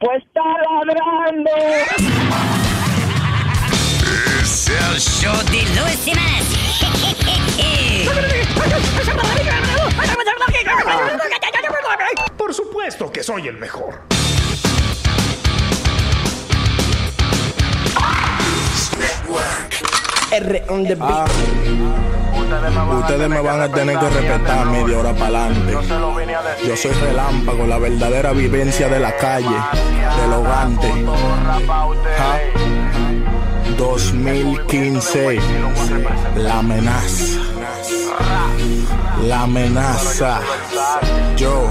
Pues está ladrando. Es el show de Luis Semanas. Por supuesto que soy el mejor. R on the beat. Ustedes me van a tener que respetar media hora para adelante. Yo soy relámpago, la verdadera vivencia de la calle, del hogante. 2015, la amenaza. La amenaza. Yo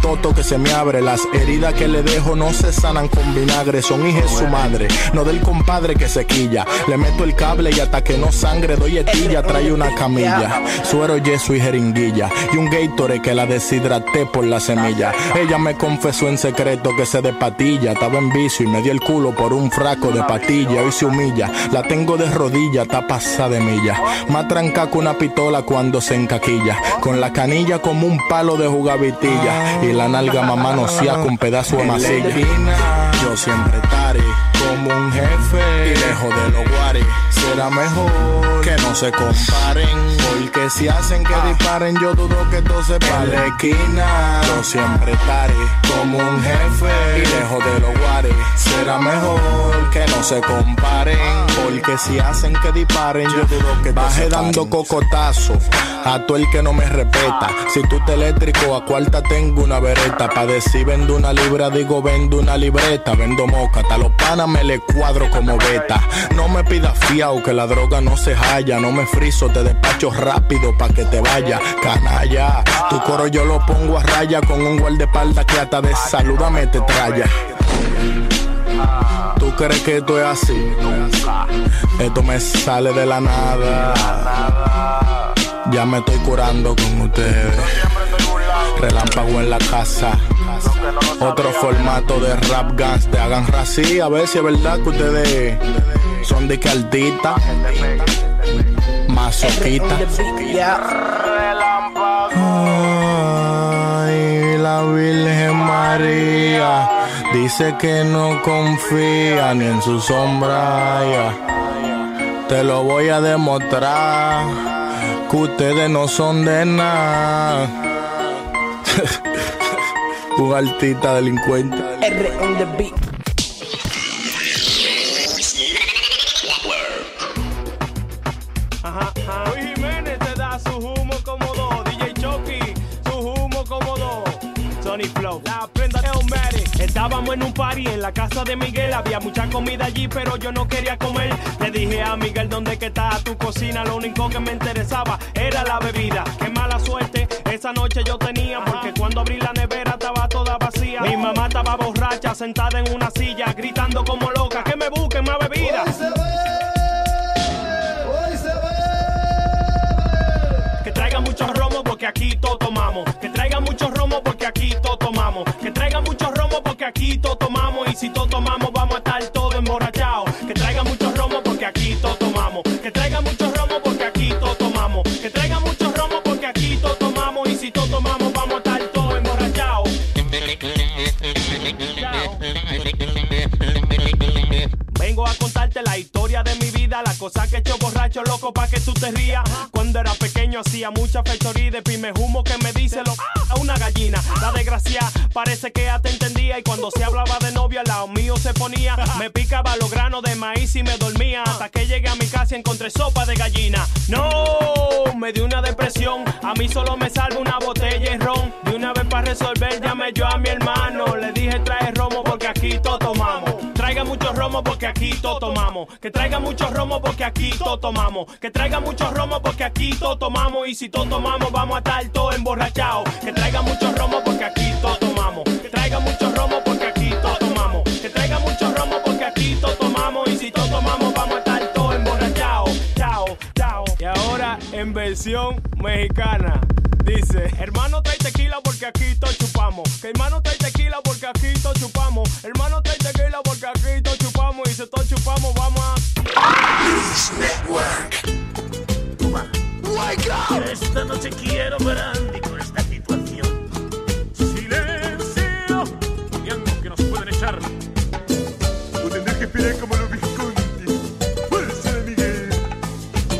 toto que se me abre. Las heridas que le dejo no se sanan con vinagre, son hijas su madre. No del compadre que se quilla. Le meto el cable y hasta que no sangre doy etilla. Trae una camilla, suero, yeso y jeringuilla. Y un Gatorade que la deshidraté por la semilla. Ella me confesó en secreto que se de patilla. Estaba en vicio y me dio el culo por un fraco de patilla. Hoy se humilla, la tengo de rodilla, está pasada de milla. Más tranca que una pistola cuando se encaquilla. Con la canilla como un palo de jugavitilla. La nalga mamá no sea con pedazo de masilla. Yo siempre estaré como un jefe. Y lejos de los guares será mejor que no se comparen. Porque si hacen que disparen, yo dudo que todo se pare. la esquina, yo siempre estaré como un jefe. Y lejos de los guares, será mejor que no se comparen. Porque si hacen que disparen, yo dudo que Baje dando cocotazo a todo el que no me respeta. Si tú te eléctrico, a cuarta tengo una vereta. Pa' decir vendo una libra, digo vendo una libreta. Vendo moca, a los panas me le cuadro como beta. No me pidas fiao que la droga no se halla. No me friso, te despacho rápido pa' que te vaya. Canalla, tu coro yo lo pongo a raya con un guardaespaldas que hasta de saludame te traya. ¿Tú crees que esto es así? Esto me sale de la nada. Ya me estoy curando con ustedes. Relámpago en la casa. Otro formato de rap guns. Te hagan rací. A ver si es verdad que ustedes son de caldita. Masoquita. Ay, la Virgen María dice que no confía ni en su sombra. Te lo voy a demostrar que ustedes no son de nada. Un altita delincuente. R on the beat. Flow, la prenda de Omeri. Estábamos en un party en la casa de Miguel. Había mucha comida allí, pero yo no quería comer. Le dije a Miguel, ¿dónde que está tu cocina? Lo único que me interesaba era la bebida. Qué mala suerte esa noche yo tenía, porque cuando abrí la nevera estaba toda vacía. Mi mamá estaba borracha, sentada en una silla, gritando como loca, que me busquen más bebida. Que traigan muchos romos porque aquí todo que traiga muchos romos porque aquí todo tomamos. Y si todo tomamos, vamos a estar todo emborrachados. Que traiga muchos romos porque aquí todo tomamos. Que traiga muchos romos porque aquí todo tomamos. Que traiga muchos romos porque aquí todo tomamos. Y si todo tomamos, vamos a estar todo emborrachados. Vengo a contarte la historia de mi vida la cosa que he hecho borracho, loco, pa' que tú te rías. Cuando era pequeño hacía mucha fechoría y de pime humo que me dice lo a una gallina. La desgracia parece que ya te entendía y cuando se hablaba de novio al lado mío se ponía. Me picaba los granos de maíz y me dormía. Hasta que llegué a mi casa y encontré sopa de gallina. No, me dio una depresión. A mí solo me salva una botella y ron. De una vez para resolver llamé yo a mi hermano. Romo porque aquí todo tomamos. Que traiga mucho romo porque aquí todo tomamos. Que traiga mucho romo porque aquí todo tomamos. Y si todo tomamos, vamos a estar todo emborrachados. Que traiga mucho romo porque aquí todo tomamos. Que traiga mucho romo porque aquí todo tomamos. Que traiga mucho romo porque aquí todo tomamos. Y si todo tomamos, vamos a estar todo emborrachados. Chao, chao. Y ahora en versión mexicana. Dice, hermano trae tequila porque aquí todo chupamos. Que hermano trae tequila porque aquí todo chupamos. Hermano a. Esta noche quiero ver a Andy con esta situación. Silencio. Y algo que nos pueden echar. O tendré que esperar como los Visconti. Fuerza de Miguel.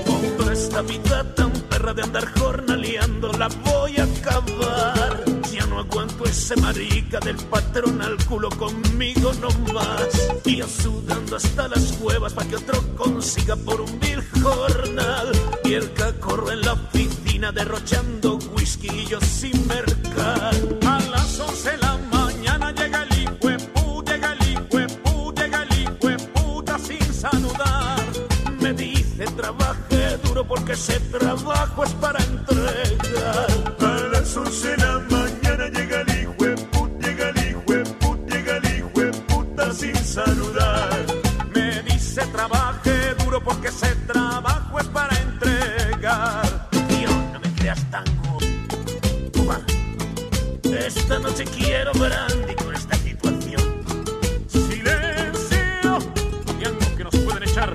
Con toda esta vida tan perra de andar jornaleando, la voy a acabar. Ese marica del patrón al culo conmigo nomás. Y sudando hasta las cuevas para que otro consiga por un vil jornal. Y el cacorro en la oficina derrochando whisky y yo sin mercar. A las 11 de la mañana llega el puta, llega el puta, llega el hijo de puta sin saludar. Me dice trabaje duro porque ese trabajo es para entregar. A las 11 saludar. Me dice trabaje duro porque ese trabajo es para entregar. Tío, no me creas tango. Toma. Esta noche quiero ver a Andy con esta situación. Silencio. Y algo que nos pueden echar.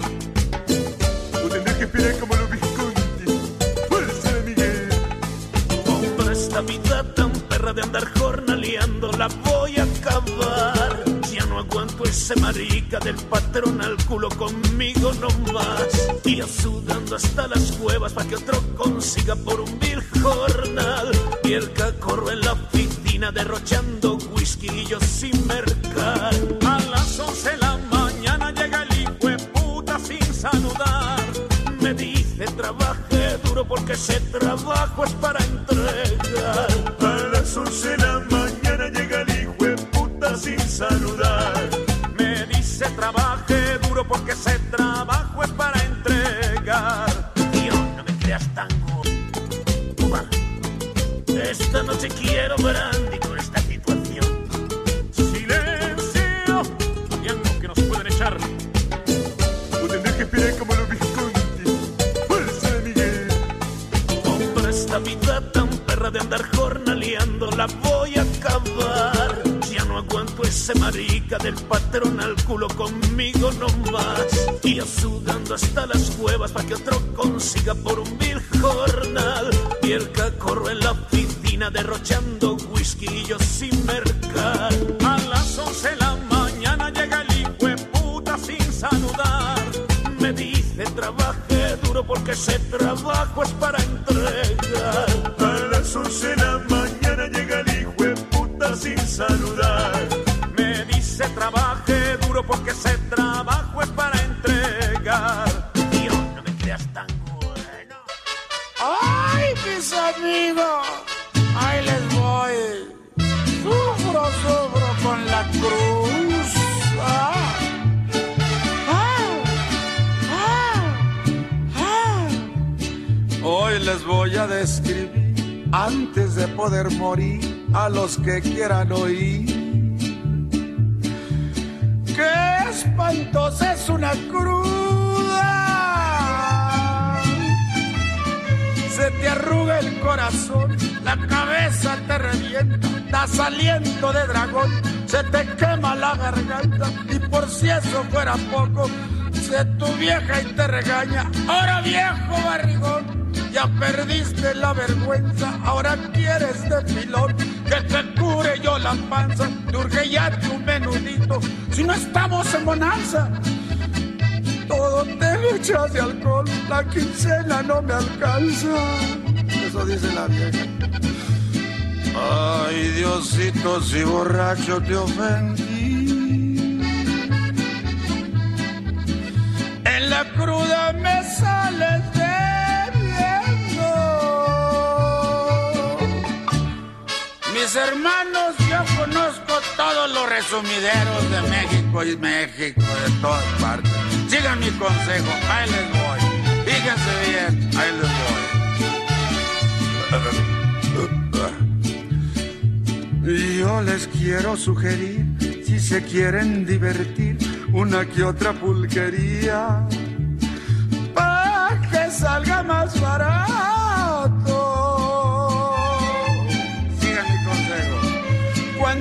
O tendré que esperar como los Visconti. Fuerza de Miguel. Toda esta vida tan perra de andar jornaleando, la voy ese marica del patrón al culo conmigo nomás. Y sudando hasta las cuevas para que otro consiga por un vil jornal. Y el cacorro en la oficina derrochando whisky y yo sin mercar. A las 11 de la mañana llega el hijo puta sin saludar. Me dice trabaje duro porque ese trabajo es para entregar. A las 11 trabajo es para entregar. Tío, no me creas tango. Toma. Esta noche quiero ver ese marica del patrón al culo conmigo nomás. Y sudando hasta las cuevas para que otro consiga por un vil jornal. Y el cacorro en la oficina derrochando whisky y yo sin mercar. A las 11 de la mañana llega el hijo puta sin saludar. Me dice trabaje duro porque ese trabajo es para entregar. A las 11 de la mañana llega el hijo puta sin saludar. Porque ese trabajo es para entregar. Tío, no me creas tan bueno. ¡Ay, mis amigos! Ahí les voy. Sufro, sufro con la cruz. Ah. Ah. Ah. Ah. Hoy les voy a describir, antes de poder morir, a los que quieran oír. ¡Qué espantosa es una cruda! se te arruga el corazón, la cabeza te revienta, das aliento de dragón, se te quema la garganta y por si eso fuera poco, se tu vieja y te regaña, ahora viejo barrigón, Ya perdiste la vergüenza, ahora quieres de pilón que te cure yo la panza. Te urge ya tu menudito, si no estamos en bonanza. Todo te lo echas de alcohol, la quincena no me alcanza. Eso dice la vieja. Ay, Diosito, si borracho te ofendí. En la cruda me sales debiendo. Mis hermanos, yo conozco todos los resumideros de México y México, de todas partes. Sigan mi consejo, ahí les voy. Fíjense bien, ahí les voy. Yo les quiero sugerir, si se quieren divertir, una que otra pulquería, para que salga más barato.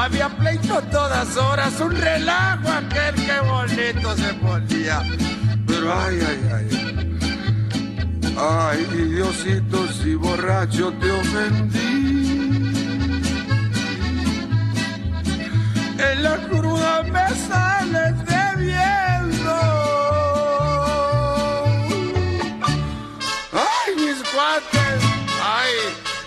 Había pleito todas horas, un relajo aquel que bonito se ponía. Pero ay, ay, ay. Ay, Diosito, si borracho te ofendí. En la cruda me sales.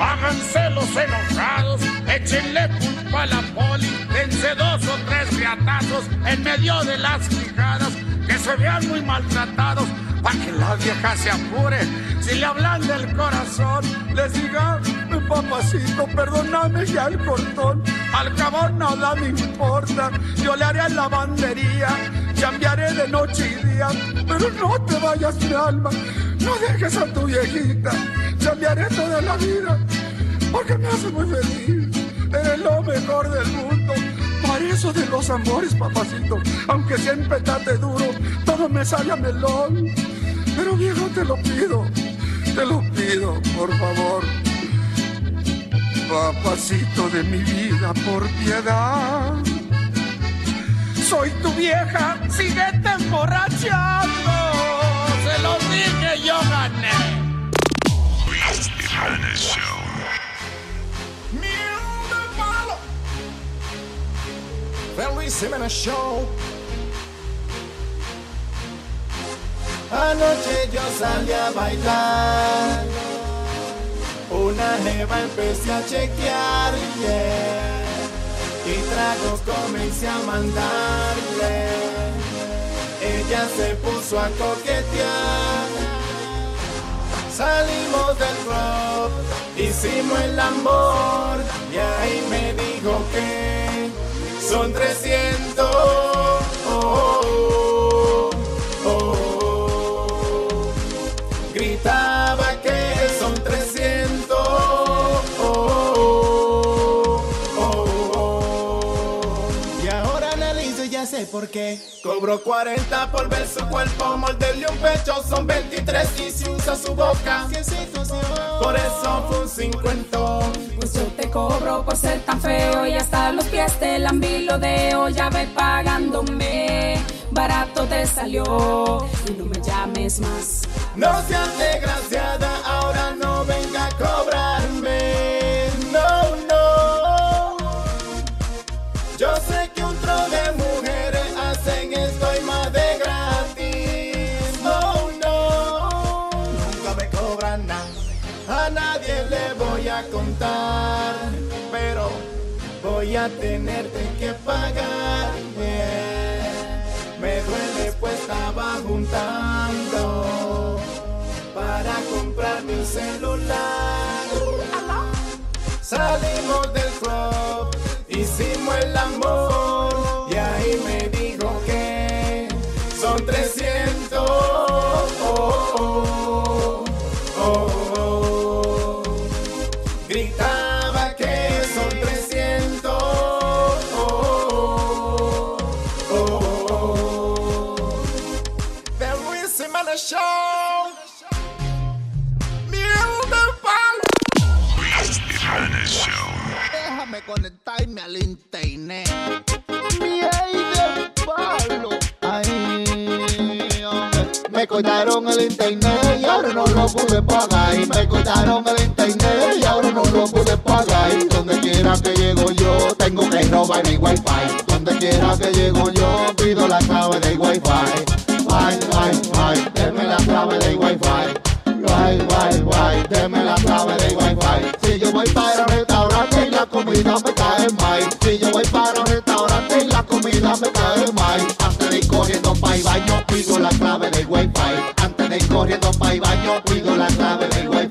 Háganse los enojados, échenle culpa a la poli, dense dos o tres riatazos en medio de las quijadas, que se vean muy maltratados, para que la vieja se apure. Si le hablan del corazón, les diga, papacito, perdóname ya el cortón. Al cabo nada me importa, yo le haré lavandería, cambiaré de noche y día, pero no te vayas mi alma, no dejes a tu viejita, cambiaré toda la vida, porque me hace muy feliz, eres lo mejor del mundo. Para eso de los amores, papacito, aunque siempre tate duro, todo me sale a melón. Pero viejo, te lo pido, te lo pido, por favor. Papacito de mi vida, por piedad. Soy tu vieja, síguete emborrachando. Se lo dije, yo gané. The Luis Jiménez Show. Anoche yo salí a bailar. Una jeva empecé a chequear. Y tragos comencé a mandarle. Ella se puso a coquetear. Salimos del club, hicimos el amor. Y ahí me dijo que son 300. Oh, oh, por qué. Cobro 40 por ver su cuerpo, morderle un pecho son 23 y si usa su boca. Por eso fue un 50. Pues yo te cobro por ser tan feo y hasta los pies te lambilodeo. Ya ve pagándome, barato te salió y no me llames más. No seas desgraciada, ahora no a tenerte que pagar. yeah. Me duele pues estaba juntando para comprarme un celular. Salimos del club, hicimos el amor conectarme al internet. Ay. Me cortaron el internet y ahora no lo pude pagar. Me cortaron el internet y ahora no lo pude pagar. Donde quiera que llego yo, tengo que robar mi wifi. Donde quiera que llego yo, pido la clave del wifi. Wi, wi, wi, deme la clave del wifi. Si yo voy para un restaurante y la comida me cae mal. Si yo voy para un restaurante y la comida me cae mal. Antes de ir corriendo para el baño, pido la clave del wifi. Antes de ir corriendo para el baño, pido la clave del wifi.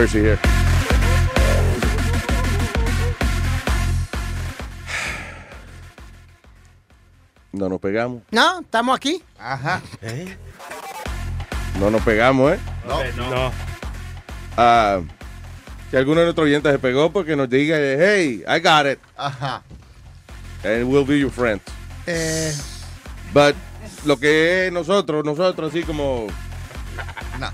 Controversy here. No nos pegamos. No, estamos aquí. Ajá. No nos pegamos, ¿eh? No, no. Ah, si alguno de nuestros oyentes se pegó, porque nos diga, hey, I got it. Ajá. And we'll be your friends. Eh, But lo que es nosotros, nosotros así como... No.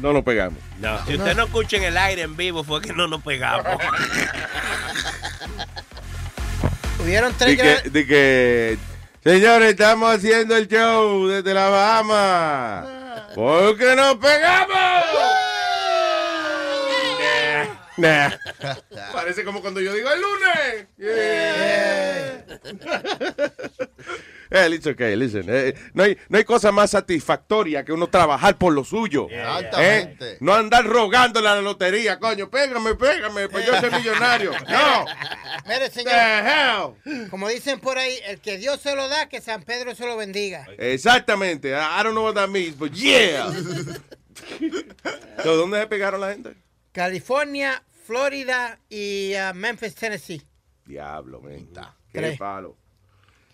No nos pegamos. No, si usted no escucha en el aire en vivo fue que no nos pegamos. hubieron tres Di que, gran- di que, señores, estamos haciendo el show desde la Bahama. ¿Por qué nos pegamos? Nah. Parece como cuando yo digo el lunes. Eh, it's okay, listen. eh, no, hay, no hay cosa más satisfactoria que uno trabajar por lo suyo. Exactamente. Eh, No andar rogándole a la lotería, coño. Pégame, pégame, pues yo soy millonario. No. Mire, señor. Como dicen por ahí, el que Dios se lo da, que San Pedro se lo bendiga. Exactamente. I don't know what that means, but yeah. So, ¿Dónde se pegaron la gente? California, Florida y uh, Memphis, Tennessee. Diablo, men. Qué palo.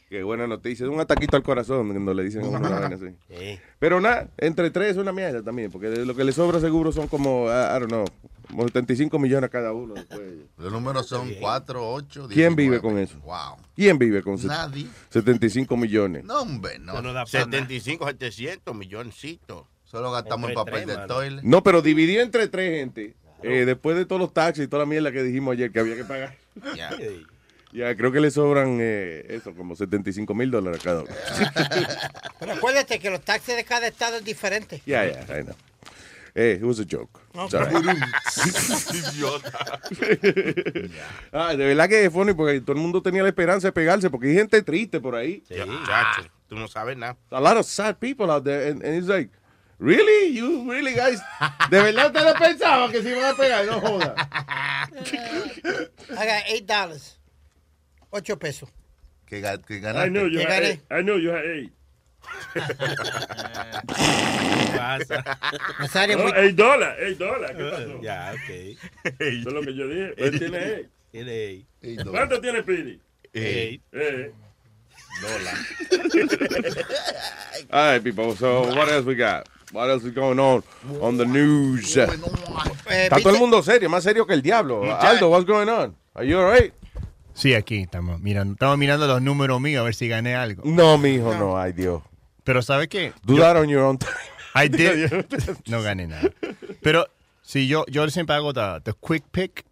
Qué buena noticia. Es un ataquito al corazón cuando le dicen una vaina así. Pero nada, entre tres es una mierda también, porque de lo que le sobra seguro son como, I, I don't know, como 75 millones a cada uno. después. Los números son 4, 8, 10. ¿Quién vive con eso? Wow. ¿Quién vive con set- Nadie. 75 millones? No, hombre, no. Eso no da para 75, 700 milloncitos. Solo gastamos en papel tres, de mano. toilet. No, pero dividido entre tres gente. eh, después de todos los taxis y toda la mierda que dijimos ayer que había que pagar. Ya. Ya, creo que le sobran eh, eso, como 75 mil dólares a cada uno. Pero acuérdate que los taxis de cada estado es diferente. Ya, ya, I know. Eh, it was a joke. Right. Idiota. Ah, de verdad que es funny porque todo el mundo tenía la esperanza de pegarse porque hay gente triste por ahí. Sí, chacho, tú no sabes nada. A lot of sad people out there and, and it's like, really? You really guys? ¿De verdad ustedes pensaban que se iban a pegar? No joda. I got eight dollars. Ocho pesos. Que, ga- que I ganaste. know you ¿Qué had eight. I know you had eight. Nazario, No, muy- eight dólares, eight dólares. ¿Qué pasó? Ya, ok. Eso es lo que yo dije. Él tiene eight. Tiene. Eight dólares. ¿Cuánto tiene Pidi? Ey. Eh. All right, people. So what else we got? What else is going on on the news? Eh, Está todo el mundo serio, más serio que el diablo. Aldo, what's going on? Are you alright? Sí, aquí estamos mirando, estamos mirando los números míos a ver si gané algo. No, mijo, no, ay Dios. Pero ¿sabe qué? Do that on your own time. I did. no gané nada. Pero si yo, yo siempre hago the, the quick pick.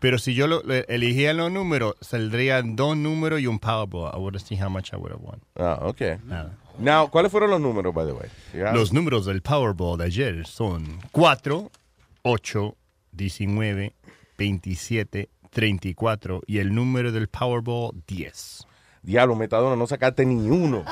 Pero si yo lo, lo elegía los números, saldrían dos números y un Powerball. I would have seen how much I would have won. Ah, ok. Nada. Now, ¿cuáles fueron los números, by the way? Yeah. Los números del Powerball de ayer son 4, 8, 19, 27, 34 y el número del Powerball 10. Diablo, Metadona, no sacaste ni uno.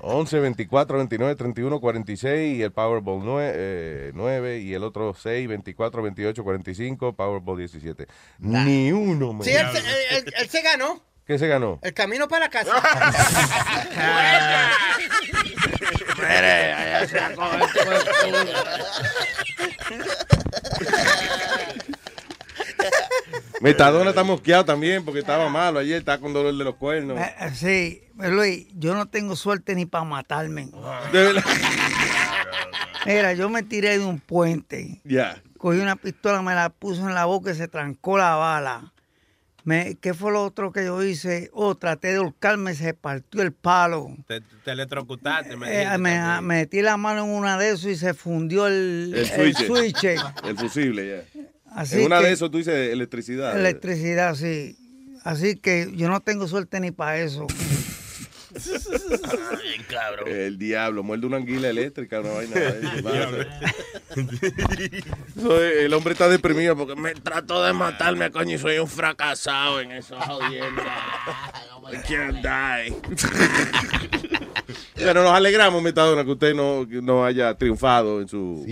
11, 24, 29, 31, 46 y el Powerball 9, eh, 9 y el otro 6, 24, 28, 45, Powerball 17. Ni uno, man. Sí, él, se- él- él- él se ganó ¿Qué se ganó? el camino para la casa. Metadona está mosqueado también porque estaba malo ayer, está con dolor de los cuernos. Eh, eh, Sí, Luis, yo no tengo suerte ni para matarme. Mira, yo me tiré de un puente. Ya. Cogí una pistola, me la puso en la boca y se trancó la bala. Me, ¿Qué fue lo otro que yo hice? Oh, traté de ahorcarme, se partió el palo. Te, te electrocutaste, me Eh, me, metí la mano en una de esos y se fundió el, El el switch. switch. El fusible, ya. Así en una que- de esos tú dices electricidad. Electricidad, sí. Así que yo no tengo suerte ni para eso. El diablo, muerde una anguila eléctrica, una vaina. eh, el hombre está deprimido porque me trato de matarme, coño, y soy un fracasado en jodienda. I can't die. Bueno, nos alegramos, Metadona, que usted no, no haya triunfado en su,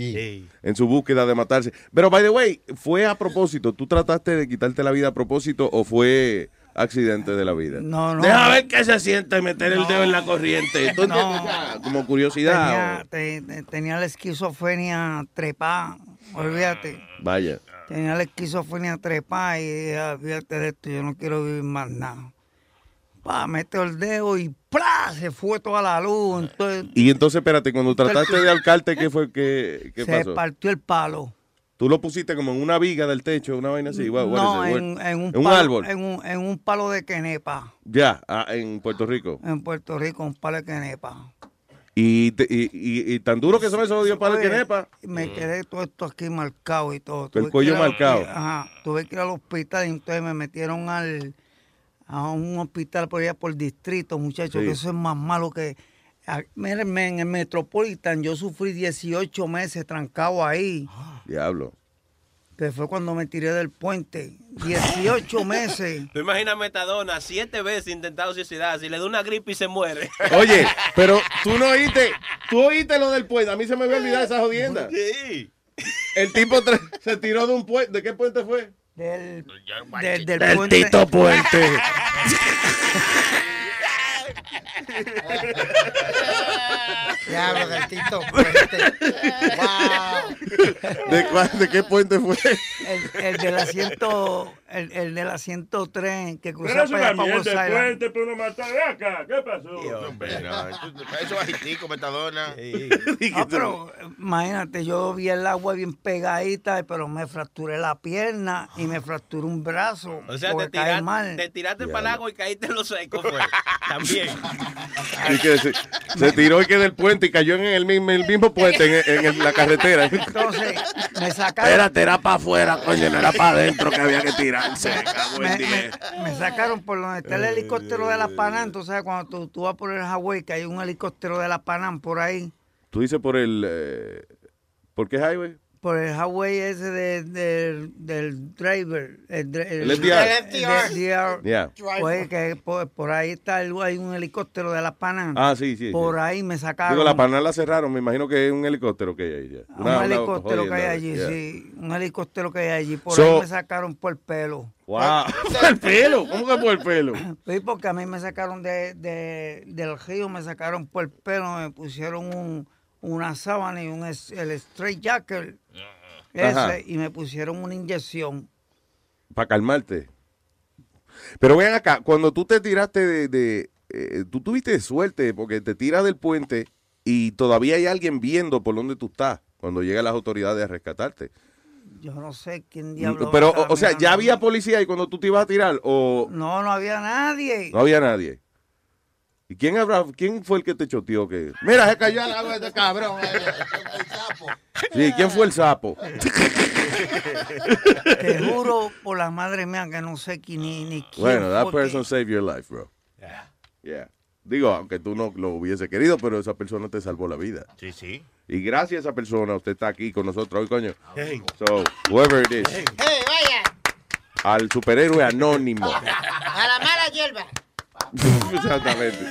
en su búsqueda de matarse. Pero, by the way, ¿fue a propósito? ¿Tú trataste de quitarte la vida a propósito o fue accidente de la vida? No, no. Deja ver qué se siente meter el dedo en la corriente. ¿Tú No. Como curiosidad. Tenía, te- te- tenía la esquizofrenia trepada. Olvídate. o- Vaya. Tenía la esquizofrenia trepada y dije, "Ah, fíjate de esto, yo no quiero vivir más nada. Pa, metió el dedo y ¡plá! se fue toda la luz. Entonces Y entonces, espérate, cuando trataste de ahorcarte, ¿qué fue que qué se pasó? partió el palo. Tú lo pusiste como en una viga del techo, una vaina así. What no, en, un en un palo, árbol. En un, en un palo de quenepa. Ya, ah, en Puerto Rico. En Puerto Rico, un palo de quenepa. Y, te- y, y- y tan duro que son esos odios el Oye, quenepa. Me quedé todo esto aquí marcado y todo. El Tuve cuello al- marcado. Ajá. Tuve que ir al hospital y entonces me metieron al a un hospital por allá por distrito, muchachos, Sí. que eso es más malo que... Mírenme, en el Metropolitan yo sufrí 18 meses trancado ahí, Diablo. que fue cuando me tiré del puente. 18 meses. Tú imaginas a Metadona siete veces intentado suicidarse y le da una gripe y se muere. Oye, pero tú no oíste, tú oíste lo del puente. A mí se me había olvidado esa jodienda. Sí. El tipo se tiró de un puente. ¿De qué puente fue? Del, del, del Del. Tito Puente. Diablo, del Tito Puente. Wow. ¿De, cuál- de qué puente fue? El, el del asiento, el, el del asiento 3 que Pero cruza es para una allá para mierda el puente, pero no matar de acá. ¿Qué pasó? Hombre, no, eso bajitico, metadona. No, pero imagínate, yo vi el agua bien pegadita, pero me fracturé la pierna y me fracturé un brazo. O sea, te, tiraste- mal. te tiraste para el agua y caíste en los secos, fue. También. Y que se, se tiró y que del puente y cayó en el mismo, el mismo puente, en, en la carretera. Entonces, me sacaron. Espérate, era para afuera, coño, no era para adentro que había que tirarse. Me, diez. me- me sacaron por donde está el helicóptero de la Panam. Tú sabes, cuando tú, tú vas por el Hawái, que hay un helicóptero de la Panam por ahí. Tú dices por el... eh, ¿Por qué highway? Por el Hawái ese de- del- del driver. El, dr- El FDR. el FDR. Yeah. Pues que por, por ahí está el- hay un helicóptero de la Panam. Ah, sí, sí. Por sí. ahí me sacaron. Digo, la panal la cerraron, me imagino que es un helicóptero que hay ahí. ya. un Una- una helicóptero que hay allí, yeah. sí. Un helicóptero que hay allí. Por So- ahí me sacaron por el pelo. Wow. ¿Por el pelo? ¿Cómo que por el pelo? Sí, porque a mí me sacaron de, de- del río, me sacaron por el pelo, me pusieron un, una sábana y un es- el straight jacket. Ajá. Ese, y me pusieron una inyección. Para calmarte. Pero ven acá, cuando tú te tiraste de... de, eh, tú tuviste suerte porque te tiras del puente y todavía hay alguien viendo por donde tú estás cuando llegan las autoridades a rescatarte. Yo no sé quién. Mm, Pero, estaba o, o sea. ¿ya había policía ahí cuando tú te ibas a tirar o No, no había nadie. no había nadie? ¿Y quién, habrá, quién fue el que te choteó? Que... Mira, se cayó al agua este cabrón. Sí, ¿quién fue el sapo? Te juro por la madre mía que no sé quién ni, ni quién Bueno, that fue que- person saved your life, bro. Yeah. Digo, aunque tú no lo hubiese querido, pero esa persona te salvó la vida. Sí, sí. Y gracias a esa persona, usted está aquí con nosotros hoy, coño. So, whoever it is, ¡Eh, vaya! al superhéroe anónimo. A la mala hierba. Exactamente.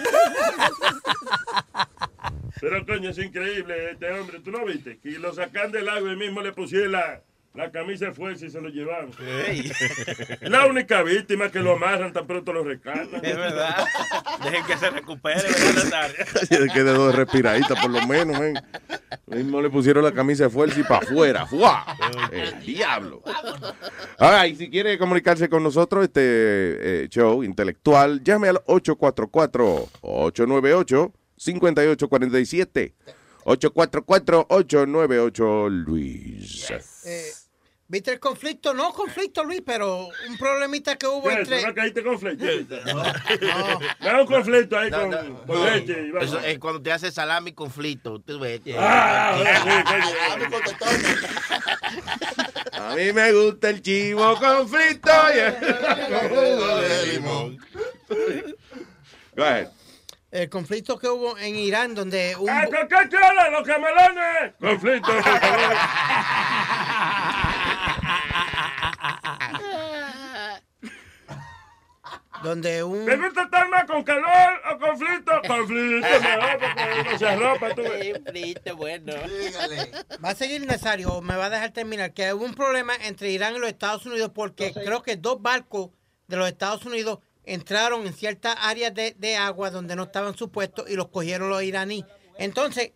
Pero coño, es increíble este hombre. ¿Tú no viste? Que lo sacan del agua y mismo le pusieron la, la camisa de fuerza y se lo llevaron. La única víctima que lo amarran tan pronto lo rescatan. Es verdad. Dejen que se recupere, ¿verdad, Nazario? que de dos respiraditas, por lo menos, men. Mismo le pusieron la camisa de fuerza y para afuera. ¡Fua! El diablo. Ahora, y si quiere comunicarse con nosotros, este eh, show intelectual, llame al 844-898-5847. 844-898-Luis. Eh, ¿Viste el conflicto? No conflicto, Luis, pero un problemita que hubo entre... ¿Tú no caíste conflicto? Da un conflicto ahí con, con leche y vamos. Eso es cuando te hace salami conflicto. Tú ves. Ah, sí, A mí me gusta el chivo con frito y el jugo de limón. Go ahead. El conflicto que hubo en Irán, donde un... ¡Ah, con qué chola, los camelones! Conflicto. donde un... ¿Te gusta estar más con calor o conflicto? Conflicto, mejor, porque no se arropa, tú. Conflicto, bueno. Va a seguir Nazario, o me va a dejar terminar, que hubo un problema entre Irán y los Estados Unidos porque creo que dos barcos de los Estados Unidos entraron en ciertas áreas de, de agua donde no estaban supuestos y los cogieron los iraníes. Entonces,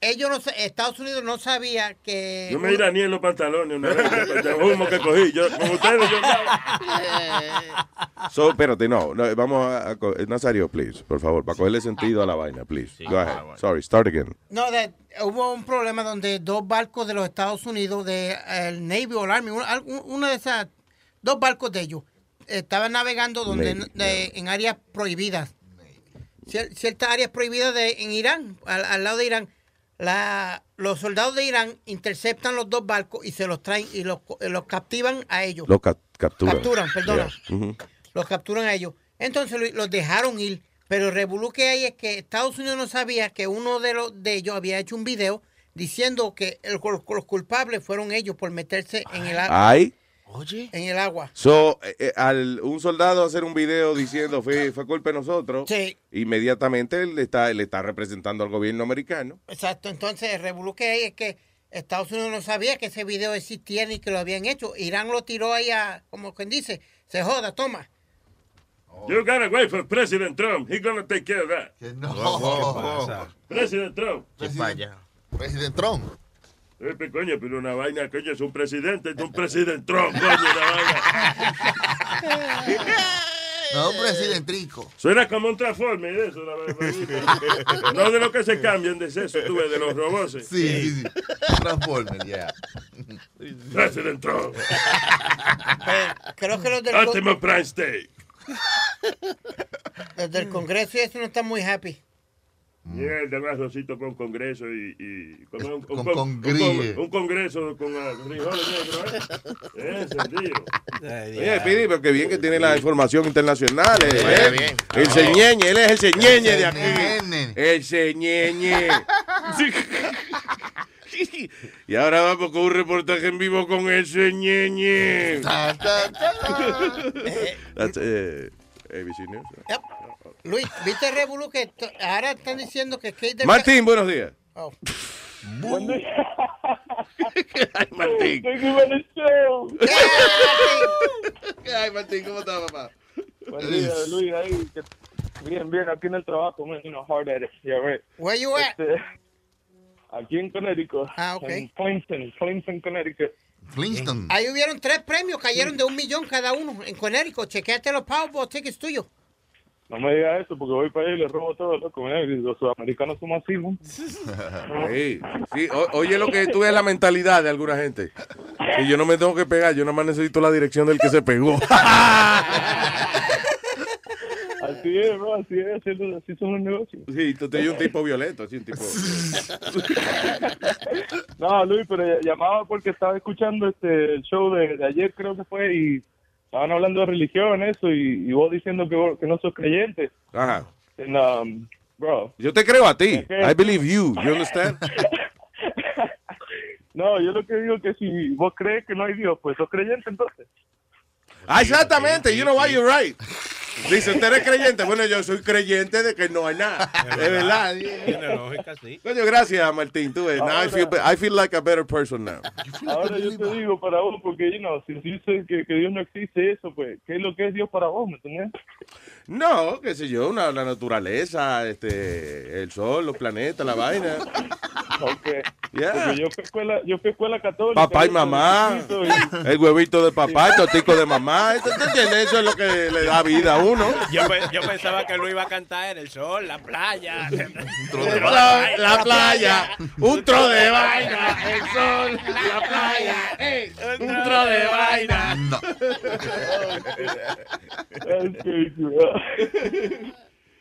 ellos no, Estados Unidos no sabía que... Yo me iraní en los pantalones una vez, de humo que cogí. Yo, con ustedes, yo So, espérate, no, no, vamos a, Nazario, please, por favor, para cogerle sentido a la vaina, please. Go ahead. Sorry, start again. No, de- hubo un problema donde dos barcos de los Estados Unidos, de el Navy o el Army, una, una de esas, dos barcos de ellos, estaban navegando donde Navy, de- en áreas prohibidas. Cier- ciertas áreas prohibidas de, en Irán, al, al lado de Irán. La, los soldados de Irán interceptan los dos barcos y se los traen y los, los captivan a ellos. Lo cap- capturan. Capturan, perdona. Yeah. Ujú. Los capturan a ellos. Entonces lo- los dejaron ir. Pero el revolú que hay es que Estados Unidos no sabía que uno de, los, de ellos había hecho un video diciendo que el- los, los culpables fueron ellos por meterse en el agua. Ay. Oye. En el agua. So, eh, eh, al un soldado hacer un video diciendo fue, fue culpa de nosotros, Sí. inmediatamente él está, él está representando al gobierno americano. Exacto. Entonces el revolú que hay es que Estados Unidos no sabía que ese video existía ni que lo habían hecho. Irán lo tiró ahí a, como quien dice, se joda, toma. You gotta wait for President Trump. He's gonna take care of that. no. ¿Qué pasa? President Trump. President Trump. Eh, coño, pero una vaina, coño, es un presidente, es un presidente Trump, coño, una vaina. No, un presidentrico. Suena como un transforme de eso, la verdad. No de lo que se cambian de eso, tú ves, de los robots. Sí, sí, sí. Transformer, yeah. President Trump. Creo que los del, Optimus Prime State. los del Congreso y eso no están muy happy. Mierda, un arrocito con congreso y... y con, un, un- Con un- congríe. un- un congreso con ah, frijoles negros, ¿eh? Encendido. Oye, Pidi, pero qué bien que tiene la información internacional. eh, eh. bien. El señeñe, él es el señeñe de aquí. El señeñe. Y ahora vamos con un reportaje en vivo con el señeñe. That's, eh, ABC News. Yep. Luis, ¿viste el revolú que ahora están diciendo que Kate del- Martín, buenos días. Oh. Ay, Martín. You for the show. Ay, Martín, ¿cómo estás, papá? Buen día, Luis, ahí. Bien, bien, aquí en el trabajo, man, you know, hard at it. Yeah, right. Where you at? Este, aquí en Connecticut. Ah, ok. En Clinton, Clinton, Connecticut. Flintstone. Ahí hubieron tres premios, cayeron de un millón cada uno en Connecticut. Chequeate los Powerball tickets tuyos. No me digas eso porque voy para allá y le robo todo, loco. Los sudamericanos somos así, ¿no? Sí, sí, o- oye lo que tú ves la mentalidad de alguna gente. Y yo no me tengo que pegar, yo nada más necesito la dirección del que se pegó. Así es, bro, así es, así, son los negocios. Sí, tú eres un tipo violento, así un tipo. No, Luis, pero ll- llamaba porque estaba escuchando este el show de, de ayer, creo que fue, y estaban hablando de religión, eso, y, y vos diciendo que, vos- que no sos creyente. Ajá. And, um, bro, Yo te creo a ti. Es que- I believe you. You understand? no, yo lo que digo que si vos crees que no hay Dios, pues sos creyente entonces. Ah, exactamente. You know why you're right. Dice, ¿usted es creyente? Bueno, yo soy creyente de que no hay nada. Es verdad. Tiene lógica, sí. Coño, gracias, Martín. Tú ves. Now I feel, I feel like a better person now. Ahora yo te digo para vos, porque you know, si dices que, que Dios no existe, eso, pues, ¿qué es lo que es Dios para vos, me? No, qué sé yo, una, la naturaleza, este, el sol, los planetas, la vaina. Ok. Yeah. Porque yo fui a escuela, yo fui a escuela católica. Papá y mamá, y- el huevito de papá, el totico de mamá. ¿Tú tú entiendes? Eso es lo que le da vida a uno. Yo, yo pensaba que lo iba a cantar en el sol, la playa. La, la playa, un tro de vaina, el sol, la playa, ey, un tro de vaina.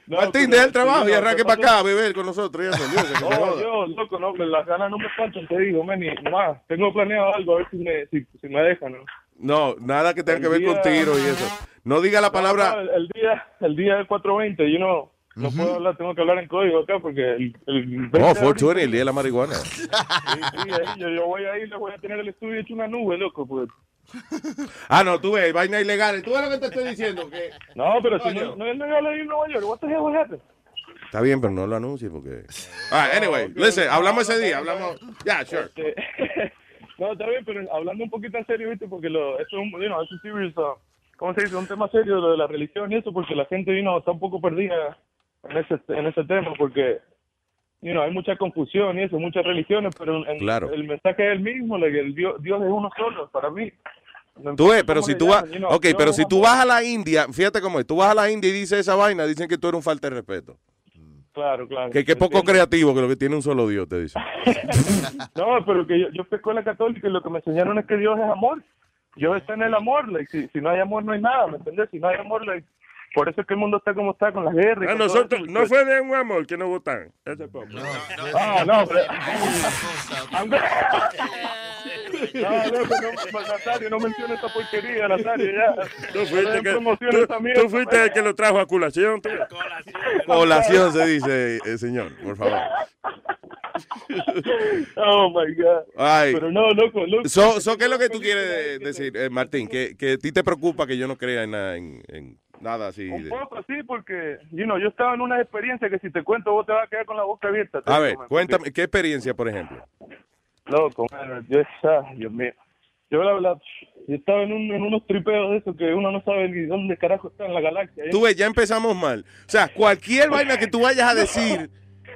No, Martín, pero- deja el trabajo y no, arranque ¿qué para acá a beber con nosotros. Ya, salió, que No, yo, loco, no, las ganas no me faltan, te digo, man, y más. Tengo planeado algo, a ver si me, si, si me dejan, ¿no? No, nada que tenga que ver El con día- tiro y eso. No diga la palabra. el, el día, el día del 420, yo no, no puedo hablar, tengo que hablar en código acá porque el, el 20 No, de 420, el día de la marihuana. Sí, sí, ahí, yo, yo voy a ir, le voy a tener el estudio hecho una nube, loco, pues. Ah, no, tú ves, vaina ilegal. Tú ves lo que te estoy diciendo. que No, pero si no, no es legal ahí en Nueva York, what the hell happened? Está bien, pero no lo anuncies porque. Ah, anyway, listen, hablamos ese día, hablamos. Ya, sure. Este, no, está bien, pero hablando un poquito en serio, ¿viste? Porque lo, eso es un, you know, es un serious, uh, ¿cómo se dice? Un tema serio lo de la religión y eso, porque la gente, you know, está un poco perdida en ese, en ese tema, porque, you know, hay mucha confusión y eso, muchas religiones, pero en- Claro. el mensaje es el mismo, like, el Dios, Dios es uno solo, para mí. No Tú ves, pero si tú vas. llamen, you know, Ok, Dios pero si tú vas a la India, fíjate cómo es. Tú vas a la India y dices esa vaina, dicen que tú eres un falta de respeto. Claro, claro. Que qué poco Entiendo. creativo, que lo que tiene un solo Dios, te dicen. No, pero que yo, yo fui escuela católica y lo que me enseñaron es que Dios es amor. Dios está en el amor. like, si, si no hay amor, no hay nada, ¿me entiendes? Si no hay amor, like, por eso es que el mundo está como está, con las guerras. y A con todo nosotros, eso. no fue de un amor que nos votaron. Ese poco. Ah, no, pero... Go- No, loco, no, Nazario, no menciones esa porquería, Nazario, ya. Tú No fuiste, que, tú, tú fuiste el que lo trajo a colación. tú. Colación se dice, eh, señor, por favor. Oh, my God. Ay. Pero no, loco, loco. So, so, ¿Qué es lo que tú quieres decir, eh, Martín? Que, que a ti te preocupa que yo no crea en, nada- en, en nada así. Un de- poco así, porque, you know, yo estaba en una experiencia que si te cuento vos te vas a quedar con la boca abierta. A ver, cuéntame, ¿qué experiencia, por ejemplo? Loco, man, yo, ah, Dios mío. Yo, la verdad, yo estaba en, un- en unos tripeos de eso que uno no sabe ni dónde carajo está en la galaxia. Tú ves, ya empezamos mal. O sea, cualquier vaina que tú vayas a decir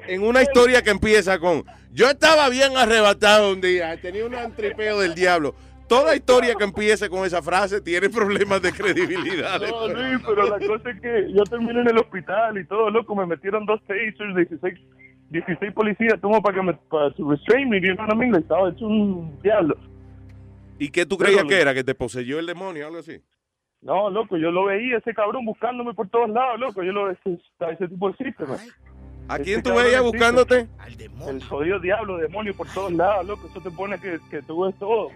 en una historia que empieza con yo estaba bien arrebatado un día, tenía un tripeo del diablo. Toda historia que empiece con esa frase tiene problemas de credibilidad. No, Luis, pero la cosa es que yo terminé en el hospital y todo, loco, me metieron dos tasers, 16, 16 policías, tuvo para que me, para to restrain me, you know what I mean? Like, estaba hecho un diablo. ¿Y qué tú creías que era? ¿Que te poseyó el demonio o algo así? No, loco, yo lo veía, ese cabrón buscándome por todos lados, loco, yo lo ese, ese tipo existe, man. ¿A quién Ese tú veías buscándote? El jodido diablo, demonio por todos lados, loco, eso te pone que, que tú ves todo.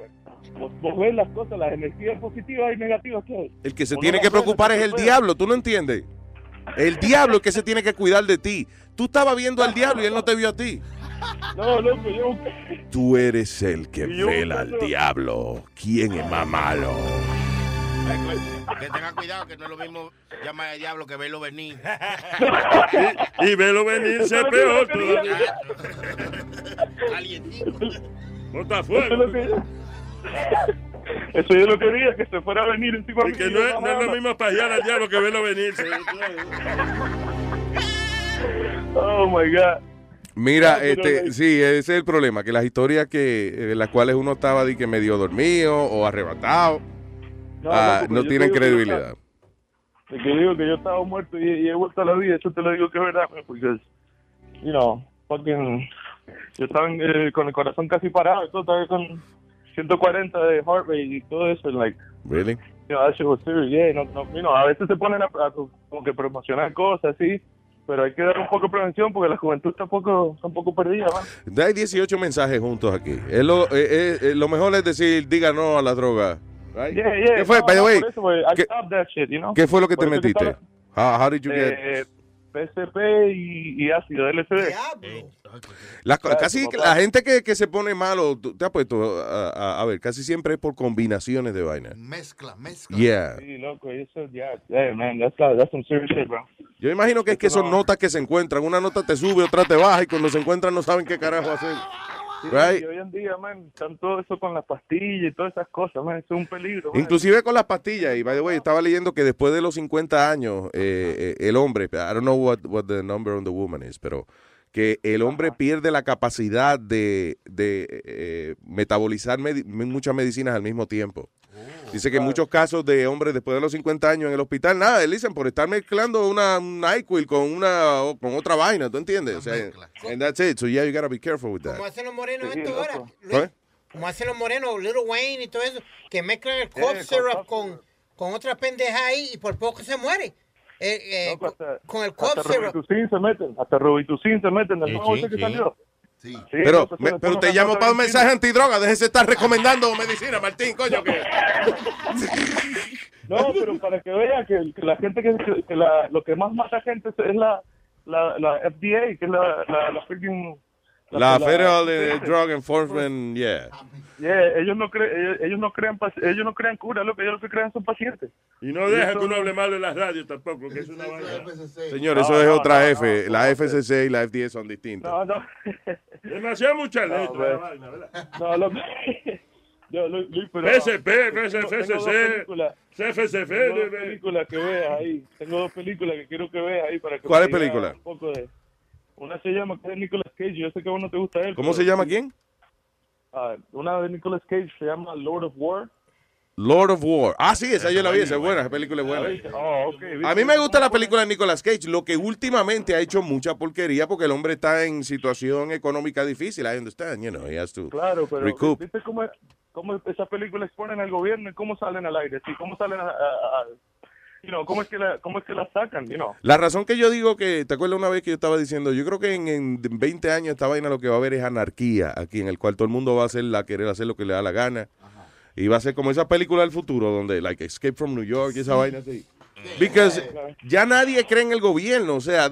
Vos, vos ves las cosas, las energías positivas y negativas que hay. El que se Uno tiene que preocupar es el diablo, ¿tú no entiendes? El diablo es que se tiene que cuidar de ti. Tú estabas viendo al diablo y él no te vio a ti. No, loco, yo Tú eres el que vela al diablo. ¿Quién es más malo? Que tengan cuidado, que no es lo mismo llamar al diablo que verlo venir. Y, y velo venirse Eso es lo peor todavía. Bota fuego. Eso yo lo quería, que se fuera a venir encima Y que no es, no es lo mismo pajear al diablo que verlo venirse. Oh my God. Mira, Ah, este, sí, ese es el problema, que las historias que en las cuales uno estaba de que medio dormido o arrebatado No, ah, loco, no yo tienen digo que credibilidad. de que digo que yo estaba muerto y, y he vuelto a la vida, eso te lo digo que es verdad, man, porque, you know, fucking, yo estaba en, eh, con el corazón casi parado, todo, estaba con 140 de heart rate y todo eso, and like, Really? you know, that shit was serious, yeah, no, no, you know, a veces se ponen a, a como que promocionar cosas, sí, pero hay que dar un poco de prevención porque la juventud está un poco, está un poco perdida, man. Hay 18 mensajes juntos aquí. Es lo, eh, eh, eh, lo mejor es decir, diga no a la droga. Right? Yeah, yeah, ¿Qué fue, no, by the no, way? por eso, I ¿qué, stopped that shit, you know? qué fue lo que te Por eso metiste? estaba- How, how did you get? Eh, PCP y, y ácido, LSD. La- casi la gente que, que se pone malo, tú- te has puesto a, a- a ver, casi siempre es por combinaciones de vainas. Mezcla, mezcla. Yeah. Sí, loco, eso ya, yeah, man, that's, that's some serious shit, bro. Yo imagino que es que son no- notas que se encuentran. Una nota te sube, otra te baja y cuando se encuentran no saben qué carajo hacer. Sí, Right? Y hoy en día, man, están todo eso con las pastillas y todas esas cosas, man, eso es un peligro. man. Inclusive con las pastillas. Y by the way, estaba leyendo que después de los 50 años, eh, eh, el hombre, I don't know what, what the number on the woman is, pero que el hombre pierde la capacidad de, de eh, metabolizar muchas medicinas al mismo tiempo. Dice que en muchos casos de hombres después de los 50 años en el hospital, nada, dicen por estar mezclando una un NyQuil con una con otra vaina, ¿tú entiendes? O sea, and that's it. So yeah, you gotta be careful with that. Como hacen los morenos Sí, esto ahora. Luis, ¿Eh? Como hacen los morenos, Little Wayne y todo eso, que mezclan el cough syrup con, con otra pendeja ahí y por poco se muere. Eh, eh, hasta- con el Hasta. Robitussin se meten, hasta Robitussin se meten, el Sí, nuevo sí, ese que sí. salió. Sí. Sí, Pero, me- pero te llamo para un mensaje antidroga. Déjese estar recomendando medicina, Martín, coño. Que... No, pero para que vea que, que la gente que, que- que la, lo que más mata gente es la, la, la FDA, que es la, la, la freaking... La la- Federal sí. Drug Enforcement, yeah. Yeah, ellos no creen, ellos, ellos no crean, ellos no crean cura, lo que ellos lo que crean son pacientes. Y no deja que uno hable mal de las radios tampoco, que es una vaina. Señor, No, eso es no, otra no, F. no, la no, FCC y la FDA son distintas. No, no. Demasiado mucha No, letra pues. la vaina, ¿verdad? No, lo yo, Luis, pero... PSP, FCC. CFCF. Tengo dos películas que veas ahí. Tengo dos películas que quiero que veas ahí para que ¿Cuál es película? Un poco de... Una se llama que es Nicolas Cage. Yo sé que a vos no te gusta él. ¿Cómo pero- se llama quién? Una de Nicolas Cage se llama Lord of War. Lord of War. Ah, sí, esa yo la vi, esa es buena, esa película es buena. Oh. A mí me gusta la película de Nicolas Cage, lo que últimamente ha hecho mucha porquería porque el hombre está en situación económica difícil. I understand, you know, he has to Claro, pero recoup. ¿viste cómo, cómo esas películas exponen al gobierno y cómo salen al aire? Sí, ¿Cómo salen a... a- a- you know, ¿cómo, es que la, ¿Cómo es que la sacan? You know? La razón que yo digo que, ¿te acuerdas una vez que yo estaba diciendo? Yo creo que en, en 20 años esta vaina lo que va a haber es anarquía aquí, en el cual todo el mundo va a hacer la querer hacer lo que le da la gana. Y va a ser como esa película del futuro, donde, like, Escape from New York y esa vaina así. Because ya nadie cree en el gobierno, o sea,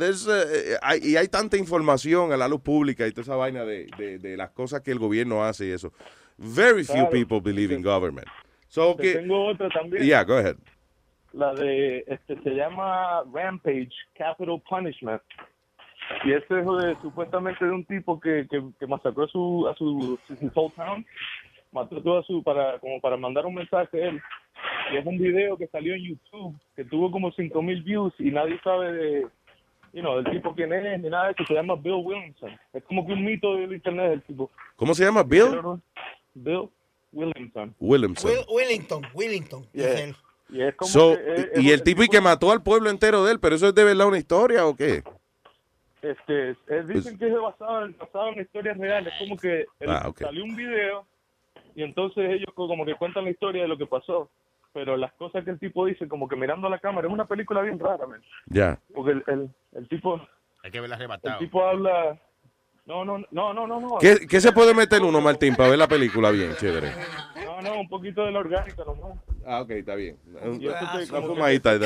hay, y hay tanta información a la luz pública y toda esa vaina de, de, de las cosas que el gobierno hace y eso. Very few Claro. people believe in government. So, Te que, tengo otra también. yeah, go ahead. La de, este, se llama Rampage, Capital Punishment. Y este es de, supuestamente de un tipo que, que, que masacró a su, a su, su whole town. Mató todo a su, para, como para mandar un mensaje a él. Y es un video que salió en YouTube, que tuvo como 5 mil views y nadie sabe de, you know, del tipo quién es, ni nada de eso. Se llama Bill Williamson. Es como que un mito del internet del tipo. ¿Cómo se llama? Bill Bill Williamson. Williamson. Will- Willington, Willington. Yeah. Y es como So, que es- y es- el tipo y que mató al pueblo entero de él, pero eso es de verdad una historia o qué? Este, eh, dicen que es basado, en- basado en historias reales, como que el- Pues Ah, salió un video y entonces ellos co- como que cuentan la historia de lo que pasó, pero las cosas que el tipo dice como que mirando a la cámara, es una película bien rara, man, Ya. porque el, el, el tipo Hay que verla el arrebatado. tipo habla no, no, no, no, no, no. ¿Qué, qué se puede meter uno, Martín, para ver la película bien, chévere? No, no, un poquito de la orgánica nomás. Ah, ok, está bien. Estoy Una fumadita.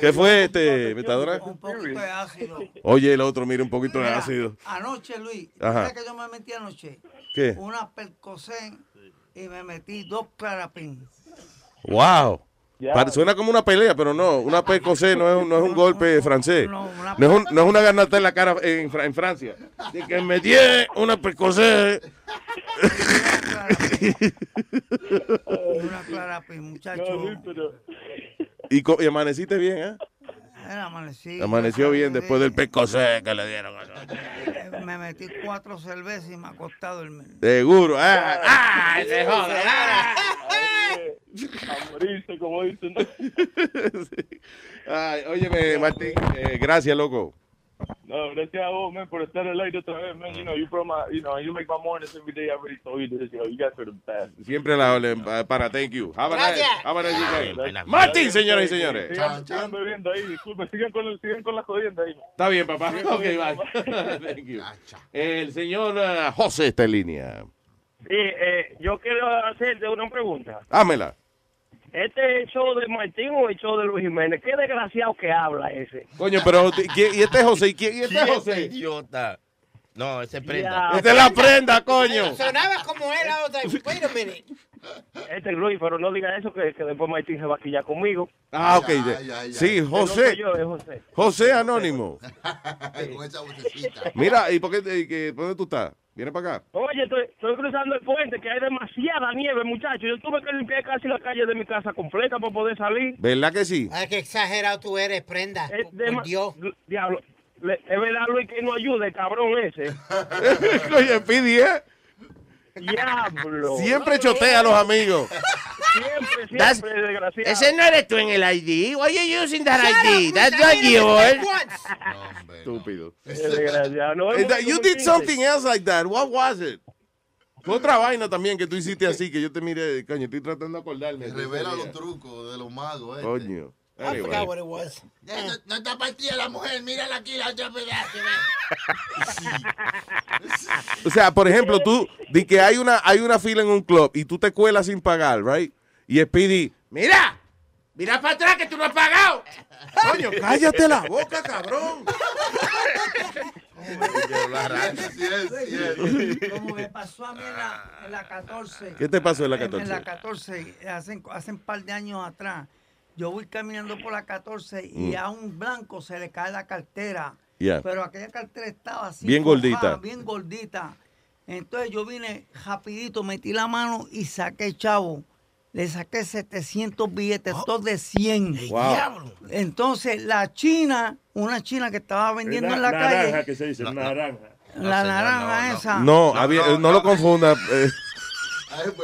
¿Qué fue, este, metadora? Un poquito de ácido. Oye, el otro, mira, un poquito de ácido. Anoche, Luis, Ajá. ¿sabes que yo me metí anoche? ¿Qué? Una percocén y me metí dos clarapín. Wow. Ya. Suena como una pelea, pero no. Una percocé no es, un- no es un golpe francés. No, es, un- no es una garnata en la cara en, en Francia. De que me di una percocé. Una clarapín, muchacho. y, co- y amaneciste bien, ¿eh? Amanecí. Amaneció bien después del percocé que le dieron. Eh, Me metí cuatro cervezas y me acosté a dormir. Seguro. Ah, ah, se jode. A morirse, como dicen. Ay, óyeme, Martín, eh, gracias, loco. No, gracias a vos, man, por estar al aire otra vez, man. You know, you brought my, you know, you make my mornings every day. I already told you this. You know, you guys are the best. Siempre la pa- para thank you. Have a nice- Gracias. have a nice weekend. Gracias. Martín, señoras y señores. Sigan, sigan bebiendo ahí, disculpen, sigan con, el- sigan con la jodienda ahí. Está bien, papá. Sigan Ok, comiendo, bye. Thank you. El señor eh, José está en línea. Sí, eh, yo quiero hacerte una pregunta. Hámela. ¿Este es el show de Martín o el show de Luis Jiménez? ¿Qué desgraciado que habla ese? Coño, pero ¿quién- ¿y este es José? ¿Y quién y este es ¿Quién José? idiota? No, ese es prenda. Esta es la prenda, coño. Sonaba como él la otra. Wait a minute. Este es Luis, pero no diga eso que, que después Martín se va a quillar conmigo. Ah, ok. Sí, No José. yo, es José. José Anónimo. Con esa vocecita. Mira, ¿y por qué, te- que- dónde tú estás? ¿Vienes para acá? Oye, estoy, estoy cruzando el puente, que hay demasiada nieve, muchachos. Yo tuve que limpiar casi la calle de mi casa completa para poder salir. ¿Verdad que sí? Ay, qué exagerado tú eres, prenda. Por Dema- Dios. Diablo. Le- es verdad, Luis, que no ayuda el cabrón ese. Oye, Pidi, ¿eh? Diablo. Siempre chotea a los amigos. Siempre, That's- siempre, desgraciado. Ese no eres tú en el ID. Why are you using that ID? That's not yours. Estúpido. Desgraciado. No, that- you did something else like that. What was it? Fue otra vaina también que tú hiciste así, que yo te miré, coño, estoy tratando de acordarme. Revela los trucos de los magos. eh. Coño. I Anyway. forgot what it was. No, no está partida la mujer, mírala aquí, la otra pedazo. O sea, por ejemplo, tú, di que hay una, hay una fila en un club y tú te cuelas sin pagar, right? Y Speedy, Mira, mira para atrás que tú no has pagado. coño, cállate la boca, cabrón. Como me pasó a mí en la, en la 14. ¿Qué te pasó en la En, 14? la 14, hace, hace un par de años atrás, yo voy caminando por la 14 y Mm. a un blanco se le cae la cartera. Yeah. Pero aquella cartera estaba así. Bien gordita. Bien gordita. Entonces yo vine rapidito, metí la mano y saqué el chavo. Le saqué 700 billetes, todos de 100. Wow. Entonces la china, una china que estaba vendiendo en la naranja, calle. que se dice, naranja. La naranja esa. No, había- no, lo confunda.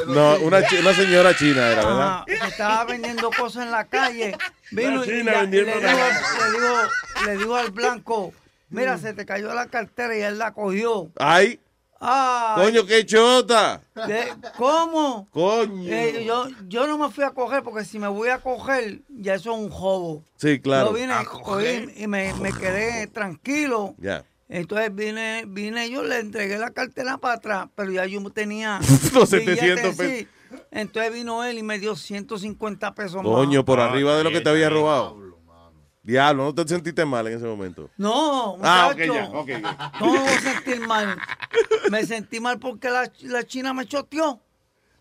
No, una, chi- una señora china era, ¿verdad? Que estaba vendiendo cosas en la calle. Vino La y china y le, vendiendo dijo, le, dijo, le dijo al blanco, mira, se te cayó la cartera y él la cogió. Ay, Ay, coño, qué chota. ¿qué? ¿Cómo? Coño. Eh, yo, yo no me fui a coger porque si me voy a coger, ya eso es un jobo. Sí, claro. Yo vine cogí y me, me quedé tranquilo. Ya. Entonces vine, vine yo, le entregué la cartera para atrás, pero ya yo tenía Los billetes, 700 pesos. sí. Entonces vino él y me dio 150 pesos más. Coño, por arriba de lo que te había robado. Diablo, ¿no te sentiste mal en ese momento? No, Ah, ok, muchacho. ya, ok, ok. ¿Cómo me voy a sentir mal? Me sentí mal porque la, la china me choteó.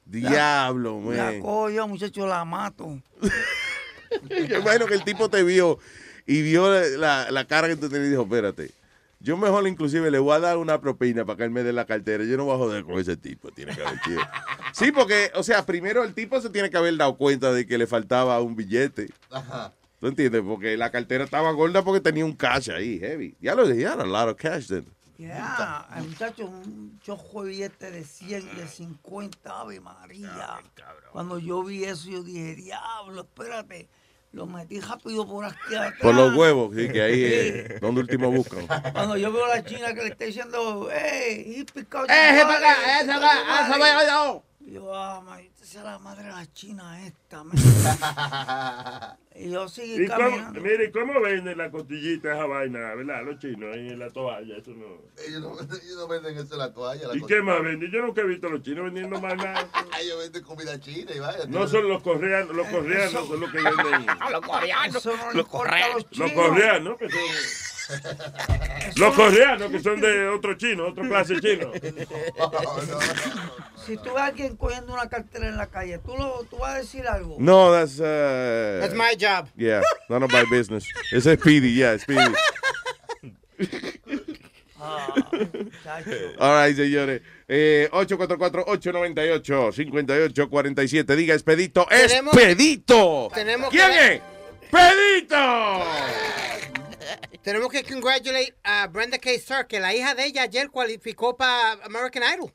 Diablo, La man. cojo, muchacho, la mato. Qué bueno que el tipo te vio y vio la, la cara que tú tenías y dijo, espérate. Yo mejor inclusive le voy a dar una propina para que él me dé la cartera. Yo no voy a joder con ese tipo. Tiene que haber sido. Sí, porque, o sea, primero el tipo se tiene que haber dado cuenta de que le faltaba un billete. Ajá. ¿Tú entiendes? Porque la cartera estaba gorda porque tenía un cash ahí, heavy. Ya lo dije, era a lot of cash then. Ya, el muchacho, un chojo de billete de 100, de 50, Ave María. Cuando yo vi eso, yo dije, diablo, espérate. Lo metí rápido por aquí atrás. Por los huevos, sí, que ahí Sí. es donde último buscan. Cuando yo veo a la china que le está diciendo, he picado Eh, ese para acá, ese va, ese va, yo. Yo, ah, maldita sea la madre de la china esta, y yo seguí ¿Y cómo, caminando. mire, ¿cómo venden la costillita esa vaina, verdad? Los chinos ahí en la toalla, eso no. Ellos no, ellos no venden eso en la toalla. La ¿Y qué más venden? Yo nunca he visto a los chinos vendiendo más nada. Ellos venden comida china y vaya. No son los coreanos, los coreanos son los que venden. Los coreanos. Eso no Los a los Los coreanos, que son. Los coreanos, que son de otro chino, otro clase chino. Si tú ves a alguien cogiendo una cartera en la calle, ¿tú, lo, tú vas a decir algo? No, that's uh, That's my job. Yeah, none of my business. Ese es Speedy, yeah, Speedy. All right, señores. Eh, 844-898-5847. Diga, Expedito. Tenemos- ¡Expedito! tenemos ¿Quién que- es? ¡Pedito! Tenemos que congratulate a Brenda K. Starr, que la hija de ella ayer cualificó para American Idol.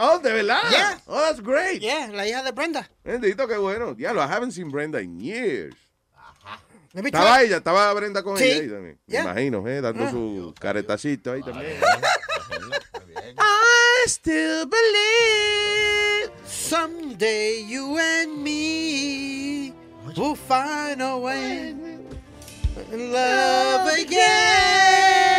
Oh, ¿de verdad? Yeah. Oh, that's great. Yeah, la hija de Brenda. Bendito, qué bueno. Diablo, I haven't seen Brenda in years. Me Estaba try- ella, estaba Brenda con Sí. ella ahí también. Yeah. Me imagino, eh, dando Ah. su caretacito ahí también. I still believe someday you and me will find a way in love again.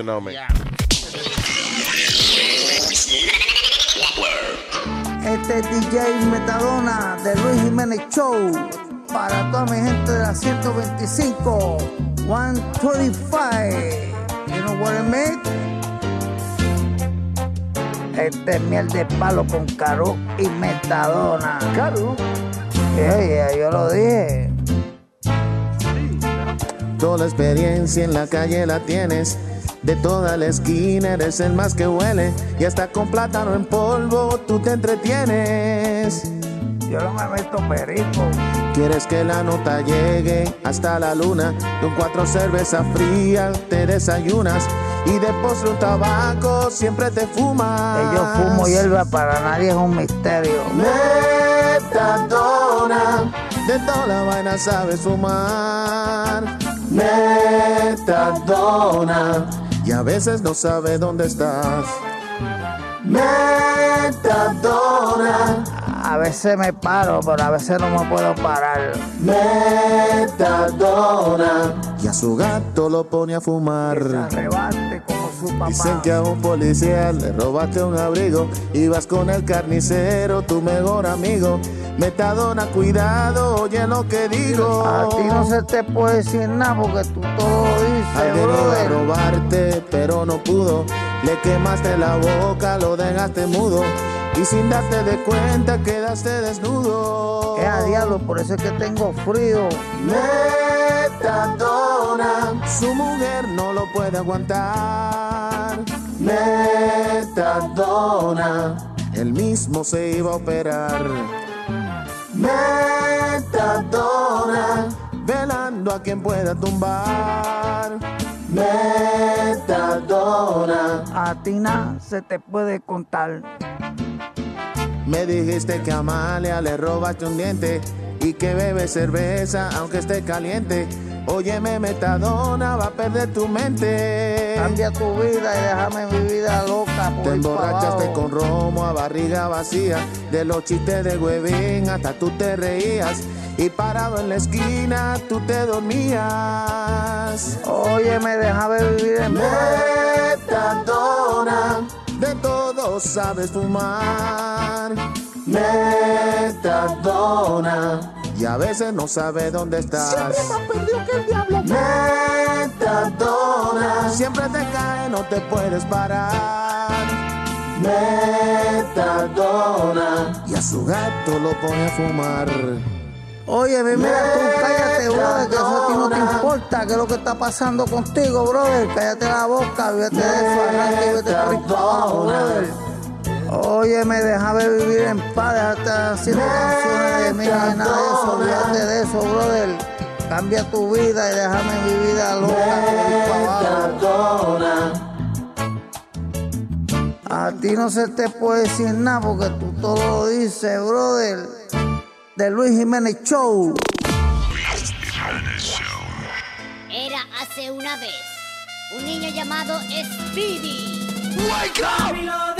Emocionado, man. Este es DJ Metadona de Luis Jiménez Show. Para toda mi gente de la 125, 125. You know what I mean? Este es miel de palo con Caro y Metadona. ¿Caro? Yeah, yo lo dije. Toda la experiencia en la calle la tienes. De toda la esquina eres el más que huele. Y hasta con plátano en polvo tú te entretienes. Yo no me meto perico. Quieres que la nota llegue hasta la luna. Con cuatro cervezas frías te desayunas. Y de postre un tabaco siempre te fumas. Que yo fumo hierba para nadie es un misterio. Metadona, de toda la vaina sabes fumar. Metadona, y a veces no sabe dónde estás. Metadona, A veces me paro, pero a veces no me puedo parar. Metadona, y a su gato lo pone a fumar. Como su papá. Dicen que a un policía le robaste un abrigo. Ibas con el carnicero, tu mejor amigo. Metadona, cuidado, oye lo que digo. A ti no se te puede decir nada porque tú todo Alguien iba a robarte, pero no pudo. Le quemaste la boca, lo dejaste mudo. Y sin darte de cuenta, quedaste desnudo. Es a diablo, por eso es que tengo frío. Metadona, su mujer no lo puede aguantar. Metadona, él mismo se iba a operar. Metadona, velando a quien pueda tumbar. Metadona, A ti nada se te puede contar. Me dijiste que a Amalia le robaste un diente y que bebe cerveza aunque esté caliente. Óyeme, metadona, va a perder tu mente. Cambia tu vida y déjame mi vida loca. por Te emborrachaste con romo a barriga vacía. De los chistes de huevín hasta tú te reías. Y parado en la esquina tú te dormías. Óyeme, déjame vivir en Metadona, de todo sabes fumar. Metadona, y a veces no sabes dónde estás. Siempre más perdido que el diablo. Metadona, siempre te cae, no te puedes parar. Metadona, y a su gato lo pone a fumar. Oye, mira, tú cállate, brother, que eso a ti no te importa, qué es lo que está pasando contigo, brother. Cállate la boca, vete de eso, y vete por ahí para abajo, brother. Oye, me déjame vivir en paz, déjate haciendo canciones de mí, ni nada de eso, olvídate de eso, brother. Cambia tu vida y déjame mi vida loca. A ti no se te puede decir nada porque tú todo lo dices, brother. De Luis Jiménez Show. Era hace una vez un niño llamado Speedy. Wake up!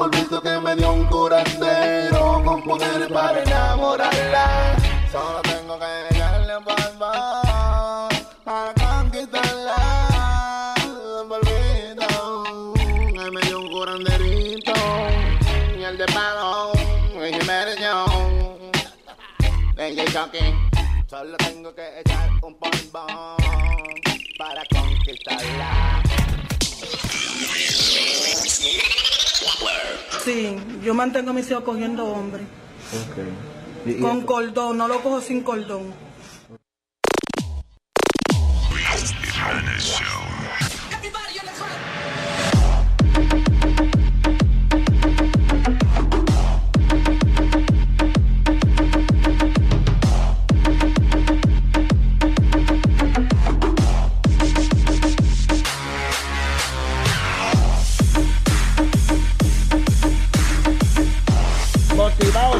Un polvito que me dio un curandero con poder para enamorarla. Solo tengo que un polvo para conquistarla. Un polvito que me dio un curanderito. Y el de palo, y Jiménez. DJ Chucky. Solo tengo que echar un polvo para conquistarla. Sí, yo mantengo a mis hijos cogiendo hombres. Con cordón, no lo cojo sin cordón.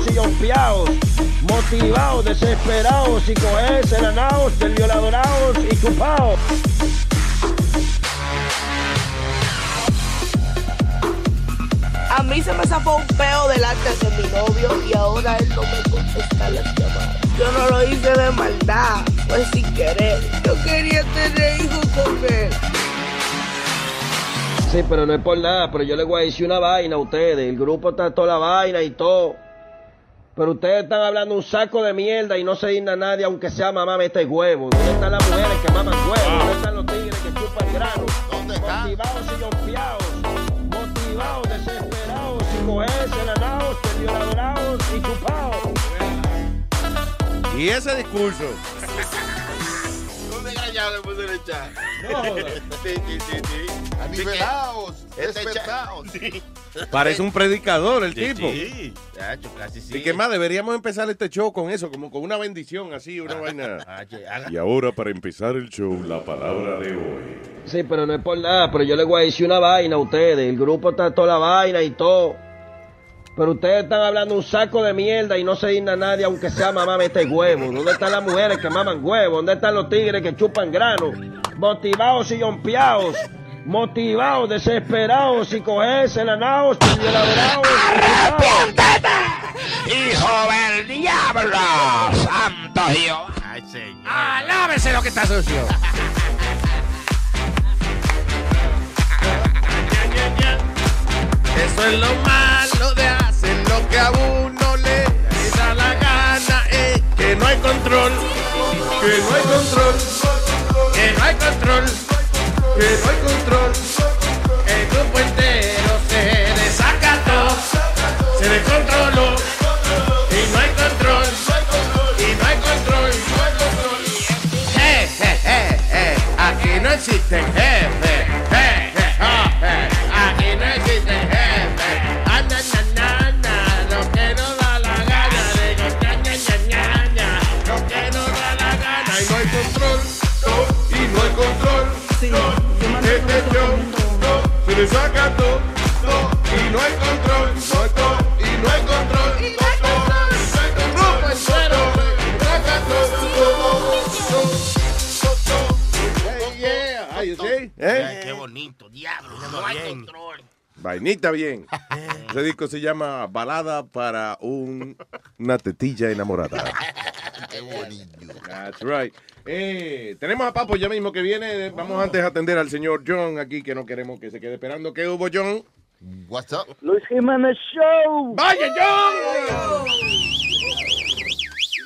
Y confiados. motivados, desesperados, psicoes, enanaos, del violadorados y chupados. A mí se me zafó un peo delante de mi novio y ahora él no me contesta las llamadas. Yo no lo hice de maldad, fue sin querer. Yo quería tener hijos con él. Sí, pero no es por nada, pero yo le voy a decir una vaina a ustedes. El grupo está toda la vaina y todo. Pero ustedes están hablando un saco de mierda y no se digna nadie, aunque sea mamá mete huevo. ¿Dónde están las mujeres que maman huevo? ¿Dónde están los tigres que chupan grano? ¿Dónde están? Motivados y yompiados. Motivados, desesperados, psicoes, enanaos, violadorados y chupados. Y ese discurso. Le. No. Sí, sí, sí, sí. Anivelados, despertados. Parece un predicador el tipo. Sí, Chacho, casi sí. Y que más, deberíamos empezar este show con eso, como con una bendición así, una vaina. haga- Y ahora, para empezar el show, la palabra de hoy. Sí, pero no es por nada, pero yo le voy a decir una vaina a ustedes. El grupo está toda la vaina y todo. Pero ustedes están hablando un saco de mierda y no se digna nadie, aunque sea mamá mete huevo. ¿Dónde están las mujeres que maman huevo? ¿Dónde están los tigres que chupan grano? Motivados y yompiados. Motivados, desesperados, psicoes, enanaos, violadorados. ¡Hijo del diablo! ¡Santo Jehová! Ay, señor. ¡Alábese lo que está sucio! Eso es lo malo lo que a uno le da la gana, eh. Que no hay control, que no hay control, que no hay control, que no hay control. Bien. Ese disco se llama Balada para un- una tetilla enamorada. Qué bonito. That's right. Eh, tenemos a Papo ya mismo que viene. Vamos antes a atender al señor John aquí, que no queremos que se quede esperando. ¿Qué hubo, John? What's up? Luis Jiménez Show. ¡Vaya, John!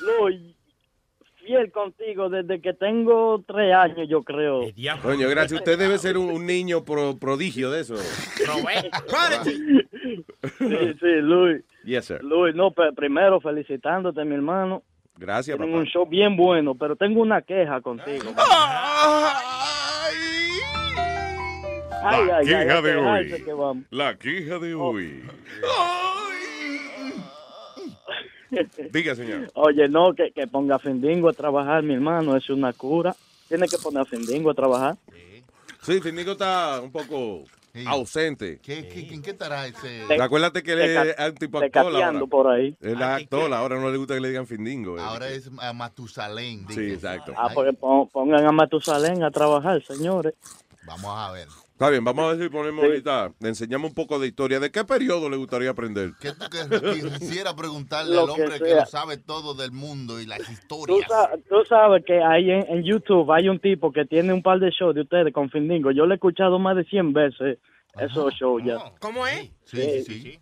Luis, fiel contigo desde que tengo tres años, yo creo. Coño, gracias. Usted debe ser un, un niño pro- prodigio de eso. Sí, sí, Luis. Yes, sir. Luis, no, primero felicitándote, mi hermano. Gracias, Tienen papá. un show bien bueno, pero tengo una queja contigo. Ay, La ay, ay, queja a de quejarse hoy. que vamos. La queja de hoy. Diga, señor. Oye, no, que, que ponga a Fendingo a trabajar, mi hermano, es una cura. Tiene que poner a Fendingo a trabajar. Sí, Findigo está un poco ausente. ¿Qué, qué, ¿En qué estará ese? Acuérdate que él es tipo actor ahora. por ahí. Él es actor, ahora no le gusta que le digan Findingo. eh. Ahora es uh, Matusalén. Sí, exacto. Ah, pues pon- pongan a Matusalén a trabajar, señores. Vamos a ver. Está bien, vamos a ver si ponemos Sí. ahorita, le enseñamos un poco de historia. ¿De qué periodo le gustaría aprender? ¿Qué tú quisiera preguntarle Lo al hombre que, lo sabe todo del mundo y las Tú, historias? sa- tú sabes que ahí en, en YouTube hay un tipo que tiene un par de shows de ustedes con Findingo. Yo le he escuchado más de 100 veces esos shows ya. ¿Cómo es? Sí, sí, sí.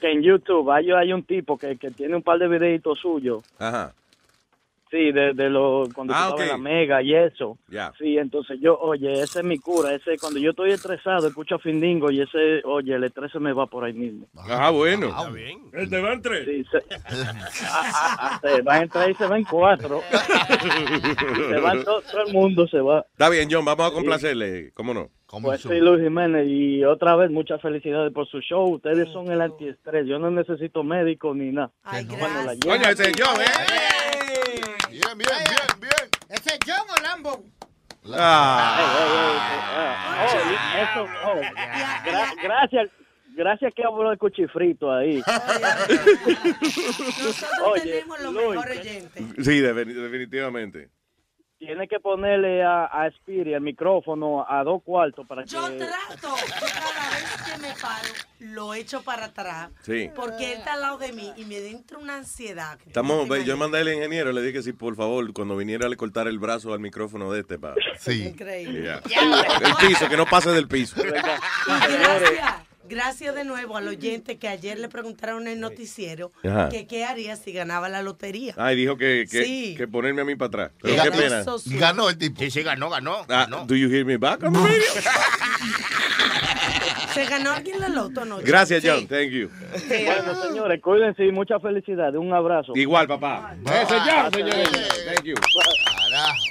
Que en YouTube hay, hay un tipo que, que tiene un par de videitos suyos. Ajá. Sí, de, de lo, cuando Ah, tú estabas en ok. la mega y eso. Sí, entonces yo, oye, ese es mi cura. Ese Cuando yo estoy estresado, escucho a Findingo y ese, oye, el estrés se me va por ahí mismo. Ah, bueno. Está bien. ¿Te van tres? Sí, se, Ah, ah, se van tres y se van cuatro. se van todo, todo el mundo se va. Está bien, John, vamos a complacerle. ¿Cómo no? Pues sí, Luis Jiménez, y otra vez muchas felicidades por su show. Ustedes son el antiestrés. Yo no necesito médico ni nada. Bueno, la ¿eh? Bien, bien, bien, bien. ¿Ese es John o Lambo? Ah. Gracias, gracias que habló de cuchifrito ahí. Oye, tenemos los Luis, mejores oyentes. Sí, defini- definitivamente. Tiene que ponerle a, a Spirit el micrófono a dos cuartos para que... Yo trato, yo cada vez que me paro, lo echo para atrás. Sí. Porque él está al lado de mí y me entra una ansiedad. Estamos, no yo mandé al ingeniero, le dije que si por favor, cuando viniera le cortar el brazo al micrófono de este para. Sí. Increíble. El piso, que no pase del piso. Gracias, gracias de nuevo al oyente que ayer le preguntaron en el noticiero Ajá. que qué haría si ganaba la lotería. Ay, dijo que, que, Sí. que ponerme a mí para atrás. Pero Ganó. qué pena. Eso sí. Ganó el tipo. Sí, sí, ganó, ganó. Ah, do you hear me back on the radio? ¿Se ganó alguien la loto anoche? Gracias, Sí. John. Thank you. Bueno, señores, cuídense y mucha felicidad. Un abrazo. Igual, papá. Eh, señor, señores. Thank you.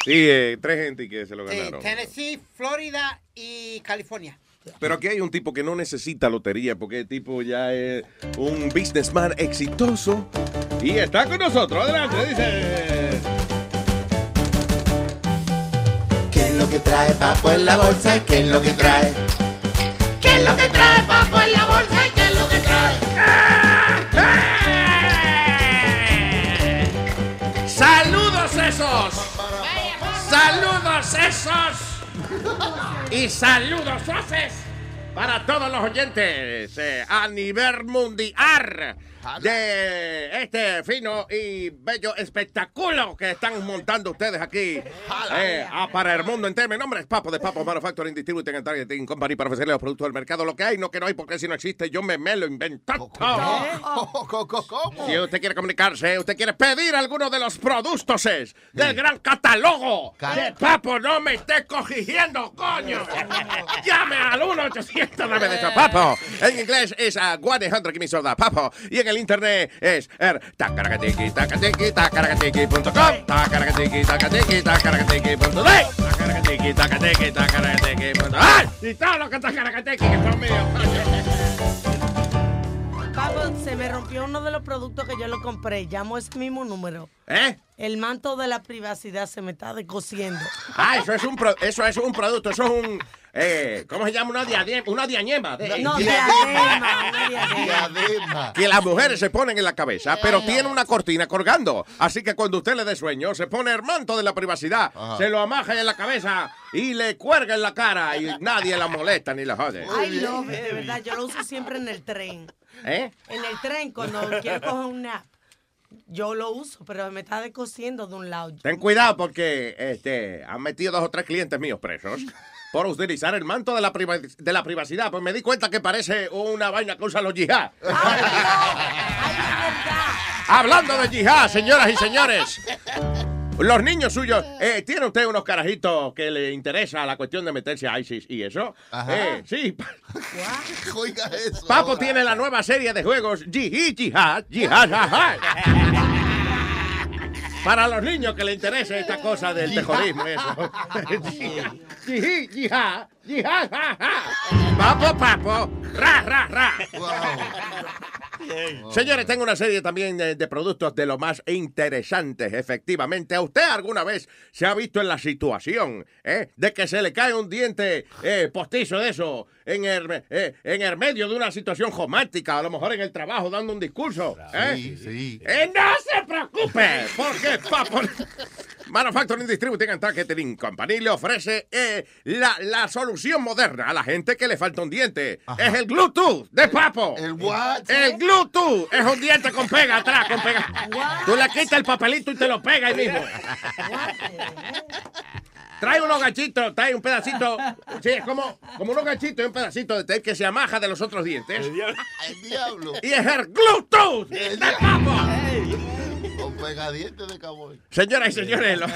Sí, eh, tres gente que se lo Sí, ganaron. Tennessee, Florida y California. Pero aquí hay un tipo que no necesita lotería porque el tipo ya es un businessman exitoso y está con nosotros. Adelante, dice. ¿Qué es lo que trae Papo en la bolsa? ¿Qué es lo que trae? ¿Qué es lo que trae Papo en la bolsa y qué es lo que trae? ¡Saludos esos! ¡Saludos esos! Y saludos haces para todos los oyentes eh, a nivel mundial de este fino y bello espectáculo que están montando ustedes aquí eh, ah, para el mundo entero. Mi nombre es Papo de Papo Manufacturing Distributing and Targeting Company para ofrecerle los productos del mercado. Lo que hay, no que no hay, porque si no existe, yo me, me lo invento todo. Si usted quiere comunicarse, usted quiere pedir alguno de los productos es, del gran catálogo de Papo, no me esté cogiendo, coño. Llame al 1 800 de Papo. En inglés es a 100 Give me soda, Papo. Y en el internet es er, tacaracatiqui, tacatiqui, tacaracatiqui.com, tacaracatiqui, tacatiqui, tacaracatiqui.de, tacaracatiqui, tacatiqui, tacaracatiqui.de. ¡Ay! Y todo lo que tacaracatiqui que son míos, Se me rompió uno de los productos que yo lo compré. Llamo ese mismo número. ¿Eh? El manto de la privacidad se me está descosiendo. Ah, eso es un, pro- eso es un producto, eso es un, eh, ¿cómo se llama? Una diadema, una de- No, diadema, una diadema. que las mujeres se ponen en la cabeza, pero tiene una cortina colgando. Así que cuando usted le dé sueño, se pone el manto de la privacidad, se lo amaja en la cabeza y le cuelga en la cara y nadie la molesta ni la jode. Ay, no, de verdad, yo lo uso siempre en el tren. ¿Eh? En el tren, cuando quiero coger un nap, yo lo uso, pero me está descosiendo de un lado. Ten cuidado porque este, han metido dos o tres clientes míos presos por utilizar el manto de la, de la privacidad. Pues me di cuenta que parece una vaina que usan los yihad. Hablando de yihad, señoras y señores. Los niños suyos, eh, ¿tiene usted unos carajitos que le interesa la cuestión de meterse a ISIS y eso? Ajá. Eh, sí. Oiga eso. Papo ahora. tiene la nueva serie de juegos Jihad, Jihad, Jihad, Jihad. Para los niños que le interesa esta cosa del terrorismo y eso. Jihad, Jihad, Jihad, ja, ja. Papo, papo, ra, ra, ra. Señores, tengo una serie también de, de productos de lo más interesantes, efectivamente. ¿A usted alguna vez se ha visto en la situación eh, de que se le cae un diente eh, postizo de eso en el, eh, en el medio de una situación romántica, a lo mejor en el trabajo dando un discurso? ¿eh? Sí, sí. Eh, no se preocupe, porque Papo Manufacturing Distributing and Targeting Company le ofrece eh, la, la solución moderna a la gente que le falta un diente. Es el Bluetooth de Papo. ¿El what? El Bluetooth es un diente con pega atrás, con pega. Tú le quitas el papelito y te lo pega ahí mismo. Trae unos gachitos, trae un pedacito. Sí, es como, como unos gachitos y un pedacito de tape que se amaja de los otros dientes. El diablo. Y es el Bluetooth El de Papo. Con pegadientes de cowboy. Señoras y señores, lo-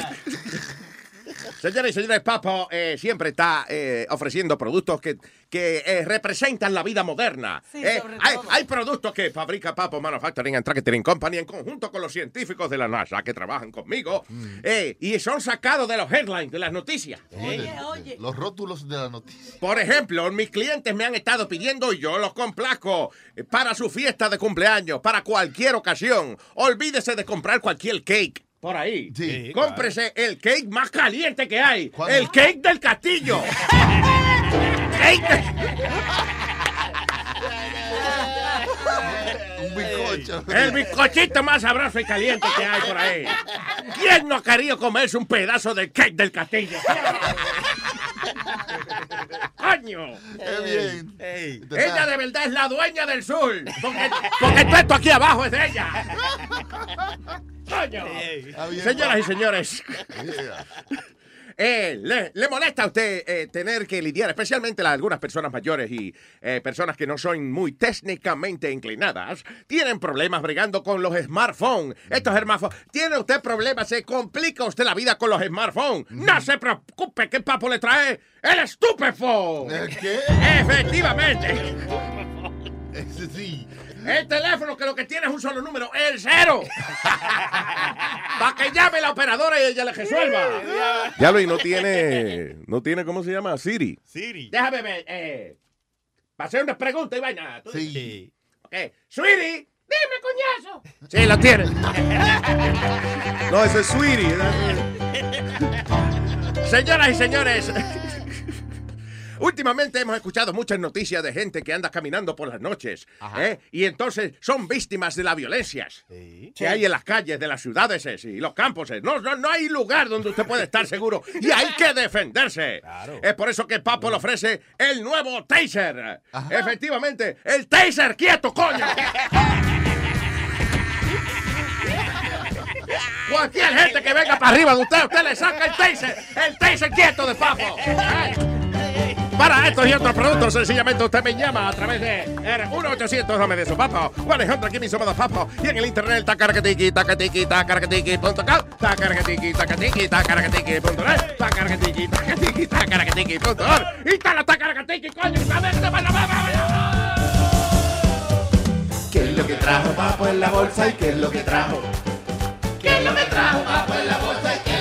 Señoras y señores, Papo eh, siempre está eh, ofreciendo productos que, que eh, representan la vida moderna. Sí, Eh, sobre hay, todo. hay productos que fabrica Papo Manufacturing and Targeting Company en conjunto con los científicos de la NASA que trabajan conmigo eh, y son sacados de los headlines de las noticias. Oye, oye. Los rótulos de la noticia. Por ejemplo, mis clientes me han estado pidiendo y yo los complazco para su fiesta de cumpleaños, para cualquier ocasión. Olvídese de comprar cualquier cake. Por ahí. Sí, Cómprese el cake más caliente que hay. El cake del castillo. cake de- bizcocho. El bizcochito más sabroso y caliente que hay por ahí. ¿Quién no ha querido comerse un pedazo de cake del castillo? ¡Coño! Qué bien. Ella de verdad es la dueña del sur. Porque, porque todo esto aquí abajo es de ella. ¡Coño! Señoras y señores. Eh, le, le molesta a usted eh, tener que lidiar, especialmente a algunas personas mayores y eh, personas que no son muy técnicamente inclinadas, tienen problemas bregando con los smartphones. Estos smartphones, tiene usted problemas, se complica usted la vida con los smartphones. No se preocupe, que papo le trae el estupefo. ¿El qué? Efectivamente. Ese sí. El teléfono que lo que tiene es un solo número, el cero. Para que llame la operadora y ella le resuelva. Ya lo y no tiene, no tiene, ¿cómo se llama? Siri. Siri. Déjame ver. Eh, va a hacer unas preguntas y vaina. ¿Tú? Sí. Ok. Sweetie, dime, coñazo. Sí, lo tiene. No, ese es Sweetie. Señoras y señores, últimamente hemos escuchado muchas noticias de gente que anda caminando por las noches ¿eh? y entonces son víctimas de las violencias que hay en las calles de las ciudades eh, y los campos. eh. No, no, no hay lugar donde usted puede estar seguro y hay que defenderse. Es por eso que Papo le ofrece el nuevo Taser. Efectivamente, el Taser quieto, coño. Cualquier gente que venga para arriba de usted, usted le saca el taser, el taser quieto de papo. Para estos y otros productos, sencillamente usted me llama a través de el 1-800 dame de su papo, 1 aquí mismo de papo, y en el internet tacaracatiqui, tacatiqui, tacaracatiqui.com, tacaracatiqui, tacatiqui, tacaracatiqui.net, tacaracatiqui, tacatiqui, tacaracatiqui.org, y está la tacaracatiqui, coño, a ver, se va la ¿Qué es lo que trajo papo en la bolsa y qué es lo que trajo? ¿Qué es lo que trajo papo en la bolsa y qué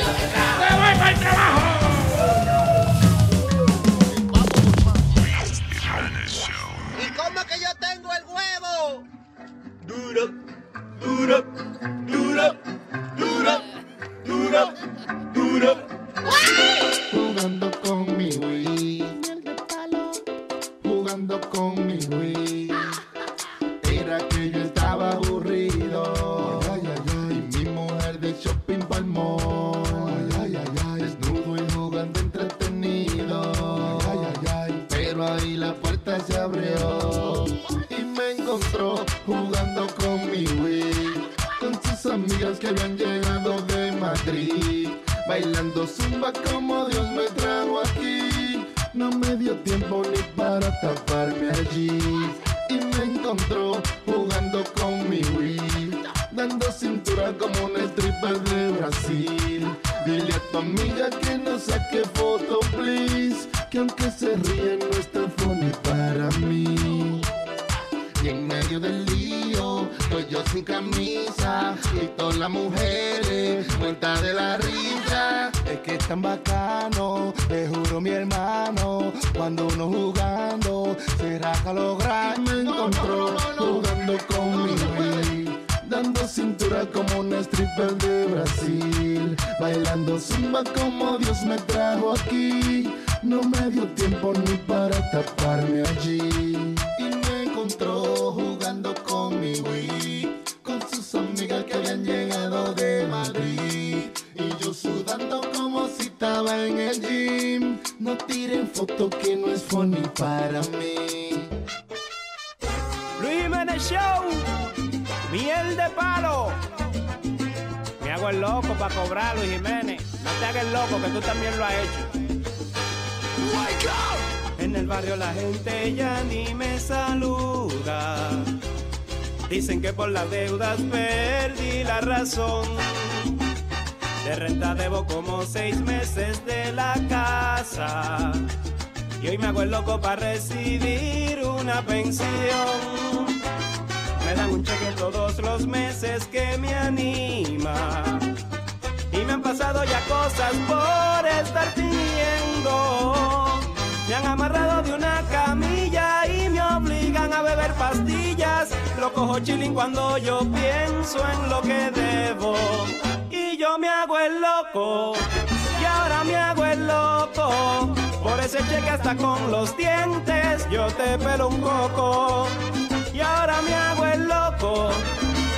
Duro, duro, duro, duro, duro, duro. Jugando con mi Wii. Jugando con mi Wii. Era que yo estaba aburrido. Y mi mujer de shopping palmó. Desnudo y jugando entretenido. Pero ahí la Amigas que habían llegado de Madrid. Bailando zumba como Dios me trajo aquí. No me dio tiempo ni para taparme allí. Y me encontró jugando con mi Wii. Dando cintura como un stripper de Brasil. Dile a tu amiga que no saque foto, please. Que aunque se ríe no es tan funny para mí. Y en medio del estoy yo sin camisa y todas las mujeres muertas de la risa. Es que es tan bacano, te juro mi hermano, cuando uno jugando se raja lo grande. Me encontró jugando con mi dando cintura como una stripper de Brasil, bailando zumba como Dios me trajo aquí. No me dio tiempo ni para taparme allí. Y me encontró jugando con mi Wii, con sus amigas que habían llegado de Madrid. Y yo sudando como si estaba en el gym. No tiren foto que no es funny para mí. Luis Jiménez Show, miel de palo. Me hago el loco para cobrar, Luis Jiménez. No te hagas el loco, que tú también lo has hecho. En el barrio la gente ya ni me saluda. Dicen que por las deudas perdí la razón. De renta debo como seis meses de la casa. Y hoy me hago el loco para recibir una pensión. Me dan un cheque todos los meses que me anima. Y me han pasado ya cosas por estar fingiendo. Me han amarrado de una camilla y me obligan a beber pastillas. Cojo chilling cuando yo pienso en lo que debo. Y yo me hago el loco. Y ahora me hago el loco. Por ese cheque hasta con los dientes yo te pelo un coco. y ahora me hago el loco.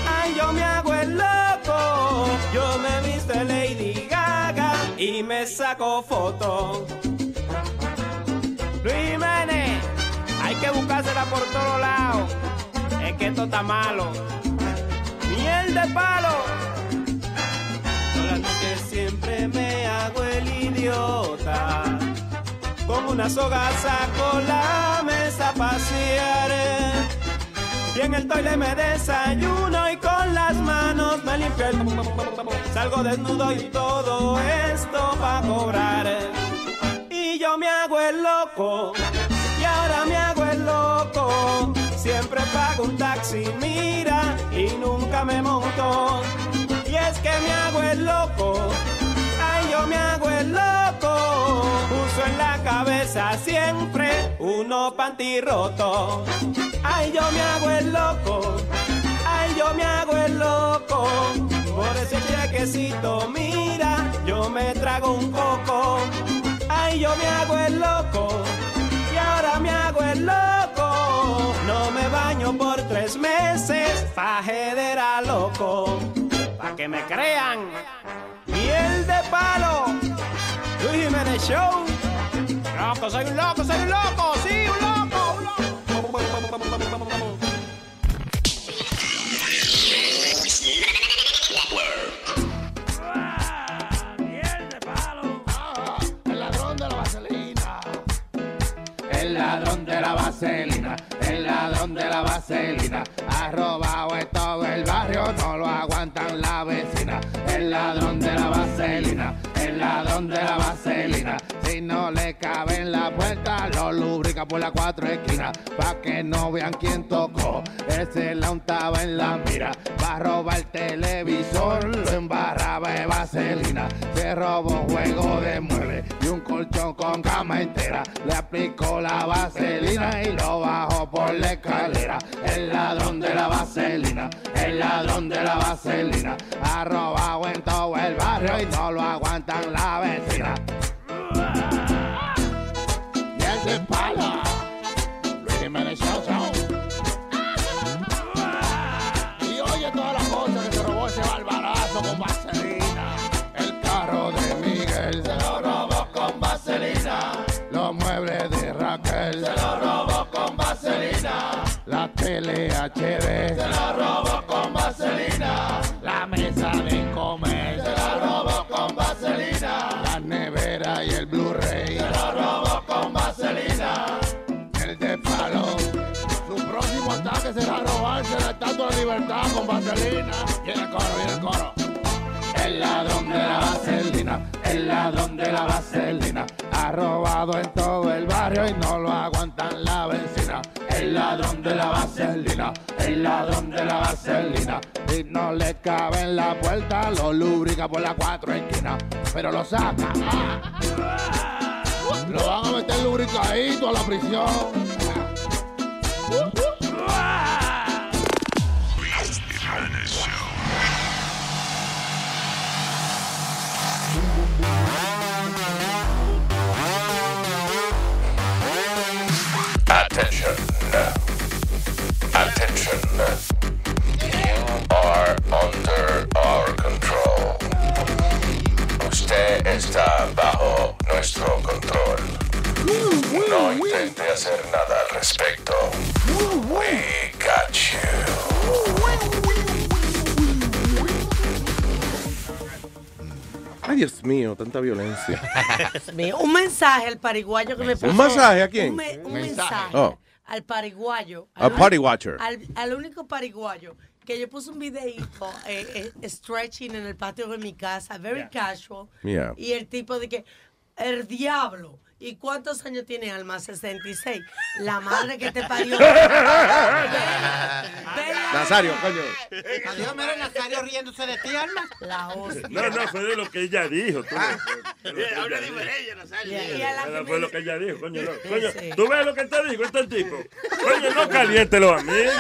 Ay, yo me hago el loco. Yo me visto de Lady Gaga y me saco foto. Luis Jiménez, hay que buscársela por todos lados. Que esto está malo. Miel de palo. Todas las noches siempre me hago el idiota. Como una soga saco la mesa a pasear. Y en el toile me desayuno y con las manos me limpio. Salgo desnudo y todo esto va a cobrar. Y yo me hago el loco. Siempre pago un taxi, mira, y nunca me monto. Y es que me hago el loco. Ay, yo me hago el loco. Uso en la cabeza siempre uno panty roto. Ay, yo me hago el loco. Ay, yo me hago el loco. Por ese chequecito, mira, yo me trago un coco. Ay, yo me hago el loco. Ahora me hago el loco. No me baño por tres meses. Fajedera loco. Pa' que me crean. Miel de palo. Luis Jiménez Show. Loco, soy un loco, soy un loco. Sí, un loco, un loco. De la vaselina. El ladrón de la vaselina. Ha robado en todo el barrio, no lo aguantan la vecina. El ladrón de la vaselina. El ladrón de la vaselina. Si no le cabe en la puerta, lo lubrica por las cuatro esquinas. Pa' que no vean quién tocó. Ese la untaba en la mira. Va a robar el televisor, lo embarraba de vaselina. Se robó un juego de muebles y un colchón con cama entera. Le aplicó la vaselina y lo bajó por la escalera. El ladrón de la vaselina, el ladrón de la vaselina. Ha robado en todo el barrio y no lo aguantan la vecina. Y el de pala, Luis. Y oye todas las cosas que se robó ese barbarazo con vaselina. El carro de Miguel se lo robó con vaselina. Los muebles de Raquel se lo robó. La tele HD se lo robó con vaselina. La mesa de comer se lo robó con vaselina. La nevera y el Blu-ray se lo robó con vaselina. El de palo. Su próximo ataque será robarse la estatua de libertad con vaselina. Viene el coro, viene el coro. El ladrón de la vaselina, el ladrón de la vaselina, ha robado en todo el barrio y no lo aguantan la vecina. El ladrón de la vaselina, el ladrón de la vaselina, y no le cabe en la puerta, lo lubrica por las cuatro esquinas, pero lo saca. Lo van a meter lubricadito a la prisión. Attention. Attention. You are under our control. Usted está bajo nuestro control. No intente hacer nada al respecto. Ay, Dios mío, tanta violencia. Dios mío, un mensaje al pariguayo que me puso. ¿Un masaje a quién? Un, me- un Mensaje. mensaje Oh. al pariguayo. A al party watcher. Al, al único pariguayo que yo puse un videito eh, eh, stretching en el patio de mi casa, very casual. Yeah. Y el tipo de que, el diablo. ¿Y cuántos años tiene Alma? 66. La madre que te parió. Nazario, coño. Adiós, mira Nazario riéndose de ti, Alma. La hostia. No, no, fue de lo que ella dijo. tú. Que ella habla diferente, Nazario. Que Bueno, me fue lo que ella dijo, coño. no. Coño, sí. ¿Tú ves lo que te dijo este tipo? Coño, no caliente los amigos.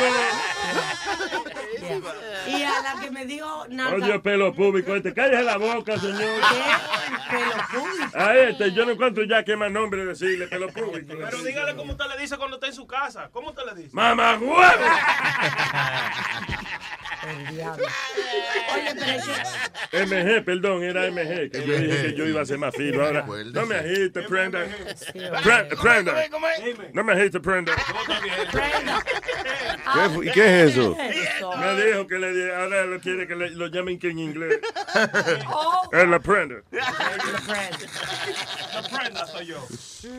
Y a la que me dijo nada. Oye, pelo público, este, cállese la boca, señor. Pelo público. A este, yo no encuentro ya qué más nombre decirle, pelo público. Pero dígale cómo usted le dice cuando está en su casa. ¿Cómo usted le dice? ¡Mamá huevo! Oye, pero que. MG, perdón, era MG, que yo dije que yo iba a ser más fino. Ahora, no me agite, prenda. Pre- Prenda. No me agite, prenda. ¿Qué ¿Y qué es eso? Me dijo que le ahora lo quiere que le- lo llamen que en inglés. Oh. Es la prenda. La prenda soy yo.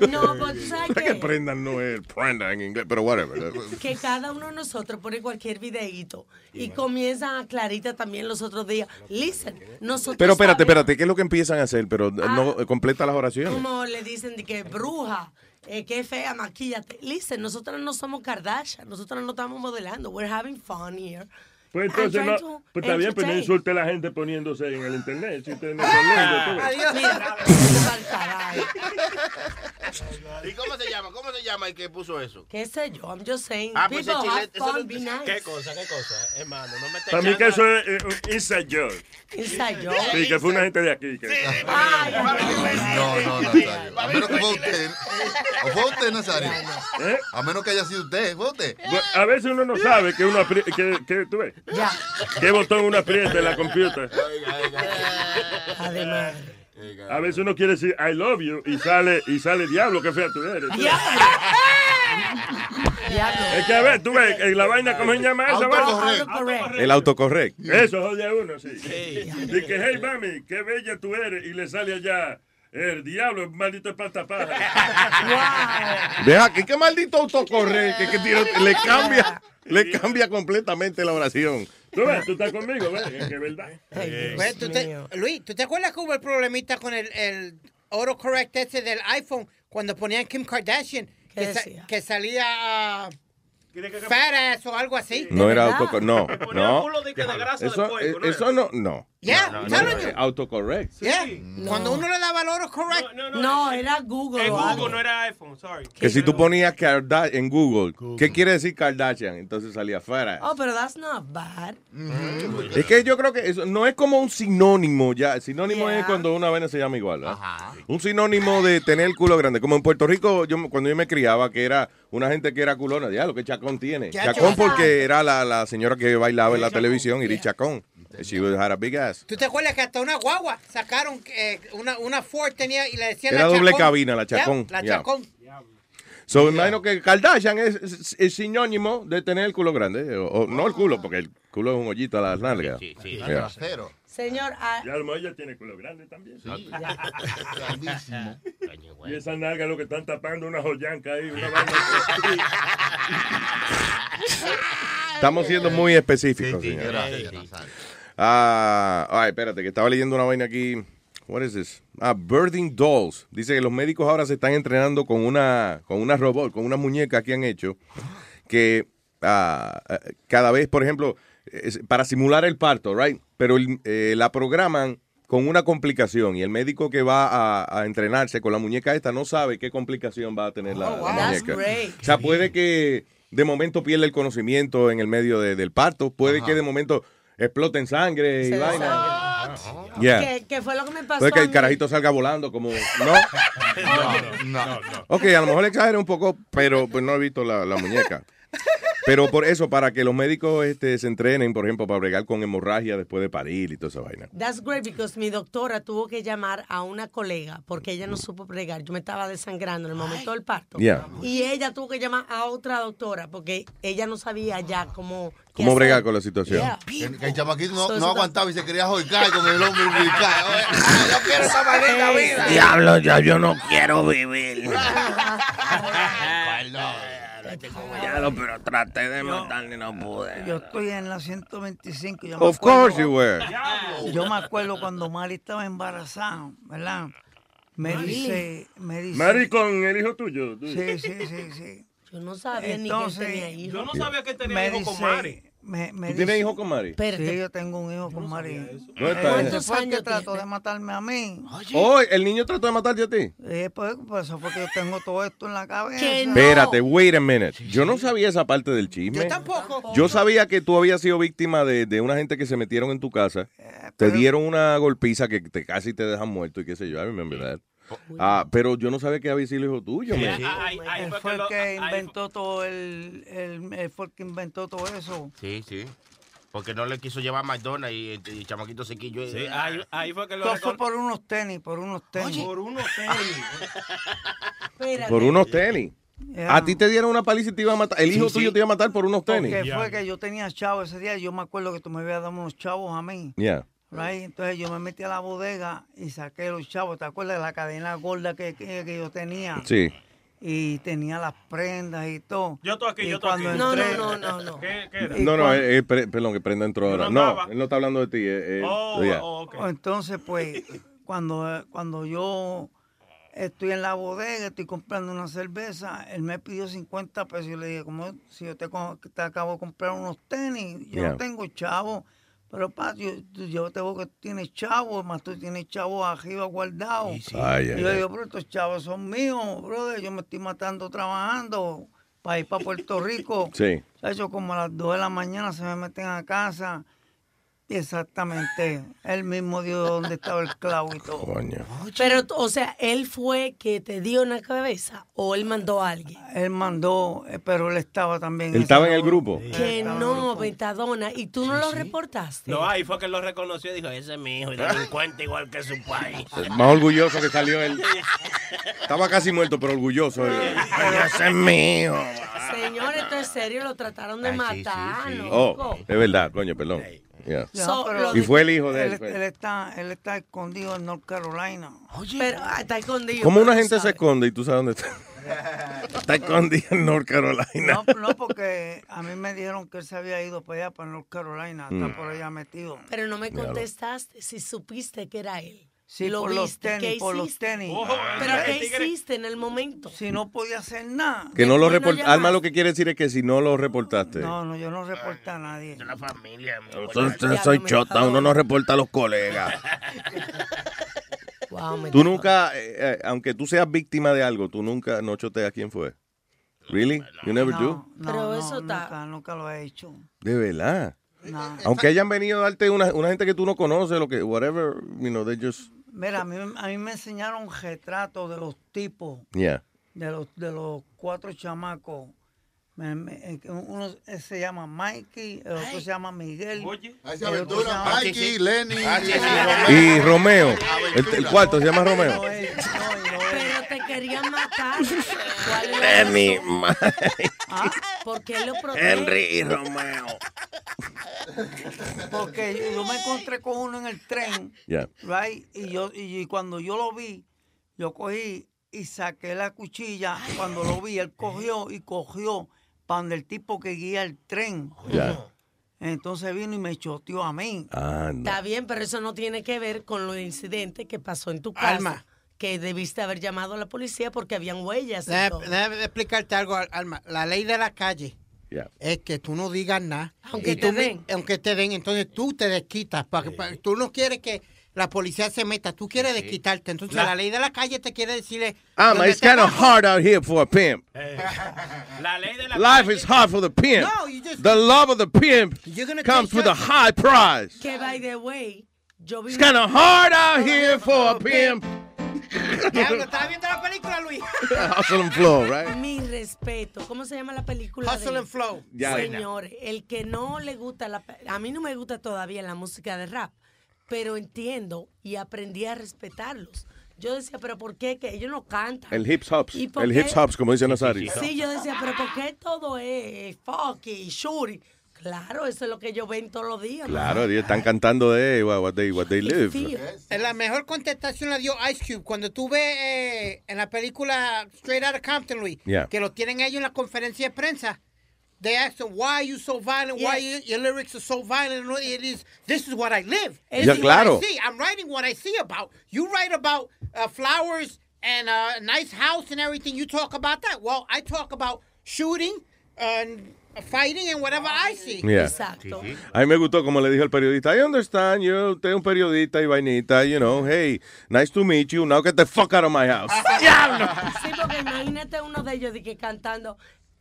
No, tú sabes que que, prenda no es prenda en inglés, pero whatever. que cada uno de nosotros pone cualquier videíto y comienza a Clarita también los otros días. Listen, nosotros. Pero espérate, sabemos espérate, ¿qué es lo que empiezan a hacer? Pero no completa las oraciones. Como le dicen de que bruja, eh, que fea, maquillate. Listen, nosotros no somos Kardashian, nosotros no estamos modelando. We're having fun here. Pues I'm entonces, no, to pues está bien, pero no insulte a la gente poniéndose en el internet. Si usted no es lindo, tú ves. Adiós. ¿Y cómo se llama? ¿Cómo se llama el que puso eso? qué sé yo, I'm just saying. Ah, pues People have fun, be nice. ¿Qué cosa, qué cosa? Hermano, no me estés Para mí que eso es eh, un inside joke. Inside joke. Sí, que fue una gente de aquí. que- No, no, Nazario. A menos que fue usted. ¿O fue usted, Nazario? ¿Eh? A menos que haya sido usted. ¿Fue usted? A veces uno no sabe que uno apri- que, que tú ves. Ya. ¿Qué botón uno aprieta en la computadora? Además. A veces uno quiere decir I love you y sale y sale diablo, qué fea tú eres. Es que a ver, tú ves, en la vaina, ¿cómo se llama esa vaina? El autocorrect. Eso jode a uno, sí. Dice que, hey, mami, qué bella tú eres. Y le sale allá el diablo, el maldito espantapájaro. Deja aquí, qué maldito autocorrect, que, que le cambia, le cambia completamente la oración. Tú ves, tú estás conmigo, ¿ves? Es que es verdad. Pues, ¿tú te- Luis, ¿tú te acuerdas que hubo el problemita con el, el autocorrect ese del iPhone cuando ponían Kim Kardashian? ¿Qué Que, sa- que salía ah, fat ass o algo así. No era autocorrect, de que de ¿no eso no, no. Yeah, No, no, you. autocorrect. Yeah. Cuando uno le daba el autocorrect. No, era Google. En algo. Google no era iPhone, sorry. Que si tú ponías Karda- en Google, ¿qué quiere decir Kardashian? Entonces salía fuera. Oh, pero that's not bad. Es que yo creo que eso no es como un sinónimo ya. Sinónimo Yeah. es cuando una vaina se llama igual. ¿verdad? Un sinónimo de tener el culo grande. Como en Puerto Rico, yo cuando yo me criaba, que era una gente que era culona, ya lo que Chacón tiene. Chacón porque era la, la señora que bailaba en la televisión, Iris Chacón. She had a big ass. ¿Tú te acuerdas que hasta una guagua sacaron, eh, una, una Ford tenía y le decían Era la doble Chacón? cabina, la Yeah, Chacón. la Yeah. Chacón. So, me imagino que Kardashian es, es- es sinónimo de tener el culo grande. O, o no el culo, porque el culo es un hoyito a las nalgas. Yeah. Señor, ah, Y a lo mejor ella tiene culo grande también. Grandísimo. Y esa nalga lo que están tapando una joyanca ahí, una vaina. Estamos siendo muy específicos, señor. Gracias, Nazario. Ah, ay, espérate, que estaba leyendo una vaina aquí. What is this? Ah, Birthing Dolls. Dice que los médicos ahora se están entrenando con una, con una robot, con una muñeca que han hecho, que ah, ah, cada vez, por ejemplo, es para simular el parto, right? Pero el- eh, la programan con una complicación y el médico que va a, a entrenarse con la muñeca esta no sabe qué complicación va a tener la, Oh, wow. la That's muñeca. great. O sea, puede que de momento pierda el conocimiento en el medio de- del parto, puede que de momento explote en sangre y Se vaina. Yeah. ¿qué, qué fue lo que me pasó? Que el carajito salga volando como... ¿No? No, no. Ok, a lo mejor exagero un poco, pero pues no he visto la, la muñeca. Pero por eso, para que los médicos este, se entrenen, por ejemplo, para bregar con hemorragia después de parir y toda esa vaina. That's great because mi doctora tuvo que llamar a una colega porque ella no supo bregar. Yo me estaba desangrando en el momento del parto. Yeah. Y ella tuvo que llamar a otra doctora porque ella no sabía ya cómo. ¿Cómo hacer. bregar con la situación? Yeah. Que, que el chamaquito no, So, no eso aguantaba y se quería joicar con el hombre umbilical. Oye, Yo quiero esa maldita vida. Diablo, ya yo no quiero vivir. Diablo, pero traté de matarle y no pude. Yo estoy en la 125. Yo me Of acuerdo- course you were. Yo me acuerdo cuando Mari estaba embarazada, ¿verdad? Me Mari. dice, me dice. Mari con el hijo tuyo. Sí, sí, sí, sí. Yo no sabía ni que tenía hijos. Yo no sabía que tenía me hijo con Mari. Me, me ¿Tú tienes hijo con Mari? Sí, yo tengo un hijo con Mari. ¿Dónde está Ese ese? fue el que trató de matarme a mí. Oh, el niño trató de matarte a ti. Eh, pues, pues eso fue que yo tengo todo esto en la cabeza. Espérate, wait a minute. Yo no sabía esa parte del chisme. Yo tampoco. Yo sabía que tú habías sido víctima de, de una gente que se metieron en tu casa. te dieron una golpiza que te casi te dejan muerto y qué sé yo. I remember that. Ah, pero yo no sabía que había sido hijo tuyo. Sí, man. él fue el que inventó todo el, el, él fue el que inventó todo eso. Sí, sí. Porque no le quiso llevar a McDonald's y, y Chamaquito se quilló. Sí, ahí, ahí fue que lo Todo fue por unos tenis, por unos tenis. Por unos tenis. Por unos tenis. Yeah. A ti te dieron una paliza y te iba a matar. El Sí, hijo sí. tuyo te iba a matar por unos tenis. Porque fue que yo tenía chavos ese día. Yo me acuerdo que tú me habías dado unos chavos a mí. Yeah. Right? Entonces yo me metí a la bodega y saqué los chavos. ¿Te acuerdas de la cadena gorda que, que, que yo tenía? Sí. Y tenía las prendas y todo. Yo estoy aquí, Y yo estoy cuando aquí. entré- No, no, no. ¿Qué, qué era? Y No, no, cuando- eh, eh, pre- perdón, que Prenda entró ahora. no No, él no está hablando de ti. eh, eh, Oh, yeah. Entonces, pues, cuando, cuando yo estoy en la bodega, estoy comprando una cerveza, él me pidió 50 pesos. Yo le dije, como si yo te, acabo de comprar unos tenis, yo Yeah. no tengo chavo. Pero, pa, yo, yo te veo que tienes chavos, más tú tienes chavos arriba guardados. Ay, y ay, yo ay. digo, pero estos chavos son míos, brother. Yo me estoy matando trabajando para ir para Puerto Rico. Sí. Chacho, como a las 2 de la mañana se me meten a casa. Exactamente. Él mismo dio donde estaba el clavo y todo. Pero, o sea, él fue que te dio en la cabeza o él mandó a alguien. Él mandó, eh, pero él estaba también. Él estaba en el grupo. Que no, Betadona. ¿Y tú no lo reportaste? No, ahí fue que lo reconoció y dijo, ese es mi hijo, y delincuente igual que su país. Más orgulloso que salió él. Estaba casi muerto, pero orgulloso. él. Ese es mi hijo. Señor, esto es serio, lo trataron de matar, Oh, es verdad, coño, perdón. Yeah. So, Y fue el hijo de él, él. pues. Él está, él está escondido en North Carolina. Pero ah, está escondido. ¿Cómo una gente se esconde y tú sabes dónde está? Está escondido en North Carolina. No, no, porque a mí me dijeron que él se había ido para allá, para North Carolina. Está Mm. por allá metido. Pero no me Míralo. contestaste si supiste que era él. Sí, lo por los viste, tenis, ¿qué por los hiciste? tenis. Pero Ah, ¿qué hiciste en el momento? Si no podía hacer nada. Que no lo reportaste. Alma lo que quiere decir es que si no lo reportaste. No, no, yo no reporté a nadie. La familia. Eso soy chota, uno no reporta a los colegas. Wow, Tú nunca, eh, eh, aunque tú seas víctima de algo, tú nunca no choteas quién fue. Really? You never no, do? No, Pero no, eso está- nunca, nunca lo he hecho. De verdad. No. Aunque hayan venido a darte una, una gente que tú no conoces, lo que, whatever, you know, they just, Mira, a mí, a mí me enseñaron retratos de los tipos, yeah. de los, de los cuatro chamacos. Eh, uno eh, se llama Mikey, el otro se llama Miguel. Ahí se el otro se aventura llama- Mikey, Lenny. Y Romeo, el, el cuarto se llama Romeo. Pero te querían matar. ¿Cuál es la Lenny. ¿Ah? ¿Por qué lo protege? Henry y Romeo. Porque yo me encontré con uno en el tren, Yeah. right? Y yo y cuando yo lo vi, yo cogí y saqué la cuchilla. Cuando lo vi, él cogió y cogió para donde el tipo que guía el tren. Ya. Entonces vino y me choteó a mí. Está bien, pero eso no tiene que ver con los incidentes que pasó en tu casa. Alma. Que debiste haber llamado a la policía porque habían huellas. Déjame, déjame explicarte algo, Al- Alma. La ley de la calle Yeah. es que tú no digas nada. Aunque Y te tú den. Aunque te den, entonces tú te desquitas. Para, para- tú no quieres que la policía se meta, tú quieres desquitarte. Entonces La- la ley de la calle te quiere decirle... Donde it's kind of hard out here for a pimp. La ley de la Life is hard for the pimp. No, you just- The love of the pimp comes with a high price. Que, by the way, yo vi... It's kind of hard out here for a pimp. ¿Estás viendo la película, Luis? Hustle and flow, right? Mi respeto. ¿Cómo se llama la película? de Hustle él? and Flow. Ya. Señores, el que no le gusta la... A mí no me gusta todavía la música de rap, pero entiendo y aprendí a respetarlos. Yo decía, pero ¿por qué? Que ellos no cantan. El hips hops. ¿Y por El hips hops, como dice Nazario. Sí, yo decía, pero ¿por qué todo es funky, shuri? Claro, eso es lo que ellos ven todos los días. Claro, ellos están cantando de what they, what they live. La mejor contestación la dio Ice Cube. Cuando tú ves eh, en la película Straight Outta Compton, Luis, Yeah. que lo tienen ellos en la conferencia de prensa, they asked him, why are you so violent? Why your, your lyrics are so violent? And it is, this is what I live. This Ya, is claro. what I see. I'm writing what I see about. You write about uh, flowers and uh, a nice house and everything. You talk about that. Well, I talk about shooting and fighting and whatever I see. Yeah. Exacto. A mí me gustó como le dijo el periodista, I understand you, usted es un periodista y vainita, you know, hey, nice to meet you, now get the fuck out of my house. Sí, porque imagínate uno de ellos de que cantando,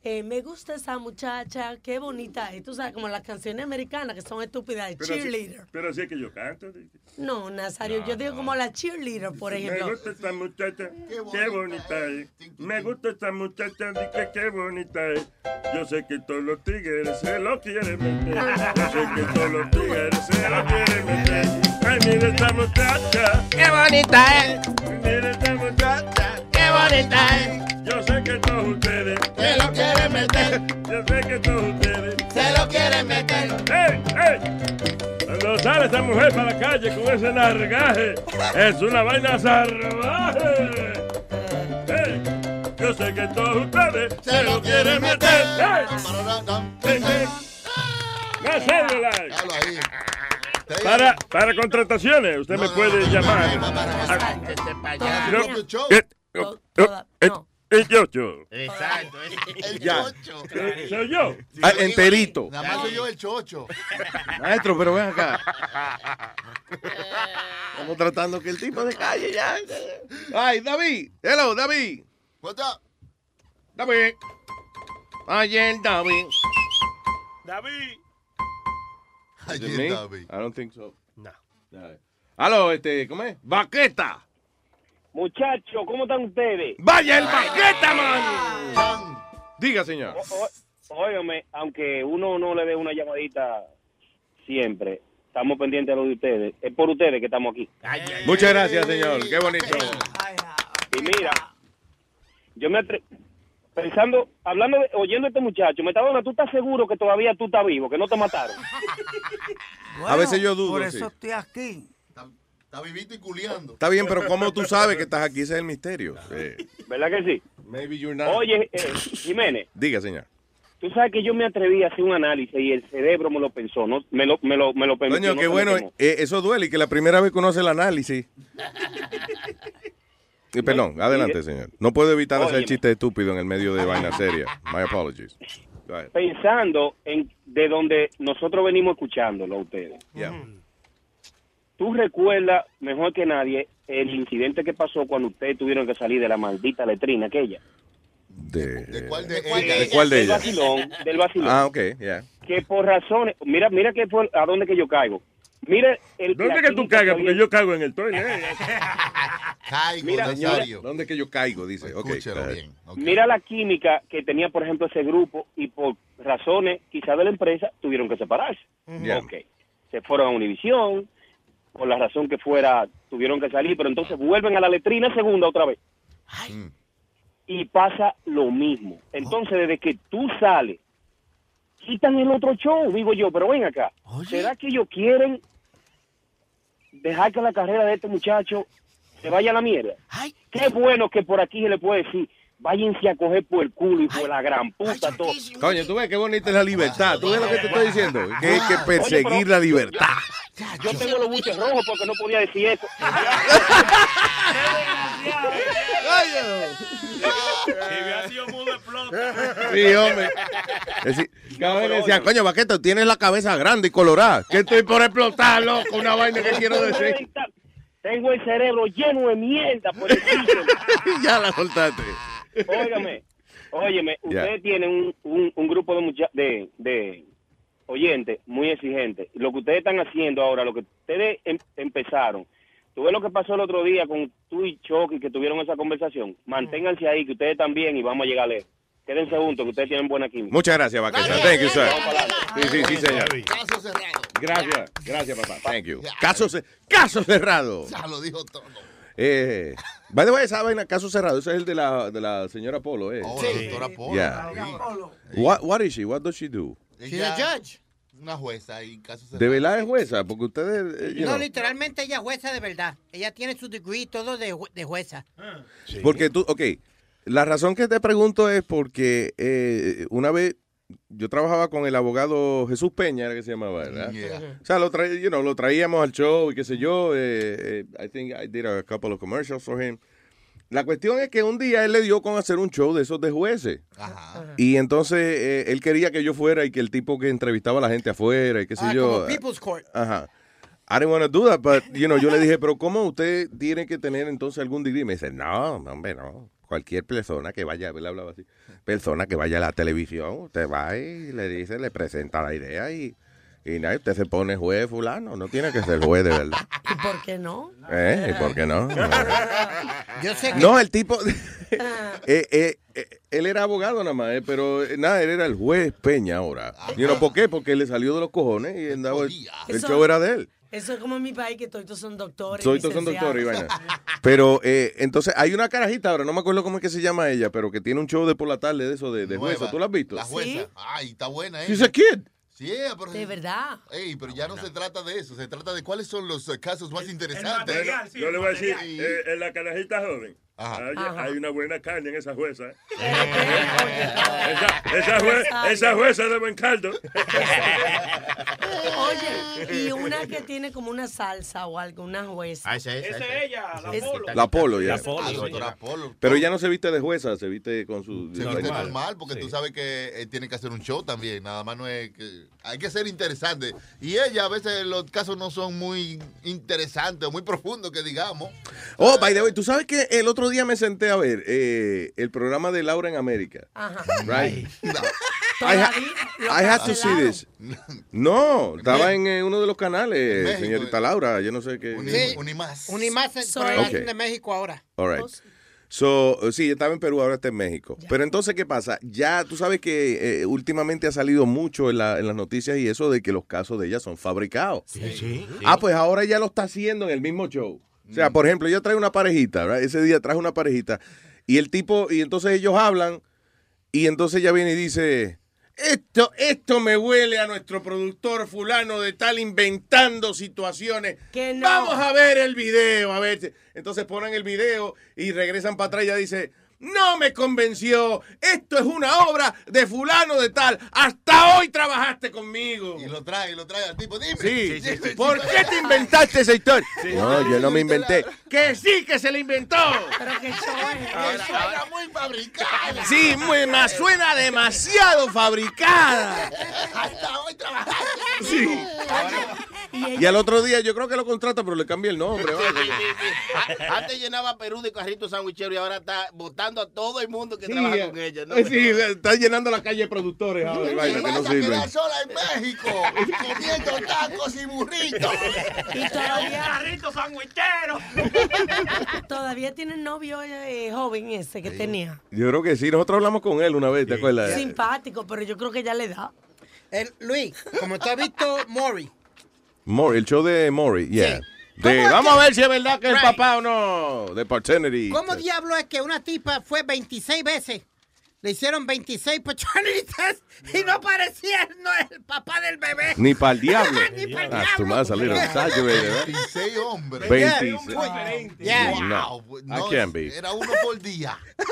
eh, me gusta esa muchacha, qué bonita es. Tú sabes, como las canciones americanas que son estúpidas de Pero así- cheerleader. Pero así es que yo canto. No, Nazario, yo digo como la cheerleader, por ejemplo. Me gusta esta muchacha, qué bonita es. Me gusta esta muchacha, di que qué bonita es. Yo sé que todos los tigres se lo quieren meter. Yo sé que todos los tigres se lo quieren meter. Ay, mira esta muchacha, Qué bonita es. mira esta muchacha, Qué bonita es. Yo sé que todos ustedes Se lo quieren meter. Yo sé que todos ustedes Se lo quieren meter. ¡Ey, ey! Cuando sale esa mujer para la calle con ese nargaje, es una vaina salvaje. ¡Ey! Yo sé que todos ustedes se lo quieren meter. ¡Ey! ¡Ey! Más celular. Para, para contrataciones, usted me puede llamar. a- No, eh, El chocho. Exacto. El chocho. Soy yo. Ah, enterito. Nada más soy yo el chocho. Maestro, pero ven acá. Estamos tratando que el tipo de calle ya. Ay, David. Hello, David. What's up? David. Ayer, David. David. Ayer? David. I don't think so. No. Aló, este, ¿cómo es? Baqueta. Muchachos, ¿cómo están ustedes? Vaya el Baqueta, man. Diga, señor. O- Óigame, aunque uno no le dé una llamadita siempre, estamos pendientes de lo de ustedes. Es por ustedes que estamos aquí. Muchas gracias, señor. Qué bonito. Y mira, yo me atre- pensando, hablando, de, oyendo a este muchacho, Metadona, ¿tú estás seguro que todavía tú estás vivo, que no te mataron? A veces yo dudo, Por sí. eso estoy aquí. Está vivito y culiando. Está bien, pero ¿cómo tú sabes que estás aquí? Ese es el misterio. Eh, ¿Verdad que sí? maybe you're not. Oye, eh, Jiménez, Diga, señor. tú sabes que yo me atreví a hacer un análisis y el cerebro me lo pensó, no, me lo, me lo, me lo permitió. Coño, no qué bueno. eh, eso duele y que la primera vez que uno hace el análisis. Y perdón, adelante, señor. No puedo evitar hacer Óyeme. chiste estúpido en el medio de vaina seria. My apologies. Pensando en de donde nosotros venimos escuchándolo a ustedes. Yeah. ¿Tú recuerdas mejor que nadie el incidente que pasó cuando ustedes tuvieron que salir de la maldita letrina aquella? De, ¿De cuál de ¿De cuál de del ellas? vacilón, del vacilón. Ah, ok, ya. Que por razones, mira, mira que fue a dónde que yo caigo. Mira el ¿Dónde que tú había- Porque yo cago en el toile. Caigo, Mira, Nazario. ¿Dónde que yo caigo? Dice. Ok. Escúchelo go ahead. bien. ok. Mira la química que tenía, por ejemplo, ese grupo y por razones quizás de la empresa tuvieron que separarse. Ok. Se fueron a Univisión, por la razón que fuera, tuvieron que salir, pero entonces vuelven a la letrina segunda otra vez. Mm. Y pasa lo mismo. Entonces, desde que tú sales, quitan el otro show, digo yo, pero ven acá. ¿Será que ellos quieren dejar que la carrera de este muchacho se vaya a la mierda? Qué bueno que por aquí se le puede decir, váyanse a coger por el culo y por la gran puta todo. Coño, tú ves qué bonita es la libertad. ¿Tú ves lo que te estoy diciendo? Que hay que perseguir la libertad. Yo tengo los buches rojos porque no podía decir eso. Sí, hombre. Es decir, cada vez decían, coño, Baqueto, tienes la cabeza grande y colorada. Que estoy por explotar, loco. Una vaina que quiero decir. Tengo el cerebro lleno de mierda por el ya la soltaste. Óigame, óyeme, ustedes tienen un, un, un grupo de, mucha- de, de oyentes muy exigentes. Lo que ustedes están haciendo ahora, lo que ustedes em- empezaron, tú ves lo que pasó el otro día con tú y Chucky que tuvieron esa conversación. Manténganse ahí, que ustedes también y vamos a llegar lejos. Quédense juntos, que ustedes tienen buena química. Muchas gracias, Baqueta. Thank you, sir. Sí, sí, sí, señor. Caso cerrado. Gracias, gracias, papá. Thank you. Caso, ce- caso cerrado. Ya lo dijo todo. Eh, by the way, esa vaina, caso cerrado. Ese es el de la, de la señora Polo, ¿eh? Oh, la doctora Polo. Yeah. Sí. What, what is she? What does she do? Ella- Una jueza y caso cerrado. ¿De verdad es jueza? Porque ustedes, eh, No, know, literalmente ella es jueza de verdad. Ella tiene su degree y todo de, de jueza. Porque tú, ok, la razón que te pregunto es porque eh, una vez yo trabajaba con el abogado Jesús Peña, era que se llamaba, ¿verdad? Yeah. O sea, lo, tra- you know, lo traíamos al show y qué sé yo. eh, eh, I think I did a couple of commercials for him. La cuestión es que un día él le dio con hacer un show de esos de jueces. Y entonces eh, él quería que yo fuera y que el tipo que entrevistaba a la gente afuera y qué sé Ah, yo. como People's Court. Ajá. I didn't want to do that, but, you know, yo le dije, pero ¿cómo usted tiene que tener entonces algún degree? Me dice, no, no, hombre, no. Cualquier persona que vaya, él hablaba así, persona que vaya a la televisión, usted va y le dice, le presenta la idea y, y nada, usted se pone juez fulano, no tiene que ser juez de verdad. ¿Y por qué no? ¿Eh? ¿Y por qué no? Yo sé que... No, el tipo, eh, eh, eh, él era abogado nada más, eh, pero nada, él era el juez Peña ahora. ¿Y no por qué? Porque le salió de los cojones y andaba, el, show era de él. Eso es como en mi país, que todos son doctores. Todos son doctores y vaina. Pero eh, entonces hay una carajita ahora, no me acuerdo cómo es que se llama ella, pero que tiene un show de por la tarde de eso de, de jueza. ¿Tú la has visto? La jueza. Ay, está buena ella. She's a kid. Sí, pero... De verdad. Ey, pero ya no se trata de eso, se trata de cuáles son los eh, casos más interesantes. Bueno, yo le voy a decir, eh, en la carajita joven, hay, Ajá. hay una buena carne en esa jueza. ¿eh? esa, esa, jue- esa jueza de buen caldo. Oye, y una que tiene como una salsa o algo, una jueza. Ah, esa es. Esa es ella, la Es- Polo. La Polo, ya. La Polo, doctora Polo. Pero ella no se viste de jueza, se viste con su... Se viste normal porque tú sabes que eh, tiene que hacer un show también. Nada más no es que. Hay que ser interesante. Y ella, a veces los casos no son muy interesantes o muy profundos, que digamos. Oh, by the way, tú sabes que el otro día me senté a ver eh, el programa de Laura en América. Ajá. Right? I, ha- lo I had to see this. No, estaba en eh, uno de los canales, México, señorita Laura, yo no sé qué. Sí. Unimás. Unimás, So- por allá Ok. de México ahora. All right. So, uh, sí, estaba en Perú, ahora está en México. Pero entonces, ¿qué pasa? Ya tú sabes que eh, últimamente ha salido mucho en, la- en las noticias y eso de que los casos de ella son fabricados. Sí, sí. Ah, pues ahora ella lo está haciendo en el mismo show. O sea, por ejemplo, ella trae una parejita, ¿verdad? Ese día traje una parejita y el tipo, y entonces ellos hablan y entonces ella viene y dice, esto, esto me huele a nuestro productor fulano de tal inventando situaciones. Que no. Vamos a ver el video, a ver. si-". Entonces ponen el video y regresan para atrás y ella dice, no me convenció, esto es una obra de fulano de tal, hasta hoy trabajaste conmigo. Y lo trae, y lo trae al tipo. Dime. Sí, dime, dime. ¿por qué te inventaste esa historia? No, yo no me inventé. Que sí, que se la inventó. Pero que es. Que suena muy fabricada. Sí, muy, me suena demasiado fabricada. Hasta hoy trabajaste. Sí. Y al otro día yo creo que lo contrata, pero le cambia el nombre. Sí, sí, sí, sí. Antes llenaba Perú de carritos sandwicheros y ahora está votando a todo el mundo que trabaja Sí, con ella. ¿no? eh, sí, está llenando la calle de productores ahora. y vaina, que no sirven. quedar sola en México, comiendo tacos y burritos. Y todavía, Carrito sandwichero. todavía tiene novio eh, joven ese que tenía. Yo creo que sí. Nosotros hablamos con él una vez, ¿te acuerdas? Simpático, pero yo creo que ya le da. El, Luis, como tú has visto, Maury. Maury, el show de Maury, yeah. ¿Cómo De, es vamos que- a ver si es verdad que es Right. papá o no. De paternity. ¿Cómo diablo es que una tipa fue 26 veces? Le hicieron 26 paternity tests y no parecía no, el papá del bebé. Ni para el diablo. Ni pa'l Ah, tu diablo. madre salir exaggerate, ¿verdad? 26 hombres. 26. Yeah. No, No, I can't be. Era uno por día.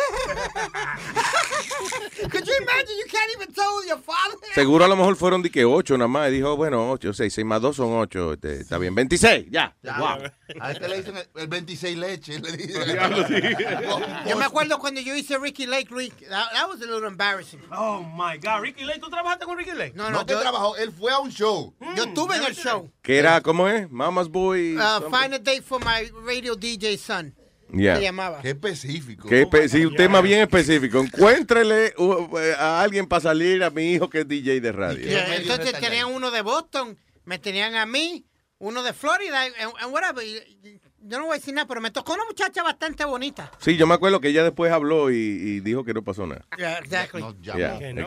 Could you imagine you can't even tell your father? Seguro a lo mejor fueron de que 8 nada más. Y dijo, bueno, 8, 6, 6 más 2 son 8. está bien, 26, ya. Wow. A este le dicen el, el 26 leche. Le dicen. Diablo, sí. Yo me acuerdo cuando yo hice Ricky Lake, Rick, that, that was a little embarrassing. Oh my God, Ricky Lake, ¿tú trabajaste con Ricky Lake? No, No no, yo, trabajó, él fue a un show. yo estuve en el show. ¿Qué era? ¿Cómo es? Mama's Boy. Uh, find a date for my radio DJ son. Yeah. Se llamaba. Qué específico. Que espe- sí, un tema bien específico. Encuéntrele uh, eh, a alguien para salir a mi hijo que es DJ de radio. Y entonces tenían uno de Boston, me tenían a mí, uno de Florida, and, and whatever. Yo no voy a decir nada, pero me tocó una muchacha bastante bonita. Sí, yo me acuerdo que ella después habló y, y dijo que no pasó nada. Yeah, exactly. Yeah, no.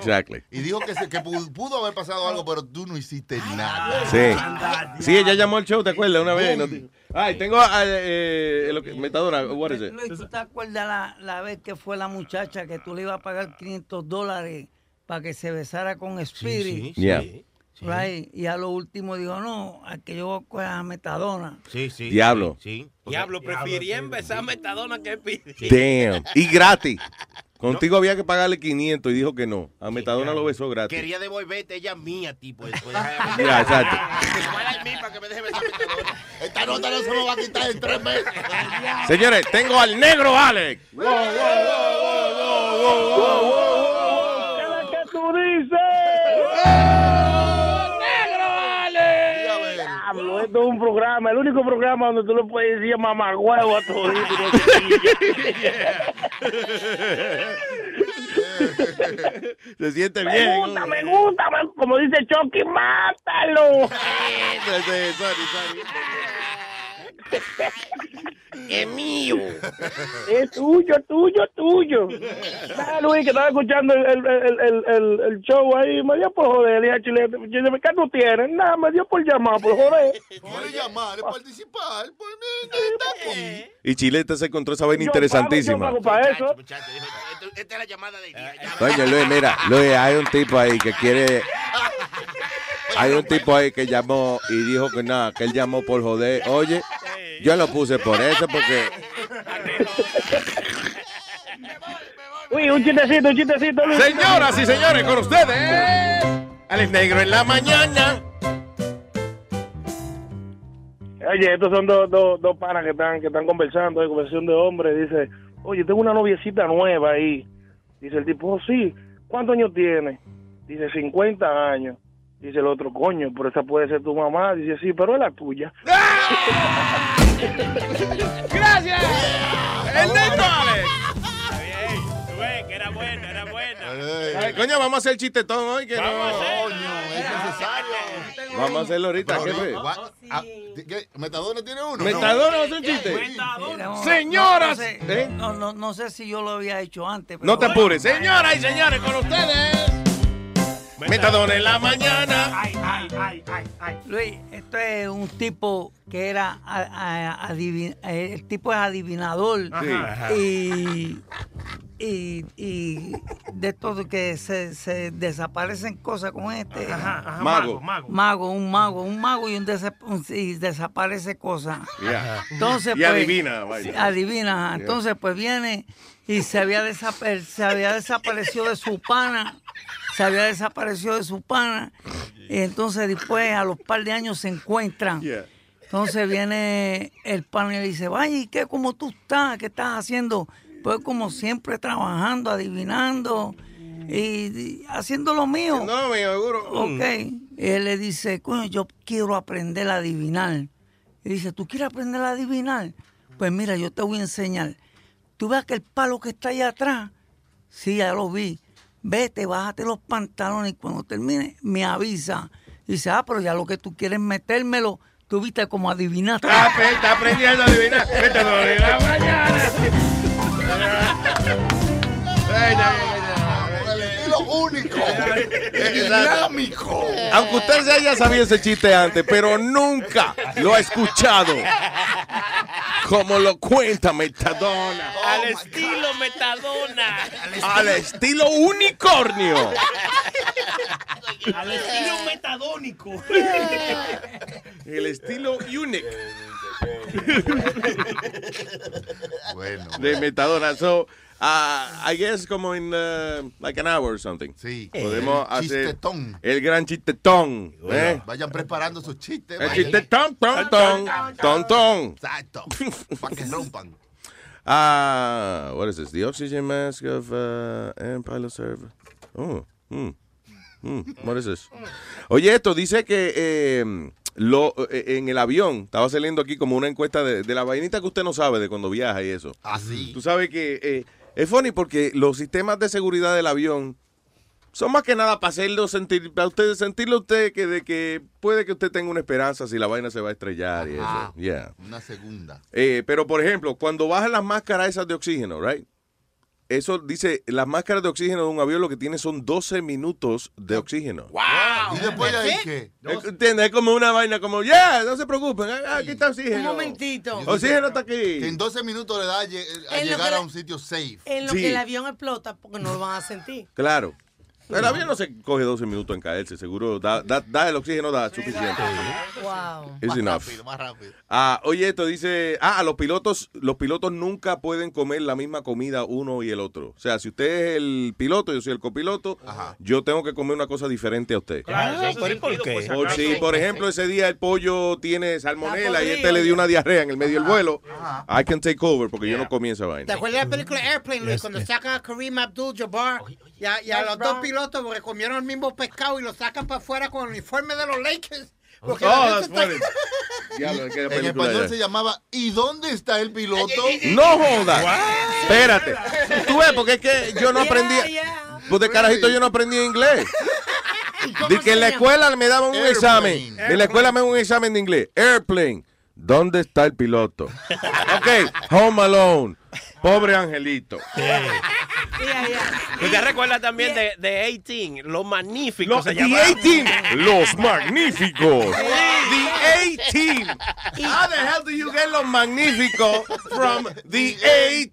Y dijo que, se- que pu- pudo haber pasado algo, pero tú no hiciste nada. Sí. Sí, ella llamó al show, ¿te acuerdas? Una vez. No te- Ay, tengo a, eh, lo que- Metadona, what is it? Luis, ¿tú te acuerdas la, la vez que fue la muchacha que tú le ibas a pagar 500 dólares para que se besara con Spirit? Yeah. Right? Y a lo último dijo, no, a que yo voy a metadona. Sí, sí. Diablo. Sí. sí. Diablo, prefería empezar metadona que pide. Damn. Y gratis. Contigo había que pagarle 500 y dijo que no. A Metadona lo besó gratis. Quería devolverte ella mía, tipo. Después Ya, exacto. para que me deje besar Esta nota no se me va a quitar en tres meses. Señores, tengo al negro Alex. ¿Qué tú dices? Diablo, esto es un programa, el único programa donde tú le puedes decir mamá huevo a tu Se siente Me bien. gusta, me gusta, me- como dice Chucky, mátalo. Es mío. Es tuyo, tuyo, tuyo. Dale, Luis, que estaba escuchando el, el, el, el, el- el show ahí, me dio por joder. Le dije a Chile, Chile, ¿qué tú tienes? Nada, me dio por llamar, por joder. Quiere llamar, participar. Pues mira, está aquí. Y Chilete se encontró esa vaina Yo interesantísima. pago, yo pago para eso. Esta es la llamada de día. Coño, Luis, mira, Luis, hay un tipo ahí que quiere. Hay un tipo ahí que llamó y dijo que nada, que él llamó por joder. Oye, yo lo puse por eso porque. Uy, un chistecito, un chistecito, Luis. Señoras y señores, con ustedes. Alex Negro en la mañana. Oye, estos son dos, dos, dos panas que están, que están conversando, de conversación de hombres. Dice, oye, tengo una noviecita nueva ahí. Dice el tipo, oh, sí, ¿cuántos años tiene? Dice, 50 años. Dice el otro, coño, pero esa puede ser tu mamá. Dice, sí, pero es la tuya. ¡Gracias! ¡El negro Alex! Tú ves que era buena, era buena. Ay, coño, vamos a hacer chistetón hoy. Que no. Vamos a hacerlo ahorita, Pero, jefe. va- ¿qué? ¿Metadona tiene uno? ¿Metadona va a hacer un chiste? No, Señoras. No, no sé, ¿Eh? no, no, no sé si yo lo había hecho antes. No te apures. Señoras y señores, con ustedes. Metadona en la mañana. Ay, ay, ay, ay, ay. Luis, esto es un tipo que era a- a- adivi- eh, el tipo es adivinador Ajá. y, y, y de todo que se, se desaparecen cosas como este Ajá, ajá, Mago. mago, mago. un mago, un mago y un, desa- un- y desaparece cosas. Yeah. Entonces, Y pues, adivina, vaya. adivina. Yeah. Entonces, pues viene y se había, se había desaparecido de su pana. Se había desaparecido de su pana. Y entonces, después, a los par de años, se encuentran. Yeah. Entonces viene el pana y le dice, vaya, ¿y qué? ¿Cómo tú estás? ¿Qué estás haciendo? Pues como siempre, trabajando, adivinando y, y haciendo lo mío. No, mío, seguro. Ok. Y él le dice, coño, yo quiero aprender a adivinar. Y dice, ¿tú quieres aprender a adivinar? Pues mira, yo te voy a enseñar. Tú ves aquel palo que está allá atrás. Sí, ya lo vi. Vete, bájate los pantalones y cuando termine me avisa. Y dice, ah, pero ya lo que tú quieres metérmelo, tú viste como adivinaste. Está, pe- está aprendiendo a adivinar. En la mañana. único. Dinámico. Aunque usted se haya sabido ese chiste antes, pero nunca lo ha escuchado. Como lo cuenta Metadona. Al estilo Metadona. Al estilo unicornio. Al estilo metadónico. El estilo unique. Bueno. De Metadona. So, uh, I guess como en uh, like an hour or something. Sí. Podemos El hacer chistetón. el gran chistetón. ¿eh? Vayan preparando sus chistes. El chistetón, ton, ton, ton, ton. Exacto. Para que rompan. Ah, what is this? The oxygen mask of uh, and pilot server. Oh, hmm. Hmm, What is this? Oye, esto dice que eh, lo, eh, en el avión estaba saliendo aquí como una encuesta de, de la vainita que usted no sabe de cuando viaja y eso. Ah, sí. Tú sabes que eh, es funny porque los sistemas de seguridad del avión son más que nada para hacerlo sentir, para usted sentirlo usted que de que puede que usted tenga una esperanza si la vaina se va a estrellar y eso. Yeah. Una segunda. Eh, pero, por ejemplo, cuando bajan las máscaras esas de oxígeno, right? Eso dice, las máscaras de oxígeno de un avión lo que tiene son 12 minutos de oxígeno. ¿Y después de ahí qué? Es- ¿Entiendes? Es como una vaina como, ya, no se preocupen, ah, aquí está Un oxígeno. momentito. Oxígeno está aquí. Que en 12 minutos le da a, llegar a un sitio safe. En lo Sí. que el avión explota, porque no lo van a sentir. Claro. El avión no se coge 12 minutos en caerse, seguro. Da, da, da el oxígeno, da suficiente. Wow. It's Más enough. rápido, más rápido. Ah, oye, esto dice, ah, los pilotos, los pilotos nunca pueden comer la misma comida uno y el otro. O sea, si usted es el piloto, yo soy el copiloto, yo tengo que comer una cosa diferente a usted. Claro, Ah, ¿pero y por qué? Por si, por ejemplo, ese día el pollo tiene salmonela y este le dio una diarrea en el medio del vuelo, I can take over porque yo no comí esa ¿Te vaina. acuerdas de la película Airplane, Luis? Yes, cuando yes. sacan a Kareem Abdul-Jabbar y a, y a los dos pilotos porque comieron el mismo pescado y lo sacan para afuera con el uniforme de los Lakers. Porque Oh, la that's gente está- funny. Diablo, ¿qué En español es? se llamaba ¿Y dónde está el piloto? No joda. Espérate. Tú ves, porque es que yo no aprendí. Pues de carajito yo no aprendí inglés. De que en la escuela me daban un Airplane. examen. En la escuela me daban un examen de inglés. Airplane. ¿Dónde está el piloto? Ok. Home Alone. Pobre angelito. ¿Tú te recuerdas también de, de 18? Los magníficos Los, se the llamaban. 18. Los magníficos. The 18. How the hell do you get los magníficos from the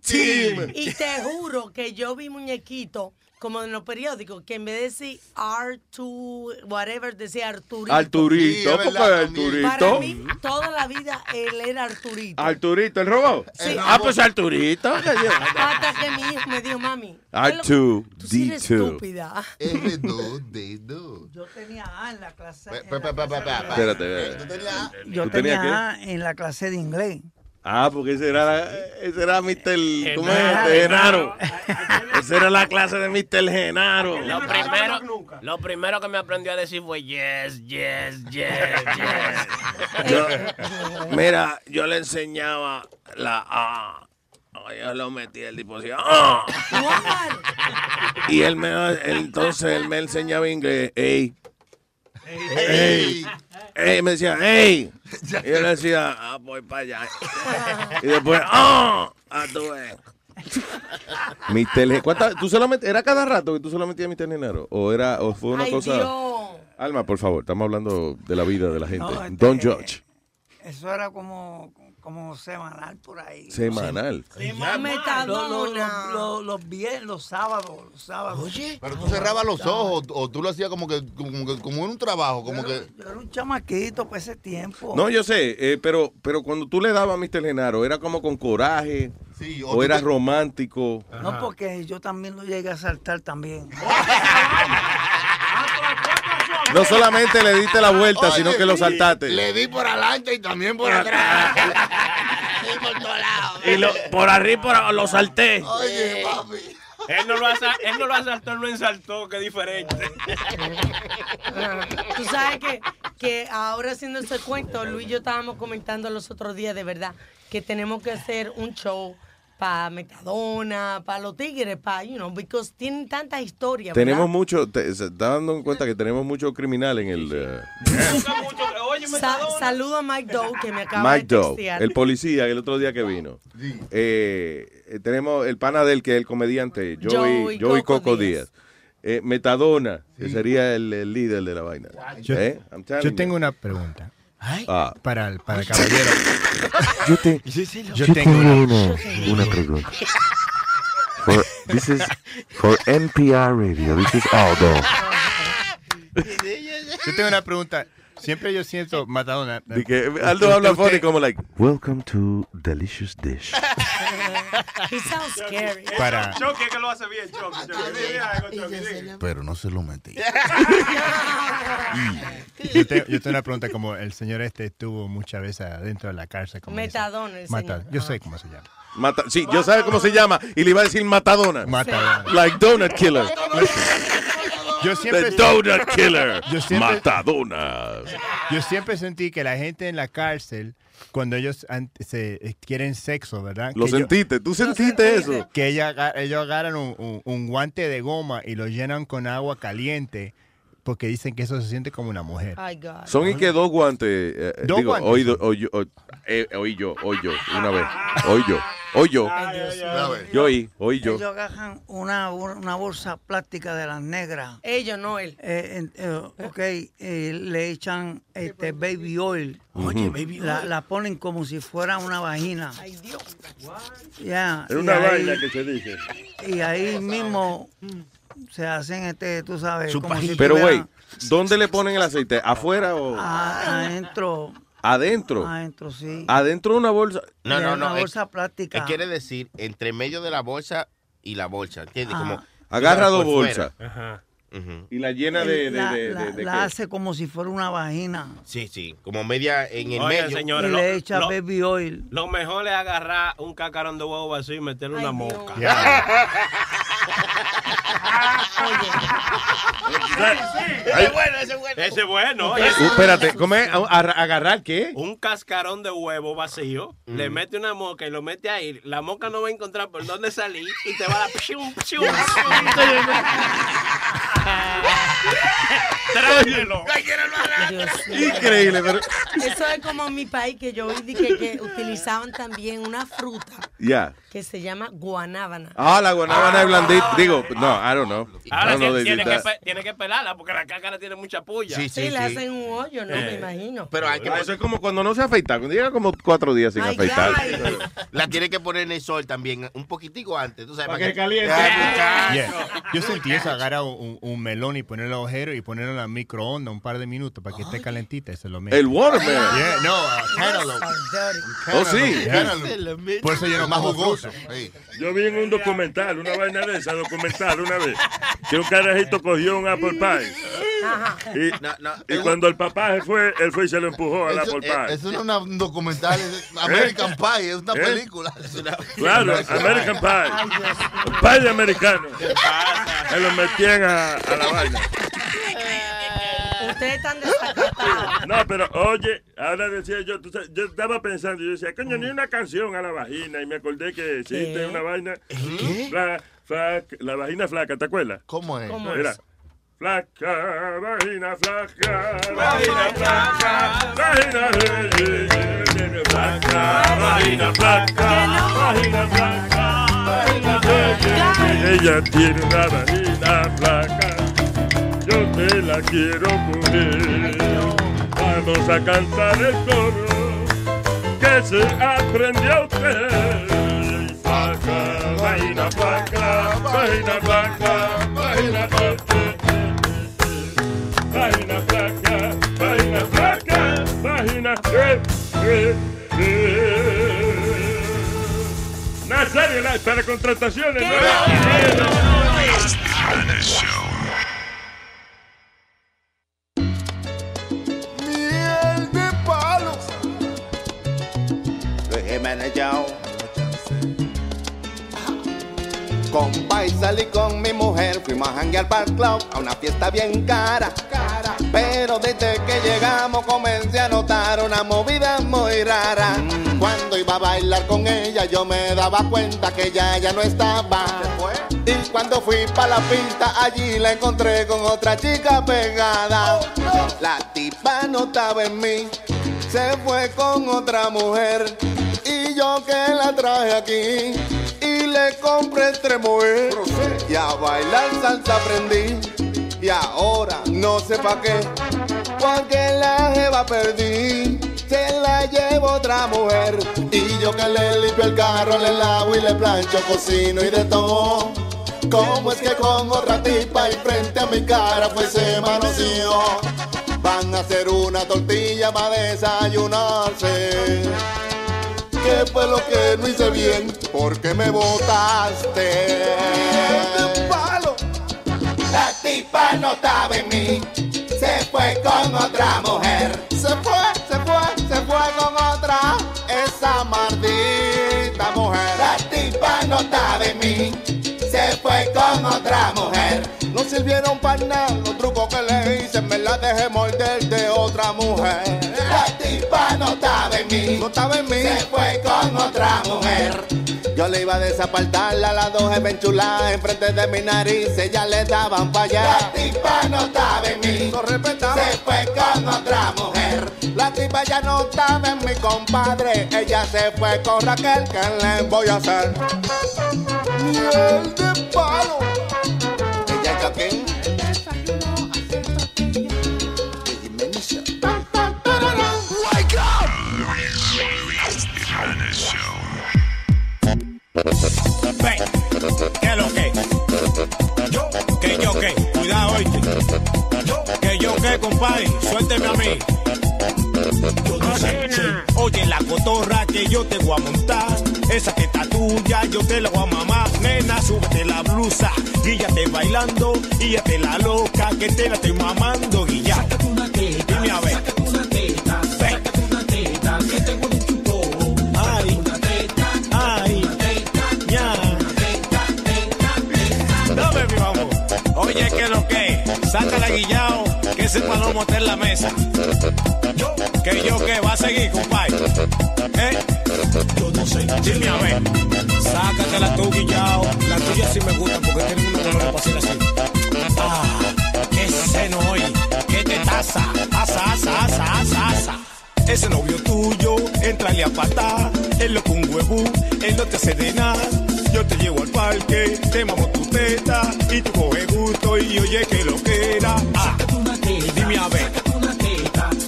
18? Y te juro que yo vi muñequitos como en los periódicos que en vez de decir R2, whatever, decía Arturito. Arturito, Sí, es ¿por qué verdad, Arturito? Para mí, toda la vida él era Arturito. Arturito, el robot. Sí. Ah, pues Arturito. Hasta que mi hijo me dijo, mami. R2, Tú sí eres D2. estúpida. R2, D2. Yo tenía A en la clase. Espérate, ¿Tú tenías A? Yo ¿Tú tenías tenía A en la clase de inglés. Ah, porque ese era, ese era Mr. ¿Cómo es? Genaro. Genaro. Esa era la clase de Mr. Genaro. Lo primero, lo primero que me aprendió a decir fue yes, yes, yes, yes. Yo- mira, yo le enseñaba la A. Yo lo metí el tipo decía, "Ah". Y él me, entonces él me enseñaba inglés, ey, ey, ey, me decía, ey. Y yo le decía, ah, voy para allá. Y después, ah, ah, tú ves. Mr. Ge- ¿cuántas- ¿Tú solamente, ¿Era cada rato que tú solo metías Mr. Genaro? ¿O, era, o fue una Ay, cosa...? Dios. Alma, por favor, estamos hablando de la vida de la gente. No, este, Don't judge. Eso era como, como semanal por ahí. Semanal. Metadona. Los, los, los, los, los viernes, los sábados, los sábados. Oye, Pero tú cerrabas los ojos o tú lo hacías como que como, que- como en un trabajo, como que... Yo era un chamaquito para ese tiempo. No, yo sé, eh, pero, pero cuando tú le dabas a Mr. Genaro, ¿era como con coraje? Sí, ¿O era romántico? No, porque yo también lo llegué a saltar también. No solamente le diste la vuelta, sino que lo saltaste. Le di por adelante y también por atrás. y por todos lados. Y lo, por arriba por, lo salté. Oye, papi. Él no lo, asa- él no lo asaltó, él lo ensaltó, que diferente. Tú sabes que, que ahora haciendo ese cuento, Luis y yo estábamos comentando los otros días, de verdad, que tenemos que hacer un show para Metadona, para los tigres, para, you know, because tienen tantas historias. ¿verdad? Tenemos mucho, te- se está dando en cuenta que tenemos mucho criminal en el... eh, Sa- saludo a Mike Doe, que me acaba Mike de Doe, el policía, el otro día que vino. Eh, eh, tenemos el pana del que es el comediante, Joey, Joey Joey Coco Coco Díaz. Díaz. Eh, Metadona, que sería el, el líder de la vaina. Yo, ¿Eh? Tengo una pregunta. Ah. Para el, para el caballero. Yo, te- yo tengo una, una pregunta. For, this is for NPR Radio. This is Aldo. Yo tengo una pregunta. Siempre yo siento que Aldo habla funny como like. Welcome to Delicious Dish. He sounds scary. Para- Choque que lo hace bien. Pero no se lo metí. Yo tengo, yo tengo una pregunta como el señor este estuvo muchas veces adentro de la cárcel. Como. Metadona, el Mata- señor. Yo sé cómo se llama. Mata- sí, yo sabe cómo se llama y le iba a decir Matadona. Matadona. Like Donut Killer. Yo siempre, The Donut Killer. Yo siempre- Matadona. yo siempre sentí que la gente en la cárcel, cuando ellos se, eh, quieren sexo, ¿verdad? Lo Que yo- sentiste, tú sentiste eso. que ella, ellos agarran un, un- un guante de goma y lo llenan con agua caliente porque dicen que eso se siente como una mujer. Ay, God. Son y que dos guantes. eh, eh, Dos digo, guantes. Yo, hoy, eh, hoy yo, hoy yo, una vez. Hoy yo, hoy yo. Yo oí, hoy yo. Ellos agarran una, una bolsa plástica de las negras. Ellos, no él. Eh, eh, ok, eh, le echan este baby oil. Oye, baby La, la ponen como si fuera una vagina. Ay, Dios. Ya. Es una ahí- vaina que se dice. Y ahí mismo se hacen, este, tú sabes, Su como si Pero, güey, ¿dónde le ponen el aceite? ¿Afuera o adentro. Adentro? Adentro, sí. Adentro de una bolsa. No, no, una no. es- bolsa plástica. es quiere decir entre medio de la bolsa y la bolsa, ¿entiendes? Como Agarra dos bolsas. Y la llena de, de, la, de- la- de- de la qué? hace como si fuera una vagina. Sí, sí, como media en el Oye, medio. señores, y lo- le echa lo- baby oil. Lo mejor es agarrar un cacarón de huevo vacío y meterle una mosca. Ese es bueno, ese es bueno. Ese es bueno. Uh, espérate, ¿cómo es? ¿A- ¿Agarrar qué? Un cascarón de huevo vacío, le mete una mosca y lo mete ahí. La mosca no va a encontrar por dónde salir y te va a dar. Dios mío. Increíble, pero... Eso es como en mi país que yo vi que, que utilizaban también una fruta Ya. que se llama guanábana. Ah, la guanábana es blandita. Digo, no, I don't know. Ahora I don't know tiene, they tiene did que, that. pe- tiene que pelarla porque la cácara tiene mucha puya. Sí, Sí, le hacen un hoyo, ¿no? Me Eh. imagino. Pero hay que Eso es como cuando no se afeita, cuando llega como cuatro días sin Ay, afeitar. La tiene que poner en el sol también, un poquitico antes. ¿tú sabes, Para que que caliente. Ah, muchacho. Yeah. Yo sentí eso, agarrar un, un melón y ponerle agujero y ponerlo en la microonda un par de minutos para que esté calentita. Eso es lo mismo. El watermelon. Yeah, no, uh, cantaloupe. Oh, sí. Cantaloupe. Por eso yo no más jugoso. Yo vi en un documental, una vaina de esa documental una vez, que un carajito cogió un apple pie. Y, No, no, y cuando el papá se fue, él fue y se lo empujó al apple eh, pie. eso no es una- un documental, es American Pie, es una ¿Eh? película. Claro, American Pie. Pie americano. Se lo metían a, a la vaina. Ustedes están desacatados. No, pero oye, ahora decía yo, tú sabes, yo estaba pensando, yo decía, coño, ni una canción a la vagina, y me acordé que existe ¿Qué? una vaina. Flac- la vagina flaca, ¿te acuerdas? ¿Cómo es? ¿Cómo Mira. es? Flaca, vagina flaca, vagina flaca, vagina flaca, vagina flaca, vagina flaca, vagina flaca. Ella tiene una vagina flaca, yo te la quiero coger. Vamos a cantar el coro que se aprendió usted. Flaca, vagina flaca, vagina flaca, vagina flaca. Vagina flaca, vagina flaca, vagina eh, eh, eh. Nazario Live para contrataciones. Miel de palo. Luis Jiménez Yao. Compa y salí con mi mujer, fuimos a janguear para el club, a una fiesta bien cara. Pero desde que llegamos comencé a notar una movida muy rara. Cuando iba a bailar con ella yo me daba cuenta que ella ya no estaba. Y cuando fui para la pista allí la encontré con otra chica pegada. La tipa no estaba en mí, se fue con otra mujer. Y yo que la traje aquí y le compré entre mujer. Y a bailar salsa aprendí. Y ahora no sé pa' qué, porque la jeva perdí. Se la llevo otra mujer. Y yo que le limpio el carro, le lavo y le plancho, cocino y de todo. ¿Cómo es que con otra tipa y frente a mi cara pues se manoseó? Van a hacer una tortilla para desayunarse. ¿Qué fue lo que no hice bien? ¿Por qué me botaste? La tipa no estaba en mí, se fue con otra mujer. Se fue, se fue, se fue con otra, esa maldita mujer. La tipa no estaba en mí, se fue con otra mujer. No sirvieron para nada los trucos que le hice, me la dejé morder de otra mujer. La tipa no estaba en mí, no estaba en mí, se fue con otra mujer. Yo le iba a desapartarla a las dos enchuladas enfrente de mi nariz, ella le daban para allá. La tipa no estaba en mí, no respetaba, se fue con otra mujer. La tipa ya no estaba en mi compadre, ella se fue con Raquel, ¿qué le voy a hacer? Miel de palo. Ella es Que lo que. Que yo que. Cuidado, hoy. Que yo que, compadre. Suélteme a mí. Yo no sé, oye la cotorra que yo te voy a montar. Esa que está tuya, yo te la voy a mamar. Nena, súbete la blusa, guíllate bailando, guíllate la loca que te la estoy mamando, guíllate. Sácala guillao, que ese palomo está en la mesa. Que yo que va a seguir, compay. ¿Eh? Yo no sé. Dime a ver. Sácatela tú, guillao. La tuya sí me gusta porque tiene una color para hacer así. Ah, qué seno hoy. Qué te taza. Asa, asa, asa, asa, asa. Ese novio tuyo, entrale a patar. Él lo con un huevo, él no te hace de nada. Yo te llevo al parque, te mamo tu teta y tú coge gusto y oye que lo que era. Ah, dime a ver.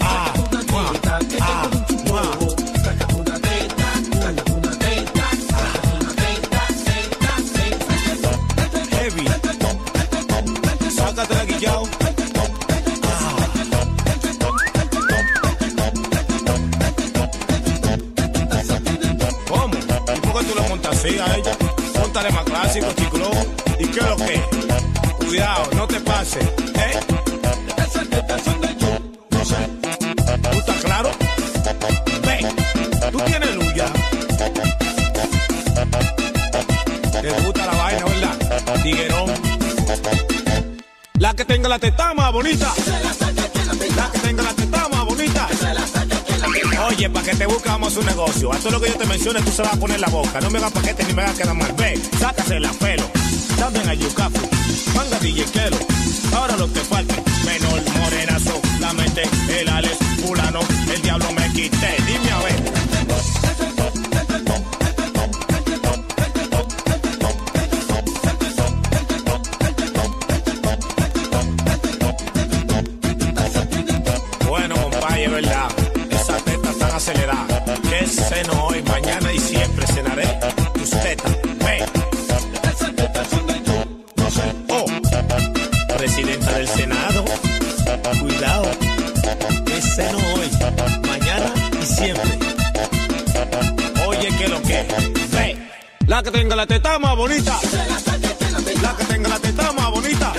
Ah, ah, mua. Heavy. Sácate la guillao. ¿Cómo? ¿Y por qué tú le montas así a ella? Póntale más clásico, chiclo. ¿Y qué es lo que? Cuidado, no te pases. ¿Eh? No sé. ¿Tú estás claro? Ve, tú tienes luz ya. Te gusta la vaina, ¿verdad? Tiguerón. La que tenga la teta más bonita. La que tenga la teta más. Oye, para que te buscamos un negocio. A todo lo que yo te mencione, tú se vas a poner la boca. No me hagas paquete ni me hagas quedar mal. Ve, sácase la pelo. También a Yucafu. Manga Quero. Ahora lo que falta. Menor, morenazo. La mente, el Alex, fulano. El diablo me quité. Seno hoy, mañana y siempre cenaré tus tetas. Ve. Oh. Presidenta del Senado. Cuidado. Que seno hoy, mañana y siempre. Oye, que lo que. Ve. La que tenga la teta más bonita. La que tenga la teta más bonita.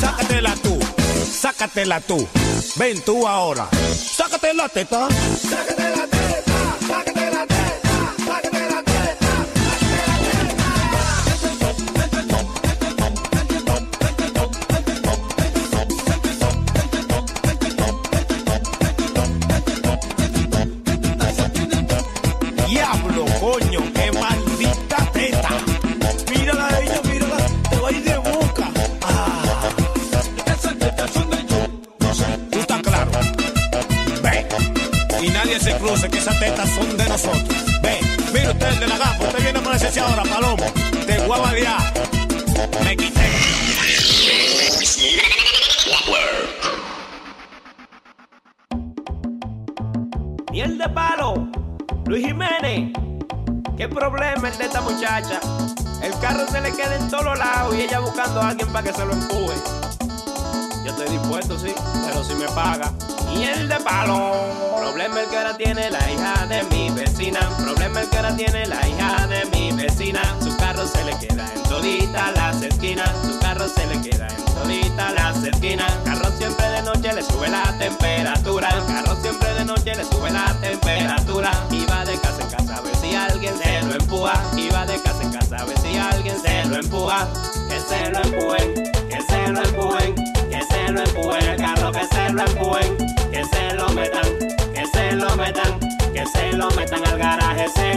Sácatela tú. Sácatela tú. Ven tú ahora. Sácate la teta. Sácate.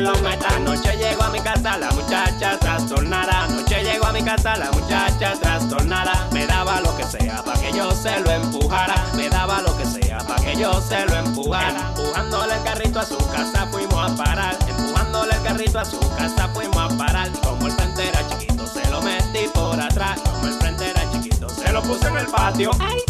Lo. Anoche llego a mi casa la muchacha trastornada. Anoche llego a mi casa la muchacha trastornada. Me daba lo que sea para que yo se lo empujara. Me daba lo que sea para que yo se lo empujara. Empujándole el carrito a su casa fuimos a parar. Empujándole el carrito a su casa fuimos a parar. Como el frente era chiquito, se lo metí por atrás. Como el frente era chiquito, se lo puse en el patio. que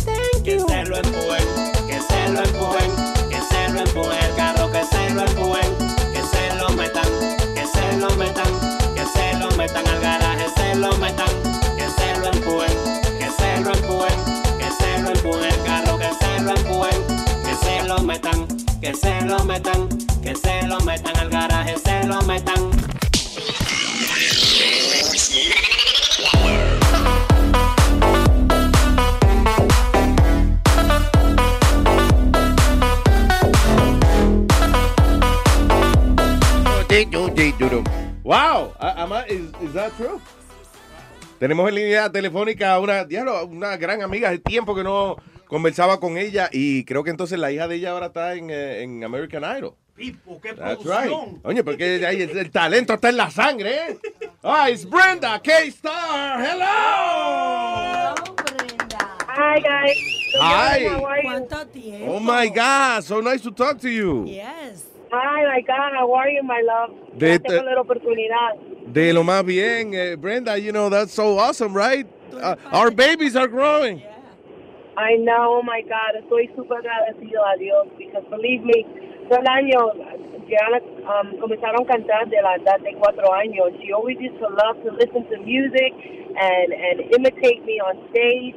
metan al garaje, se lo metan. Wow, ama- is, is that true? Tenemos en línea telefónica a una, una gran amiga. Hace tiempo que no conversaba con ella y creo que entonces la hija de ella ahora está en, eh, en American Idol. Pipo, qué That's right. producción. Oye, porque ahí el, el talento está en la sangre, ¿eh? Ah, it's Brenda K-Star. Hello. Hi, guys. Good Hi. how are you? ¿Cuánto tiempo? Oh my God, so nice to talk to you. Yes. Hi, my God, how are you, my love? De- Gracias por la oportunidad. De lo más bien, eh, Brenda, you know, that's so awesome, right? Uh, our babies are growing. I know, oh my God, estoy súper agradecido a Dios, because believe me, todo el año, ya um, comenzaron a cantar de la edad de cuatro años. She always used to love to listen to music and, and imitate me on stage.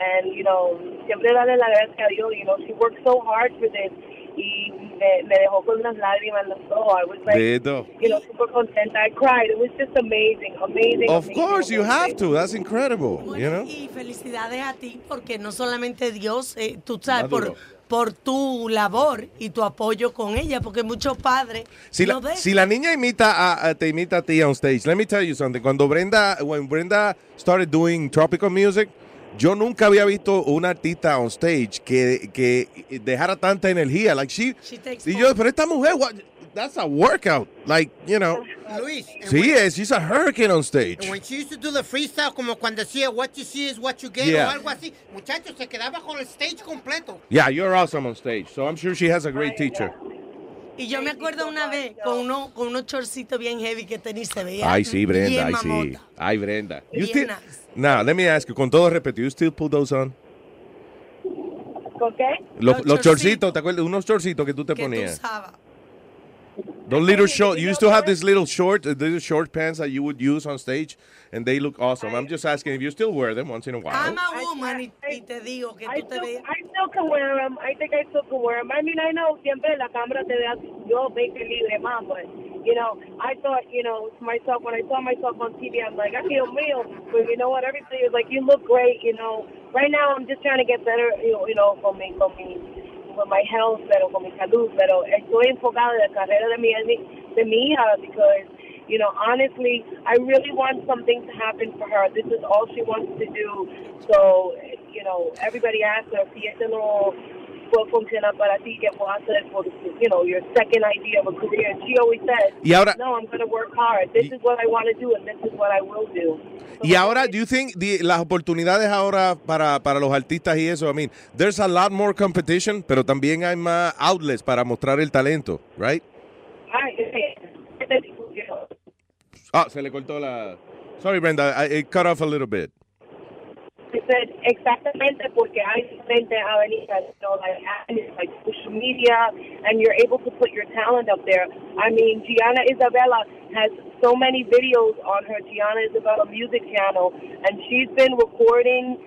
And, you know, siempre darle la gracia a Dios, you know, she worked so hard for this. Y me, me dejó con unas lágrimas en los ojos. I was like, you know, super contenta. I cried. It was just amazing, amazing. Of amazing, course, you have to. That's incredible, you know? Y felicidades a ti porque no solamente Dios, eh, tú sabes, Maduro. por, por tu labor y tu apoyo con ella, porque muchos padres Si la, ven. si la niña imita a, a- te imita a ti on stage, let me tell you something. Cuando Brenda, when Brenda started doing tropical music, yo nunca había visto una artista on stage que, que dejara tanta energía. Like she, y yo, pero esta mujer, what, that's a workout. Like, you know. Luis, Sí, when- es, she's a hurricane on stage. when she used to do the freestyle, como cuando decía what you see is what you get Yeah. o algo así, muchachos, se quedaba con el stage completo. Yeah, you're awesome on stage. So I'm sure she has a great teacher. Y yo me acuerdo una vez con, uno, con unos chorcitos bien heavy que tenía y se veía. Ay, sí, Brenda, bien ay, sí. Ay, Brenda. You Bien still, nice. now, let me ask you, con todo respeto, you still put those on? ¿Con qué? Los, los chorcitos, ¿te acuerdas? Unos chorcitos que tú te Que tú ponías. usabas. Those little short, you used to have these little short, little short pants that you would use on stage, and they look awesome. I'm just asking if you still wear them once in a while. I'm a woman y, y te digo que I tú still, veías. I still can wear them. I think I still can wear them. I mean, I know siempre la cámara te da yo 20 libre más, but, you know, I thought, you know, to myself, when I saw myself on TV, I'm like, I feel real. But you know what? Everybody is like, you look great, you know. Right now, I'm just trying to get better, you know, you know for mi, for mi, con my health, pero con mi salud, pero estoy enfocada en la carrera de mi, de mi hija because, you know, honestly, I really want something to happen for her. This is all she wants to do. So, you know, everybody asks her si esto no puede funcionar para ti, que puedo hacer por, you know, your second idea of a career. And she always says, Y ahora- no, I'm going to work hard. This is what I want to do, and this is what I will do. Y ahora, do you think the, las oportunidades ahora para, para los artistas y eso, I mean, there's a lot more competition, pero también hay más outlets para mostrar el talento, right? Ah, se le cortó la... Sorry, Brenda, I, it cut off a little bit. Exactamente porque hay diferentes avenidas, you know, like avenues like social media, and you're able to put your talent up there. I mean, Gianna Isabella has so many videos on her Gianna Isabella music channel, and she's been recording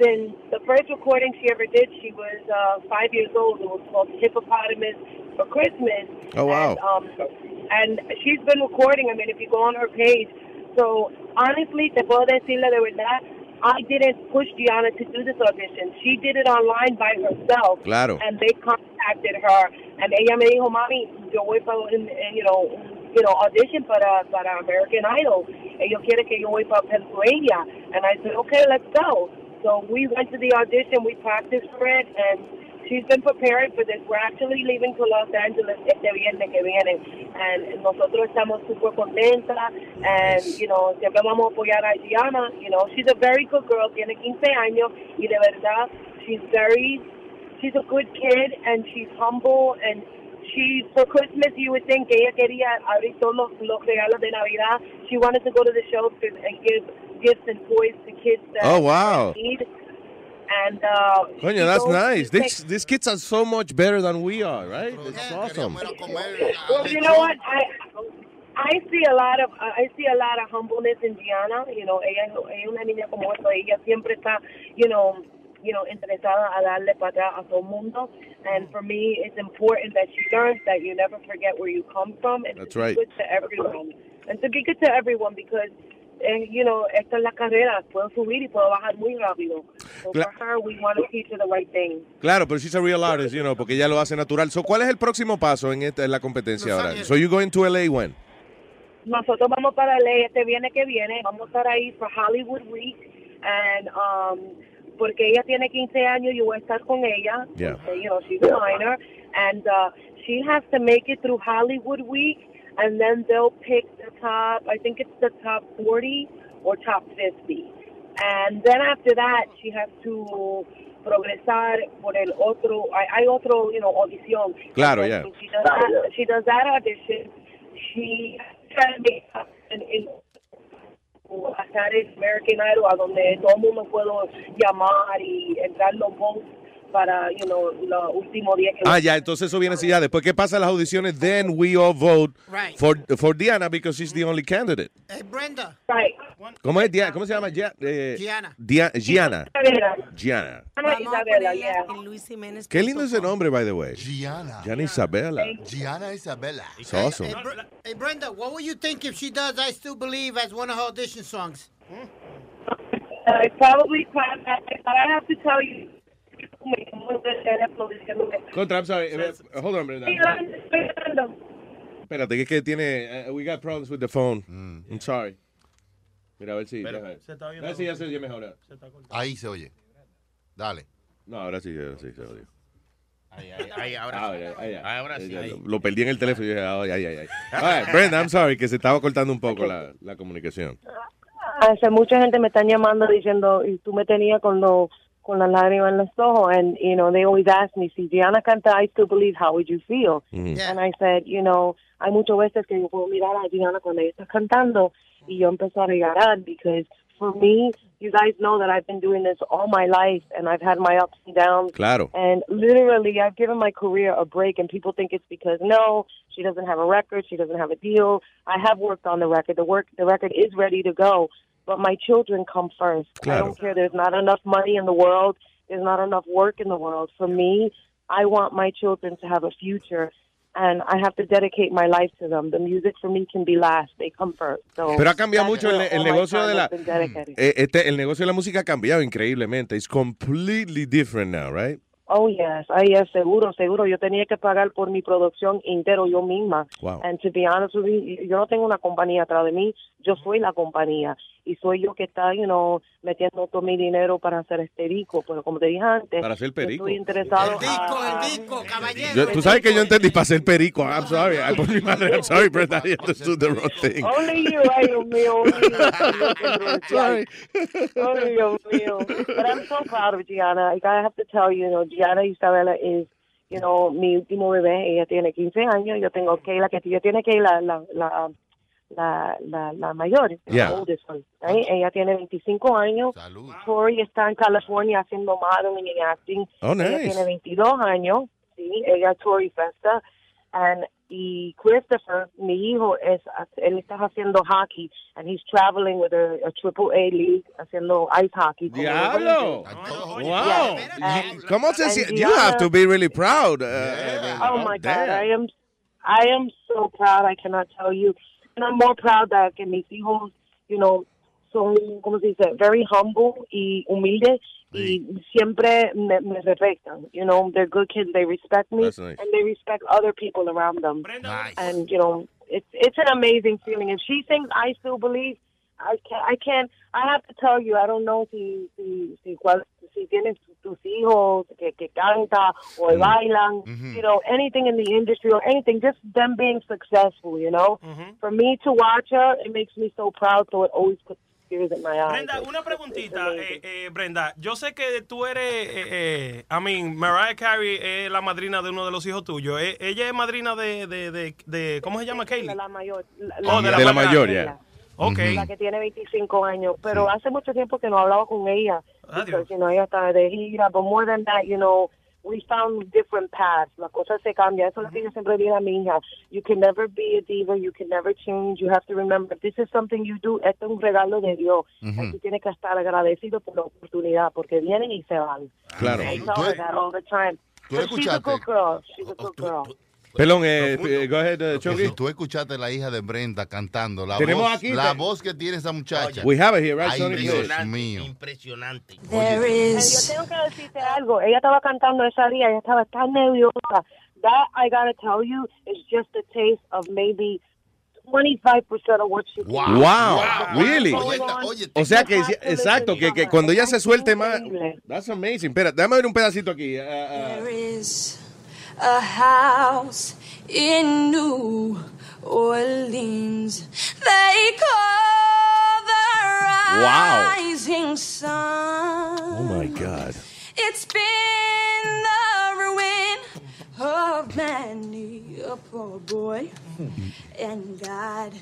since the first recording she ever did. She was uh, five years old. It was called Hippopotamus for Christmas. Oh, wow. And, um, and she's been recording. I mean, if you go on her page. So honestly, te puedo decirle de verdad, I didn't push Gianna to do this audition. She did it online by herself. Claro. And they contacted her, and ella me dijo, mami, yo voy para you know, you know, audition para para American Idol. Ellos quieren que yo voy para Pennsylvania, and I said, okay, let's go. So we went to the audition, we practiced for it, and she's been preparing for this. We're actually leaving to Los Angeles este viernes que viene, and nosotros estamos super contentas, and, you know, siempre vamos a apoyar a Gianna, you know, she's a very good girl, tiene 15 años, y de verdad, she's very, she's a good kid, and she's humble, and she, for Christmas, you would think ella quería abrir todos los, los regalos de Navidad. She wanted to go to the shelters and give gifts and toys to kids that Oh, wow. need. And, uh, Coño, that's goes- nice. she These, these kids are so much better than we are, right? It's awesome. Well, you know what? I I see a lot of I see a lot of humbleness in Gianna. You know, ella, ella es una niña como eso. Ella siempre está, you know, you know, interesada a darle para atrás a todo el mundo. And for me, it's important that she learns that you never forget where you come from and That's to right. be good to everyone. And to be good to everyone because, eh, you know, esta es la carrera. Puedo subir y puedo bajar muy rápido. So Cla- for her, we want to teach her the right thing. Claro, pero she's a real artist, you know, porque ella lo hace natural. So, ¿cuál es el próximo paso en, esta, en la competencia ahora? So, you going to LA when? Nosotros vamos para LA este viernes que viene, vamos a estar ahí for Hollywood Week, and um, porque ella tiene 15 años, yo voy a estar con ella, Yeah. you know, she's a minor, and uh, she has to make it through Hollywood Week, and then they'll pick the top, I think it's the top 40 or top 50, and then after that, she has to progresar por el otro, hay, hay otro, you know, audición. Claro, yeah. She does that, she does that audition, she tries to make up in, in a American Idol a donde todo el mundo puedo llamar y entrar los votes para, you know, los últimos días que Ah, ya, entonces eso viene así ya. Después que pasan las audiciones, then we all vote Right. for, for Diana because she's the only candidate. Hey, Brenda. Right. ¿Cómo es Diana? ¿Cómo se llama? Gia- eh, Gianna. Dia- Gianna. Isabela. Gianna. Ana Isabela, yeah. Qué lindo ese nombre, by the way. Gianna. Gianna Isabella. Gianna Isabella. It's awesome. Hey, Bre- hey, Brenda, what would you think if she does I Still Believe as one of her audition songs? I probably, but I have to tell you, Contra, I'm sorry. eh, Hold on, Brenda. estoy esperando. Espérate, que es que tiene. uh, we got problems with the phone. I'm sorry. Mira, a ver si. Pero- deja. Se está oyendo A ver si ya se oye mejor. Ahí se oye. Dale. No, ahora sí, ahora sí se oye. Ahí, ahí, ahora Ah, sí. ya. Ahora sí. Lo, lo perdí en el teléfono y dije, ay, ay, ay. ay. Right, Brenda, I'm sorry, que se estaba cortando un poco la, la comunicación. Hace mucha gente me están llamando diciendo, y tú me tenías con los con las lágrimas en los ojos, and you know they always ask me, si Diana canta I Still Believe, how would you feel? Mhm. And I said, you know, hay muchas veces que yo puedo mirar a Diana cuando ella está cantando y yo empiezo a regalar because for me, you guys know that I've been doing this all my life and I've had my ups and downs. Claro. And literally, I've given my career a break, and people think it's because no, she doesn't have a record, she doesn't have a deal. I have worked on the record. The work, the record is ready to go, but my children come first. I Claro. don't care. There's not enough money in the world. There's not enough work in the world. For me, I want my children to have a future. And I have to dedicate my life to them. The music for me can be last. They come first. So Pero ha cambiado mucho el, el negocio de la. eh, Este, el negocio de la música ha cambiado increíblemente. It's completely different now, right? Oh, yes. Ay, yes, seguro, seguro. Yo tenía que pagar por mi producción entero yo misma. Wow. And to be honest with you, yo no tengo una compañía atrás de mí. Yo soy la compañía. Y soy yo que está, you know, metiendo todo mi dinero para hacer este disco. Pero como te dije antes, Para hacer perico. estoy interesado. El disco, el disco, caballero. Yo- tú sabes que yo entendí para ser perico. I'm sorry. Ay, por mi madre, I'm sorry, Brenda. I understood the wrong thing. Only you, ay, Dios mío, only you. Sorry. Only Dios mío. But I'm so proud of Gianna. Like, I have to tell you, you know, Gianna Isabella is, you know, mi último bebé. Ella tiene 15 años. Yo tengo Kayla, que yo tiene Kayla, la, la, la, la, la mayor, Yeah. la oldest one, right? Ella tiene 25 años. Tori está en California haciendo modeling y acting. Oh, Ella nice. tiene 22 años. Sí, ella es Tori Festa. And, y Christopher, mi hijo, es, él está haciendo hockey. And he's traveling with a, a triple A league haciendo ice hockey. Diablo. los Wow. And- ¿Cómo se siente? You have to be really proud. uh, uh, Oh my God, damn. I am, I am so proud. I cannot tell you, and I'm more proud that que mis hijos, you know, son, ¿cómo se dice? Very humble y humildes y siempre me, me respetan. You know, they're good kids. They respect me That's nice. and they respect other people around them. And you know, it's it's an amazing feeling. If she thinks I still believe. I can't, I can't, I have to tell you, I don't know si, si, si, si tienes tus hijos que, que canta o bailan, you know, anything in the industry or anything, just them being successful, you know. For me to watch her, it makes me so proud, so it always puts tears in my eyes. Brenda, una preguntita, eh, eh, Brenda. Yo sé que tú eres, eh, eh, I mean, Mariah Carey es la madrina de uno de los hijos tuyos. Eh, ella es madrina de, de, de, de- ¿cómo se llama, Kaylee? De la mayor. La, Oh, de la De la mayor. Mayor, ya. Ok. La que tiene 25 años, pero hace mucho tiempo que no hablaba con ella. Adiós. Because, you know, ella está de gira, but more than that, you know, we found different paths. La cosa se cambia. Eso es lo que yo siempre digo a mi hija. You can never be a diva. You can never change. You have to remember, this is something you do. Esto es un regalo de Dios. Ujú. Y tú tienes que estar agradecido por la oportunidad porque vienen y se van. Claro. That all the time. tú But she's a escuchaste. good girl. She's a good girl. Pelón, eh, eh, go ahead, uh, Chucky. si tú escuchaste a la hija de Brenda cantando, la, Tenemos voz, aquí- la voz que tiene esa muchacha. We have it here, right, Ay, Sonic? Dios mío. Impresionante. There is... Yo tengo que decirte algo. Ella estaba cantando esa día. Ella estaba tan nerviosa. That, I gotta tell you, is just a taste of maybe 25% of what she Wow, really? O sea que, exacto, que, que cuando ella se suelte más. That's amazing. Espera, déjame ver un pedacito aquí. Uh, uh, There is a house in New Orleans they call the Wow. rising sun. oh my God. It's been the ruin of many a poor boy. Hmm. And God,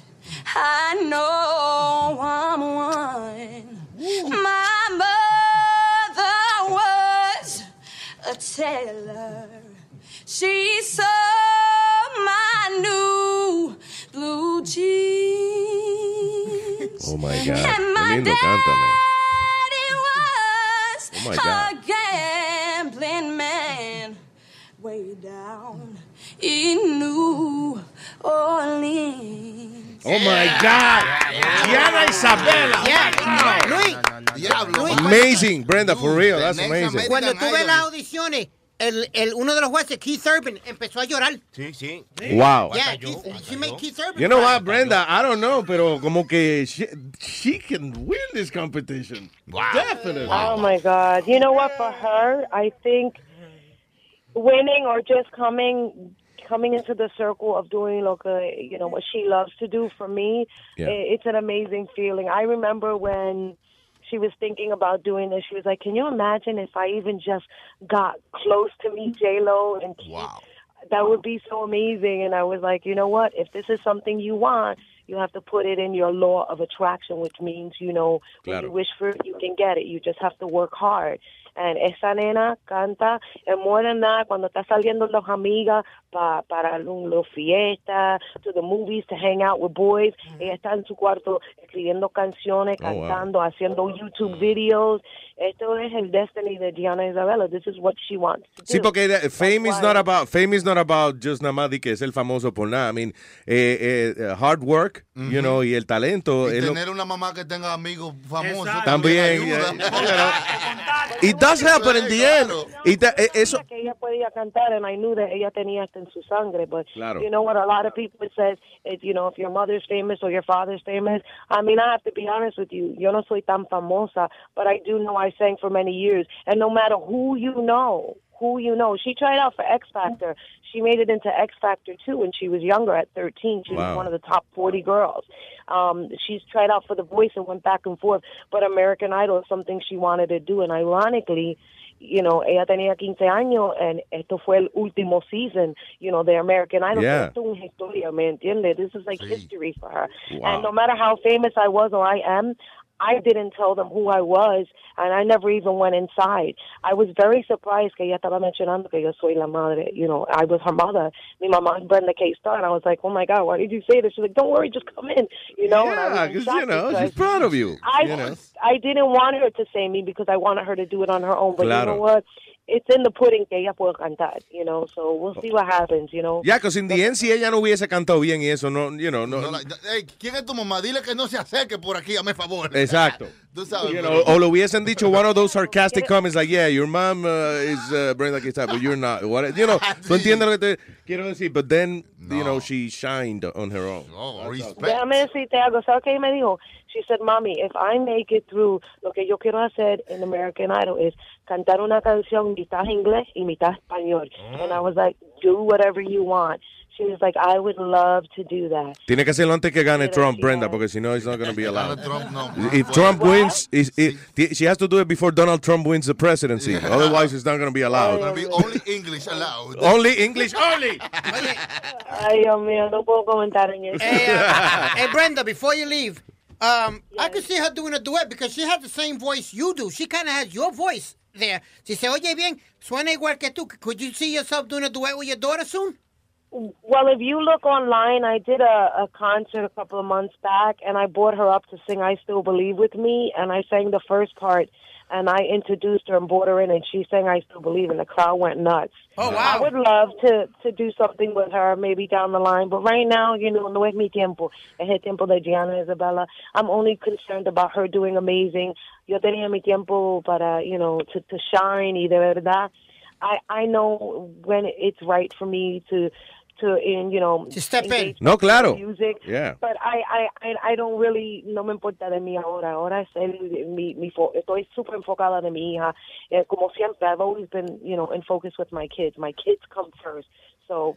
I know I'm one. My mother a tailor. She sewed my new blue jeans. Oh my God. And my lindo canta, man. daddy was Oh my God. a gambling man way down in New Orleans. Oh my God. Yeah, Diana Isabela. Oh yeah. Luis, Diablo. Amazing, Brenda, for real. That's amazing. cuando tuve las audiciones, el, el, uno de los jueces, Keith Urban, empezó a llorar. Sí, sí. Wow. Yeah, Keith, she made Keith Urban You know cry. what, Brenda? I don't know, pero como que she, she can win this competition. Wow. Definitely. Oh my God! You know what? For her, I think winning or just coming coming into the circle of doing lo que you know what she loves to do. For me yeah. it's an amazing feeling. I remember when she was thinking about doing this. She was like, "Can you imagine if I even just got close to meet J Lo and wow." That would be so amazing. And I was like, you know what? If this is something you want, you have to put it in your law of attraction, which means, you know, when you wish for it, you can get it. You just have to work hard. And esa nena canta, and more than that, cuando está saliendo los amigas pa, para los fiestas, to the movies, to hang out with boys, ella está en su cuarto escribiendo canciones, Oh, wow. cantando, haciendo YouTube videos. Esto es el destiny de Diana Isabella. This is what she wants to do. Sí, porque the- fame is not about fame is not about just nada más de que es el famoso por nada. I mean, eh, eh, hard work, you know, y el talento. Y es lo- tener una mamá que tenga amigos famosos También, ayuda. It does happen in the end. Y ta- eh, eso, que ella podía cantar and I knew that ella tenía esto en su sangre but Claro. you know what a lot of people says is you know if your mother's famous or your father's famous I mean I have to be honest with you yo no soy tan famosa but I do know I sang for many years and no matter who you know who you know she tried out for X Factor she made it into X Factor too when she was younger at 13 she Wow. was one of the top 40 girls um she's tried out for The Voice and went back and forth but American Idol is something she wanted to do and ironically you know, ella tenía 15 años and esto fue el último season, you know, the American Idol. Yeah. Esto es una historia, ¿me entiendes? This is like history for her. Wow. And no matter how famous I was or I am, I didn't tell them who I was, and I never even went inside. I was very surprised que ella estaba mencionando que yo soy la madre. You know, I was her mother. Mi mamá Brenda K. Star, and I was like, oh my God, why did you say this? She's like, don't worry, just come in. You know, and I was yeah, because, you know, she's proud of you. I you know. I didn't want her to say me because I wanted her to do it on her own. But you know what? It's in the pudding que ella puede cantar, you know. So we'll see what happens, you know. Ya, because in the end, si ella no hubiese cantado bien y eso, no, you know, no. No la- Ey, ¿Quién es tu mamá? Dile que no se acerque por aquí, hazme favor. Exacto. Tú sabes, You know, o lo hubiesen dicho one of those sarcastic comments like, yeah, your mom uh, is uh, Brenda Quizá, but you're not. What, you know, tú entiendes lo que te quiero decir, but then, you know, she shined on her own. Déjame decirte algo. ¿Sabes qué me dijo? She said, Mommy, if I make it through, lo que yo quiero hacer en American Idol es cantar una canción mitad inglés y mitad español. And I was like, do whatever you want. She was like, I would love to do that. Tiene que hacerlo antes que gane Trump, Brenda, porque si no, it's not going to be allowed. If Trump wins, is, it, she has to do it before Donald Trump wins the presidency. Otherwise, it's not going to be allowed. Gonna be only English allowed. Only English only. Ay, Dios mío, no puedo comentar en eso. Hey, uh, hey, Brenda, before you leave, um, I could see her doing a duet because she has the same voice you do. She kind of has your voice there. Si se oye bien, suena igual que tú. Could you see yourself doing a duet with your daughter soon? Well, if you look online, I did a, a concert a couple of months back, and I brought her up to sing "I Still Believe" with me, and I sang the first part, and I introduced her and brought her in, and she sang "I Still Believe," and the crowd went nuts. Oh wow! I would love to to do something with her maybe down the line, but right now, you know, no es mi tiempo. Es el tiempo de Gianna Isabella. I'm only concerned about her doing amazing. Yo tenía mi tiempo para, you know, to to shine y de verdad. I I know when it's right for me to to in you know to step in. No, claro. music Yeah. but I, I I I don't really no me importa de mí ahora ahora es el, mi, mi fo- estoy súper enfocada de mi hija eh, como siempre I've always been you know in focus with my kids my kids come first so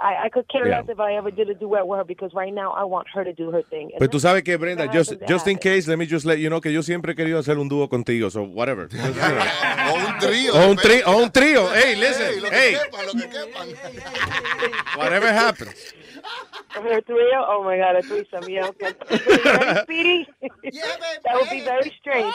I, I could care Yeah. less if I ever did a duet with her because right now I want her to do her thing And Pues tú then sabes que, Brenda, just, just in case, let me just let you know que yo siempre he querido hacer un dúo contigo, so whatever. Just, you know. O un trío. O un trío, o un trío. Hey, listen, Hey, lo que hey, quepan, lo que quepan. whatever happens. a trio oh my god a threesome yeah okay Ready, Speedy that would be very strange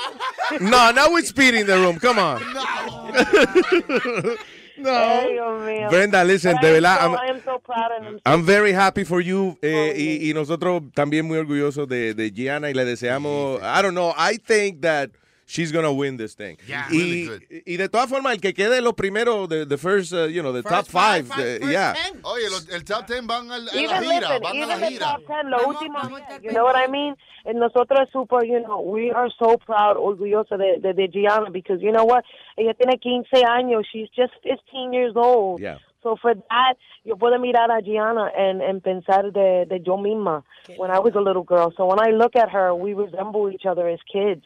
No, now with Speedy in the room, come on. Ay, Mío. Brenda, listen, de verdad, so- I'm- so proud and I'm very happy for you eh, y, y nosotros también muy orgullosos de, de Gianna y le deseamos, I don't know, I think that she's gonna win this thing. Yeah, y, really good. y de todas formas, el que quede lo primero, the, the first, uh, you know, the top five, eh, yeah. Oye, los- el top ten van al- a la Even gira, listen, van a even la the gira. top ten, lo último, you know what I mean? And nosotros super, you know, we are so proud, orgullosos de, de, de Gianna because you know what? Ella tiene 15 años. She's just 15 years old. Yeah. So for that, yo puedo mirar a Gianna and, and pensar de, de yo misma when I was a little girl. So when I look at her, we resemble each other as kids.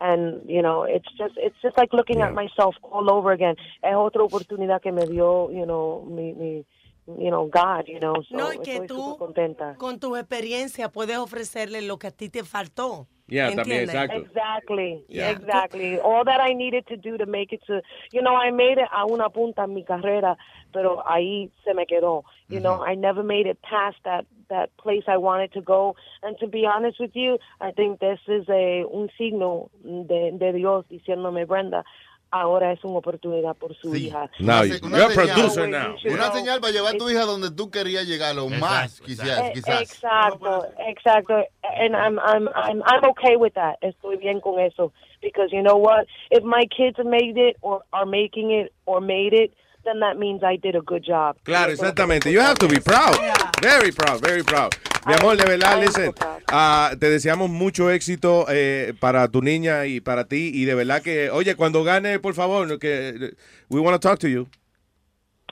And, you know, it's just it's just like looking at myself all over again. Es otra oportunidad que me dio, you know, mi, mi, you know, God, you know. So No, y que estoy tú, súper contenta. con tu experiencia, puedes ofrecerle lo que a ti te faltó. Yeah, también, ¿Entiendes? exacto. Exactly, Yeah. exactly. All that I needed to do to make it to, you know, I made it a una punta en mi carrera, pero ahí se me quedó. You know, I never made it past that that place I wanted to go. And to be honest with you, I think this is a un signo de, de Dios diciéndome, Brenda, ahora es una oportunidad por su hija. Now, Una se- una you're a señal. producer now. Una señal para llevar a tu hija donde tú querías llegar, o más, quizás. Eh, quizás. Exacto, exacto. And I'm, I'm, I'm, I'm okay with that. Estoy bien con eso. Because you know what? If my kids made it or are making it or made it, then that means I did a good job. Claro, exactamente. You have to be proud. Very proud, very proud. Mi amor, de verdad, listen, ah, te deseamos mucho éxito eh, para tu niña y para ti. Y de verdad que, oye, cuando gane, por favor, que we want to talk to you.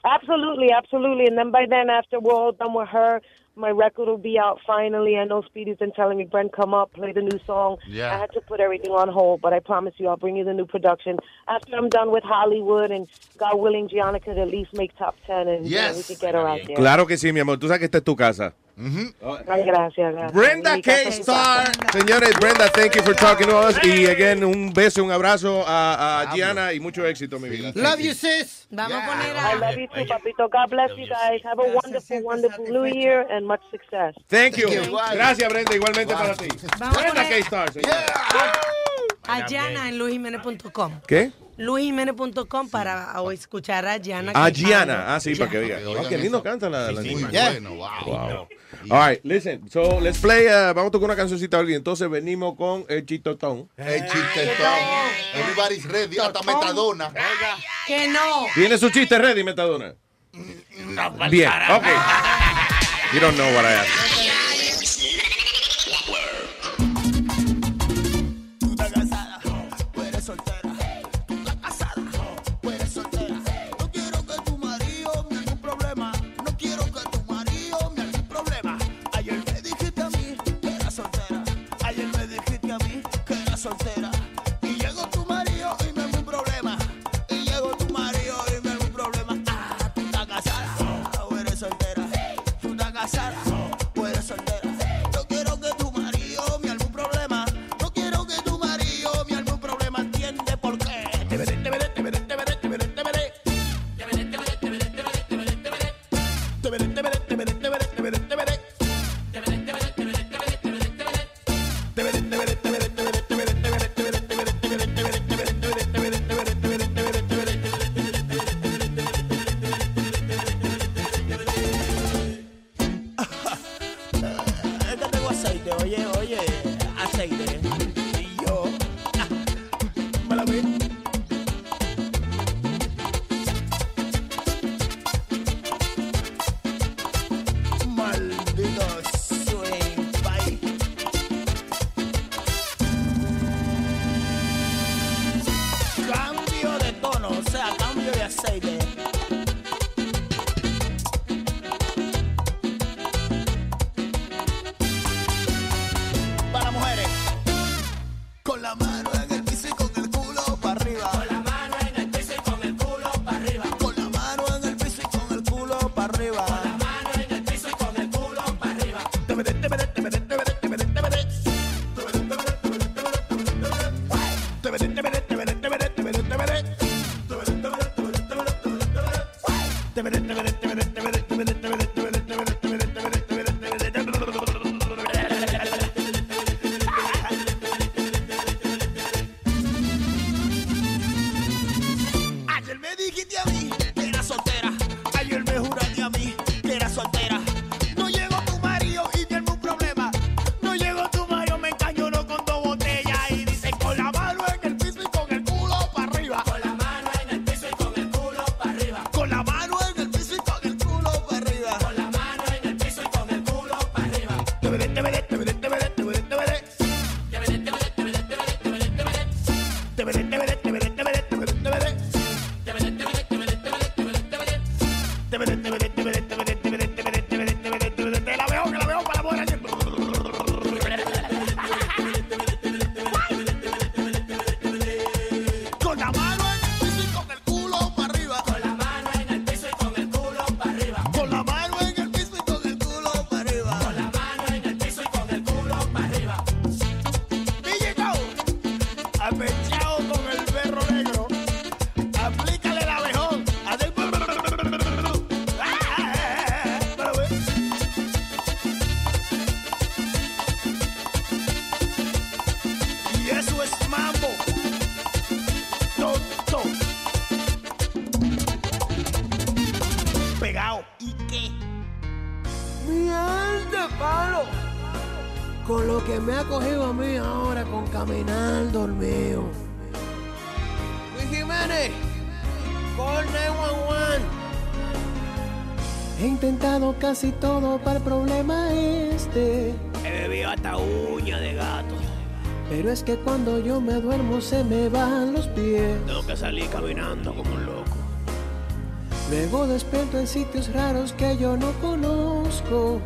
Absolutely, absolutely. And then by then, after we're all done with her, my record will be out finally. I know Speedy's been telling me, Brent, come up, play the new song. Yeah. I had to put everything on hold, but I promise you, I'll bring you the new production. After I'm done with Hollywood and God willing, Gianna could at least make top 10 and you know, we Yes. could get her out there. Claro que sí, mi amor. Tú sabes que esta es tu casa. Ay, gracias, gracias. Brenda casa. K-Star. Señores, Brenda, thank you for talking to us. Y again, un beso, un abrazo a, a Gianna y mucho éxito, mi vida. Love you, sis. Vamos a poner I love you too, papito. God bless you guys. Have a wonderful, wonderful new year and much success. Thank you. Gracias, Brenda. Igualmente para ti. Vamos a Brenda poner- K-Star, señores. A Gianna en luisjimenez.com. ¿Qué? luisjimenez.com para o escuchar a Gianna. A cantando. Gianna. Ah, sí, para que diga. Oh, qué lindo canta la, la Sí, niña. muy bueno, wow. Wow. All right, listen. So, let's play. uh, vamos a tocar una cancioncita hoy. Entonces venimos con el chistotón. El chistotón. Everybody's ready. Hasta Metadona. Que no. ¿Tiene su chiste ready, Metadona? Bien, ok. You don't know what I asked. Mí Con lo que me ha cogido a mí ahora con caminar dormido. Luis Jiménez, call 911. He intentado casi todo para el problema este. He bebido hasta uña de gato. Pero es que cuando yo me duermo se me van los pies. Tengo que salir caminando como un loco. Luego despierto en sitios raros que yo no conozco.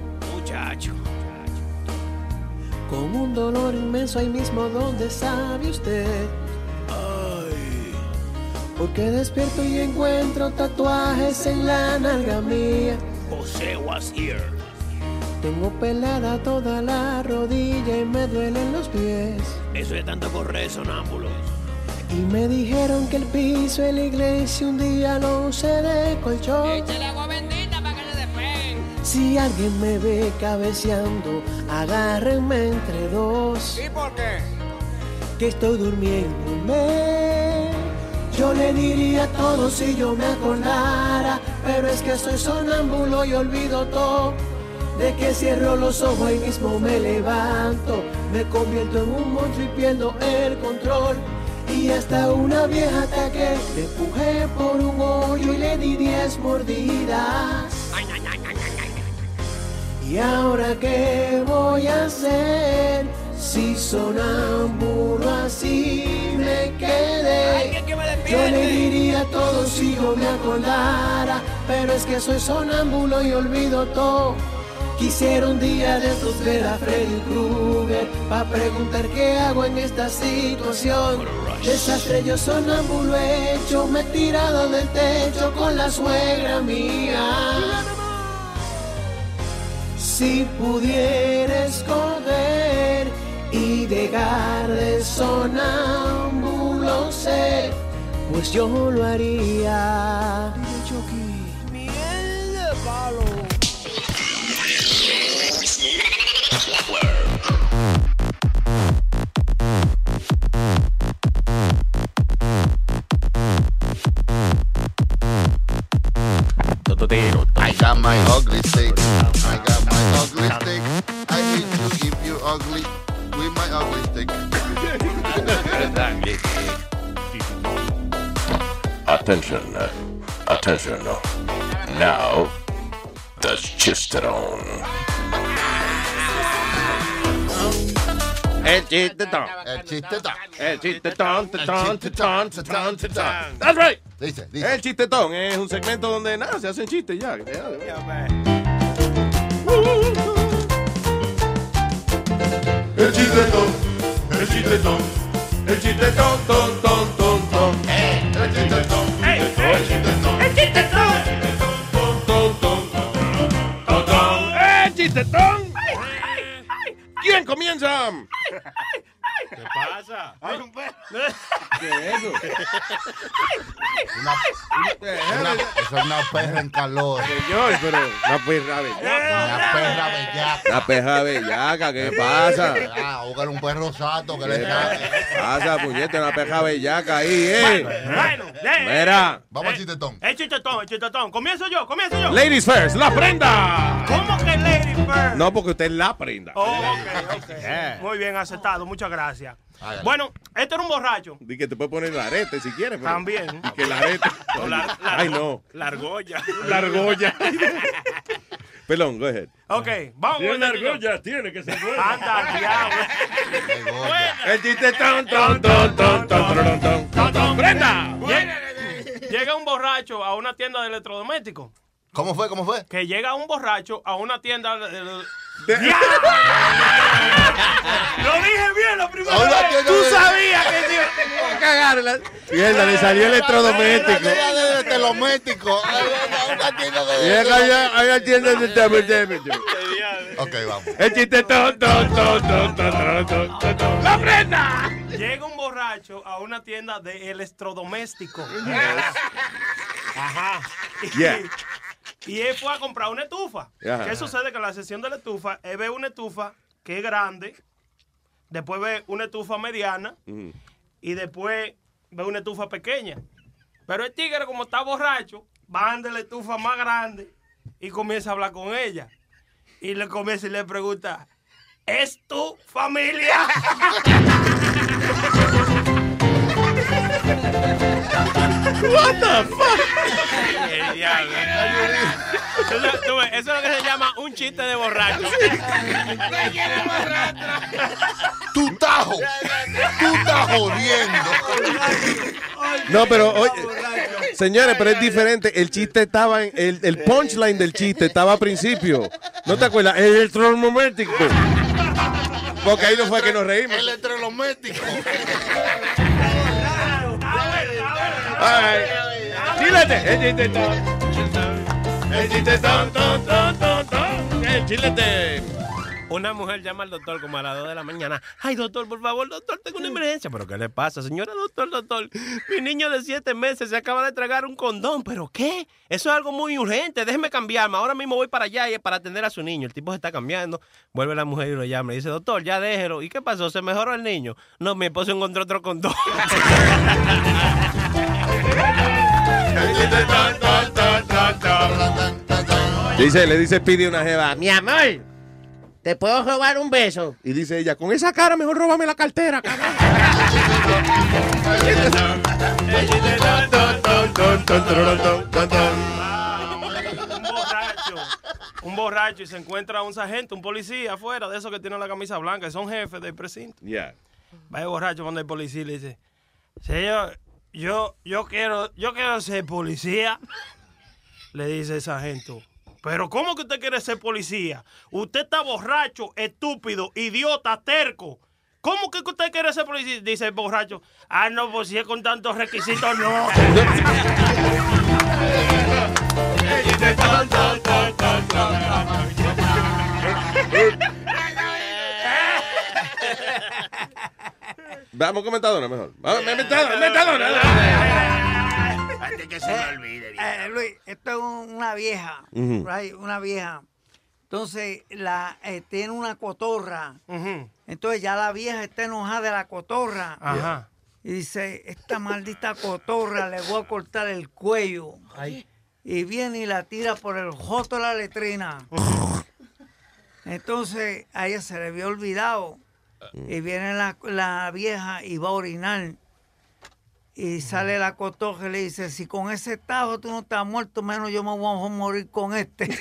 Con un dolor inmenso ahí mismo donde sabe usted. Ay. Porque despierto y encuentro tatuajes en la nalga mía. José was here. Tengo pelada toda la rodilla y me duelen los pies. Eso es tanto correr sonámbulos. Y me dijeron que el piso en la iglesia un día lo usé de colchón. Échale agua Si alguien me ve cabeceando, agárrenme entre dos. ¿Y por qué? Que estoy durmiéndome. Yo le diría todo si yo me acordara, pero es que soy sonámbulo y olvido todo. De que cierro los ojos y mismo me levanto, me convierto en un monstruo y pierdo el control. Y hasta una vieja ataque le empujé por un hoyo y le di diez mordidas. ¿Y ahora qué voy a hacer? Si sonámbulo así me quedé. Yo le diría todo si yo me acordara, pero es que soy sonámbulo y olvido todo. Quisiera un día de estos ver a Freddy Krueger Pa' preguntar qué hago en esta situación Desastre yo sonámbulo hecho Me he tirado del techo con la suegra mía Si pudiera escoger y dejar de sonámbulo ser Pues yo lo haría Miel de palo. I got my ugly stick. I got my ugly stick. I need to give you ugly with my ugly stick. Attention. Uh, attention. Now, the chisterone. Edit the don. Edit the don. The don, the don, the don, the don, the don. That's right. Dice, dice. El chistetón es un segmento donde nada, se hacen chistes ya. ya, ya. El chistetón, el chistetón, ton, ton, ton, ton. El chistetón, el chistetón, el chistetón. Ton, ton, ton, ton. ¡Eh, chistetón! ¿Quién comienza? ¿Qué pasa? Hay un ¿Qué es eso? Una, una- eso es una perra en calor. Señor, pero una perra bellaca. Una perra bellaca. Una perra bellaca, ¿qué pasa? Ah, búscale un perro sato que ¿Qué le saque. pasa, puñete? Una perra bellaca ahí, ¿eh? Bueno, eh, Mira. Vamos al chistetón. El chistetón, el chistetón. Comienzo yo, comienzo yo. Ladies first, la prenda. ¿Cómo que lady No, porque usted es la prenda. Oh, ok, ok. Muy bien, aceptado. Muchas gracias. Bueno, este era un borracho. Di que te puede poner el arete si quieres. pero- También. Y que arete. La- la- Ay, no. La argolla. La argolla. Perdón, go ahead. Ok, vamos con la argolla, tiene que ser buena. Anda, diablo. El chiste ton, ton, ton, ton, ton, ton, ton, ton. Llega, llega un borracho a una tienda de electrodomésticos. ¿Cómo fue? ¿Cómo fue? Que llega un borracho a una tienda de... De... Lo dije bien la primera Hola, vez. Tú de... sabías que te iba a cagarla. Mierda, le salió electrodoméstico. Telemétrico. Llega allá, hay una tienda de telemétrico. Ok, vamos. El chiste tonto, tonto, tonto, tonto, ¡La prenda! Llega un borracho a una tienda de electrodoméstico. Ajá. Yeah y él fue a comprar una estufa. Ajá. ¿Qué sucede? Que en la sesión de la estufa, él ve una estufa que es grande, después ve una estufa mediana y después ve una estufa pequeña. Pero el tigre, como está borracho, va de la estufa más grande y comienza a hablar con ella. Y le comienza y le pregunta, ¿es tu familia? What the fuck? El diablo. Eso, tú ves, eso es lo que se llama un chiste de borracho. Tú estás jo- Tú estás jodiendo. No, pero oye, señores, pero es diferente. El chiste estaba en. El, el punchline del chiste estaba al principio. ¿No te acuerdas? El. Porque ahí no fue que nos reímos. Electrodoméstico. Ay. Chilete. El chiste ton. El chiste ton, ton, ton, ton, ton. El chilete. Una mujer llama al doctor como a las 2 de la mañana. Ay, doctor, por favor, doctor, tengo una emergencia. ¿Pero qué le pasa, señora doctor, doctor? Mi niño de 7 meses se acaba de tragar un condón. ¿Pero qué? Eso es algo muy urgente. Déjeme cambiarme. Ahora mismo voy para allá y es para atender a su niño. El tipo se está cambiando. Vuelve la mujer y lo llama. Y dice, doctor, ya déjelo. ¿Y qué pasó? ¿Se mejoró el niño? No, mi esposo encontró otro condón. Dice, le dice Pidi a una jeva. Mi amor, ¿te puedo robar un beso? Y dice ella, con esa cara mejor róbame la cartera, cabrón. Un borracho. Un borracho y se encuentra un sargento, un policía afuera de esos que tienen la camisa blanca, son jefes del precinto. Yeah. Va el borracho cuando el policía y le dice, señor, yo, yo quiero, yo quiero ser policía. Le dice el sargento. Pero ¿cómo que usted quiere ser policía? Usted está borracho, estúpido, idiota, terco. ¿Cómo que usted quiere ser policía? Dice el borracho. Ah, no, pues si es con tantos requisitos, no. Vamos con Metadona mejor. Vamos, Metadona, Metadona. Antes que se me olvide. Luis, esto es un- una vieja, right, una vieja. Entonces, la, eh, tiene una cotorra. Entonces, ya la vieja está enojada de la cotorra. Ajá. Y dice, esta maldita cotorra le voy a cortar el cuello. Y viene y la tira por el joto de la letrina. Entonces, a ella se le había olvidado Y viene la, la vieja y va a orinar. Y sale la cotoja y le dice, si con ese tajo tú no estás muerto, menos yo me voy a morir con este.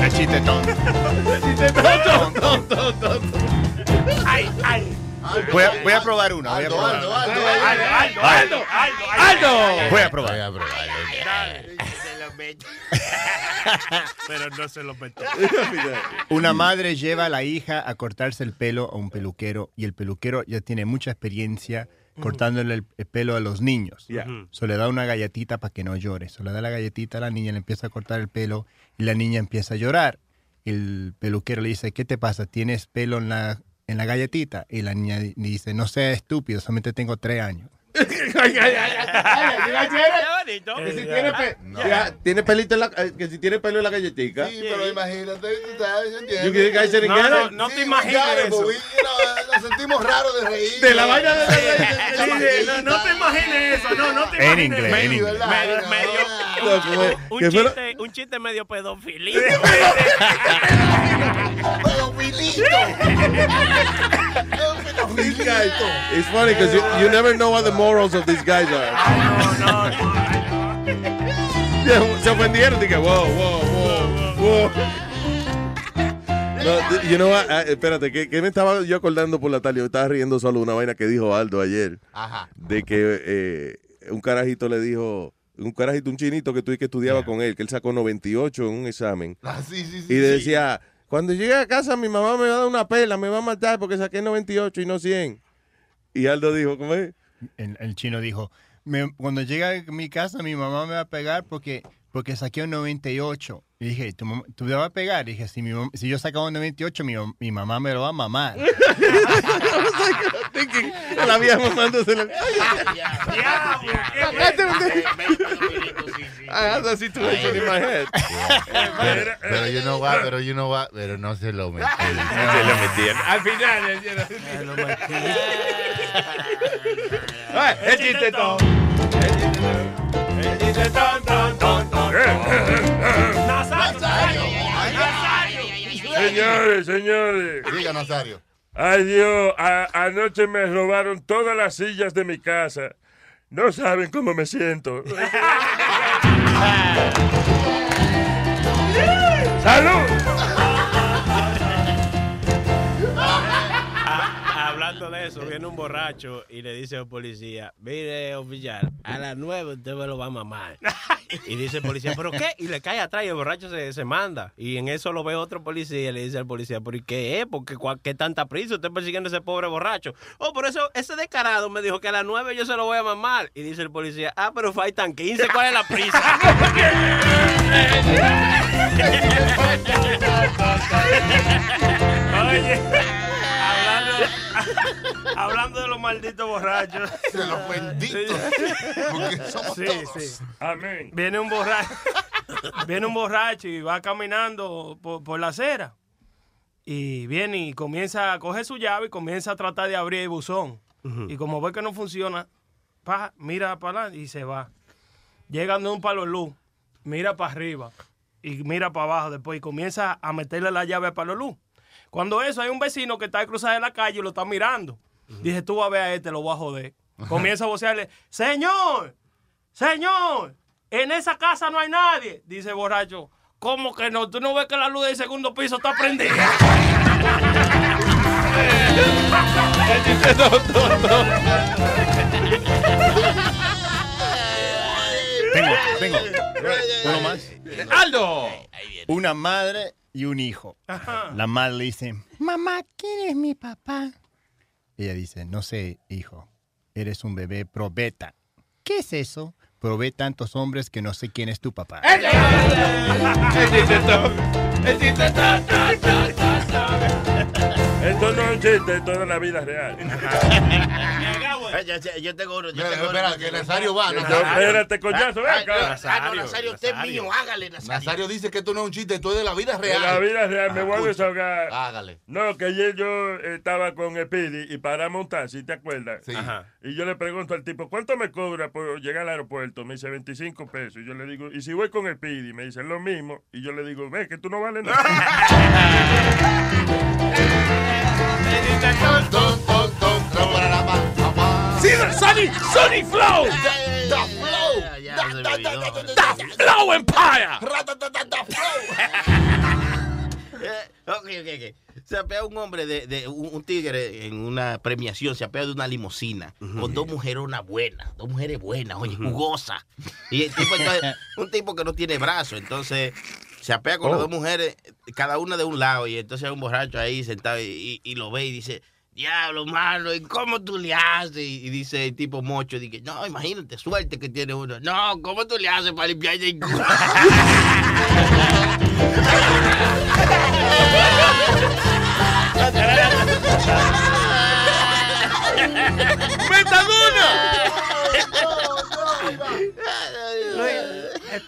El chiste tonto. Ay, ay. Voy a, voy a probar una. Voy a probar. Aldo, Aldo, Aldo, Aldo, Aldo, Aldo, Aldo, Aldo. Voy a probar. Voy a probar. Pero no se lo metió. Una madre lleva a la hija a cortarse el pelo a un peluquero y el peluquero ya tiene mucha experiencia cortándole el, el pelo a los niños. Yeah. So le da una galletita para que no llore. So le da la galletita a la niña, le empieza a cortar el pelo y la niña empieza a llorar. El peluquero le dice, ¿qué te pasa? ¿Tienes pelo en la, en la galletita? Y la niña di- dice, no sea estúpido, solamente tengo tres años. Tiene, pelito en la, eh, que si tiene pelo en la galletica. Sí, pero imagínate, sabes, No, no, te ya, eso. pues, Nos sentimos raros de reír. De la vaina de- sí, no, te imagines eso, no, no te imagines en inglés. Un, chiste, medio pedofilito. It's funny because you, you never know what the morals of these guys are. Se ofendieron, dije, wow, wow, wow, wow. No, you know what? Ah, espérate, ¿qué, qué me estaba yo acordando por la tarde? Yo estaba riendo solo una vaina que dijo Aldo ayer. Ajá. De que eh, un carajito le dijo, un carajito, un chinito que tú que estudiaba con él, que él sacó 98 en un examen. Ah, sí, sí, sí. Y le sí. Cuando llegue a casa mi mamá me va a dar una pela, me va a matar porque saqué 98 y no 100. Y Aldo dijo, ¿cómo es? El, chino dijo, "Me- cuando llegue a mi casa mi mamá me va a pegar porque, porque saqué un 98. Y dije, ¿tú, mam- tú me vas a pegar? Y dije, si, mi si yo sacaba un 98, mi, mi mamá me lo va a mamar. A la vieja mamándose la... I had that situation in my head. Pero, pero you know what, pero you know what, pero no se lo metí. Se lo metían. Al final, el Ay, el chiste. El. Señores, señores. Diga, Nazario. Ay Dios, a- anoche me robaron todas las sillas de mi casa. No saben cómo me siento. ¡Salud! Hablando de eso, viene un borracho y le dice al policía, mire oficial, a las nueve usted me lo va a mamar. Y dice el policía, ¿pero qué? Y le cae atrás y el borracho se, se manda. Y en eso lo ve otro policía y le dice al policía, ¿pero y qué es? ¿Por qué, qué tanta prisa? Usted persiguiendo a ese pobre borracho. Oh, por eso ese descarado me dijo que a las nueve yo se lo voy a mamar. Y dice el policía, ah, pero faltan 15, ¿cuál es la prisa? Oye, hablando, hablando de los malditos borrachos. De los benditos. Porque somos Sí, todos. sí. Amén. Viene un borracho, viene un borracho y va caminando por, por la acera. Y viene y comienza a coger su llave y comienza a tratar de abrir el buzón. Y como ve que no funciona, pa, mira para adelante y se va. Llega de un palo de luz, mira para arriba y mira para abajo después y comienza a meterle la llave al palo de luz. Cuando eso, hay un vecino que está cruzado en la calle y lo está mirando. Dije, tú vas a ver a este, lo voy a joder. Comienza a vocearle, señor, señor, en esa casa no hay nadie. Dice el borracho, ¿cómo que no? ¿Tú no ves que la luz del segundo piso está prendida? Tengo, tengo. Uno más. ¡Aldo! Una madre y un hijo. Ajá. La madre le dice, mamá, ¿quién es mi papá? Ella dice, no sé, hijo, eres un bebé probeta. ¿Qué es eso? Probé tantos hombres que no sé quién es tu papá. Esto no es un chiste, esto es la vida real. Yo tengo uno. Yo Espera, tengo espera, uno. que Nazario va. Nazario. espérate, coñazo, ven acá. ah, no, Nazario, Nazario, usted es mío. Hágale, Nazario. Nazario dice que esto no es un chiste, esto es de la vida real. la vida real me voy a desahogar. Hágale. No, que ayer yo estaba con Speedy y paramos un taxi, ¿te acuerdas? Sí. Ajá. Y yo le pregunto al tipo, ¿cuánto me cobra por llegar al aeropuerto? Me dice 25 pesos. Y yo le digo, ¿y si voy con Speedy? Me dice lo mismo. Y yo le digo, ve, que tú no vales nada. Sunny, Sunny Flow! The, Flow! The, Flow Empire! The Flow! ok, ok, ok. Se apea un hombre de, un, tigre en una premiación, se apea de una limusina con dos mujeronas buenas, dos mujeres buenas, oye, jugosas. Y el tipo entonces, un tipo que no tiene brazos, entonces se apea con las Oh. dos mujeres, cada una de un lado, y entonces hay un borracho ahí sentado y, y- y lo ve y dice, diablo, mano, ¿y cómo tú le haces? Y, y dice el tipo mocho, dice, no, imagínate, suerte que tiene uno. No, ¿cómo tú le haces para limpiar el culo?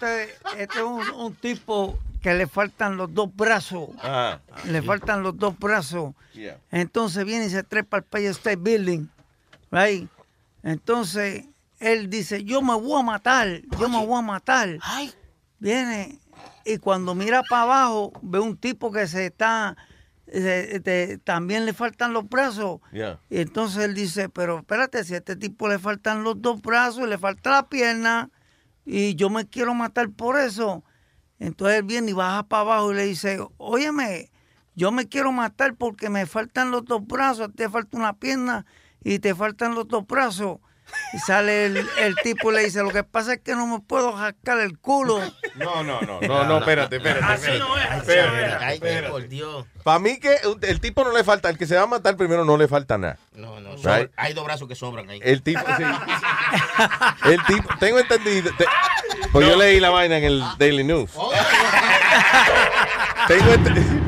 este, este es un, un tipo que le faltan los dos brazos. Ajá. Le faltan los dos brazos. Yeah. Entonces viene y se trepa al Empire State Building. Right? Entonces él dice, yo me voy a matar, yo me voy a matar. Viene y cuando mira para abajo ve un tipo que se está, se- te- también le faltan los brazos. Yeah. Y entonces él dice, pero espérate, si a este tipo le faltan los dos brazos y le falta la pierna y yo me quiero matar por eso. Entonces él viene y baja para abajo y le dice, óyeme, yo me quiero matar porque me faltan los dos brazos, te falta una pierna y te faltan los dos brazos. Y sale el, el tipo y le dice, lo que pasa es que no me puedo jascar el culo. No, no, no, no, no, espérate, espérate. Así espérate. no es, así Espérate, no es. Ay, espérate. por Dios. Para mí que el tipo no le falta, el que se va a matar primero no le falta nada. No, no, Right? hay dos brazos que sobran ahí. El tipo, sí. El tipo, tengo entendido. te- pues yo leí la vaina en el Daily News. Tengo ent-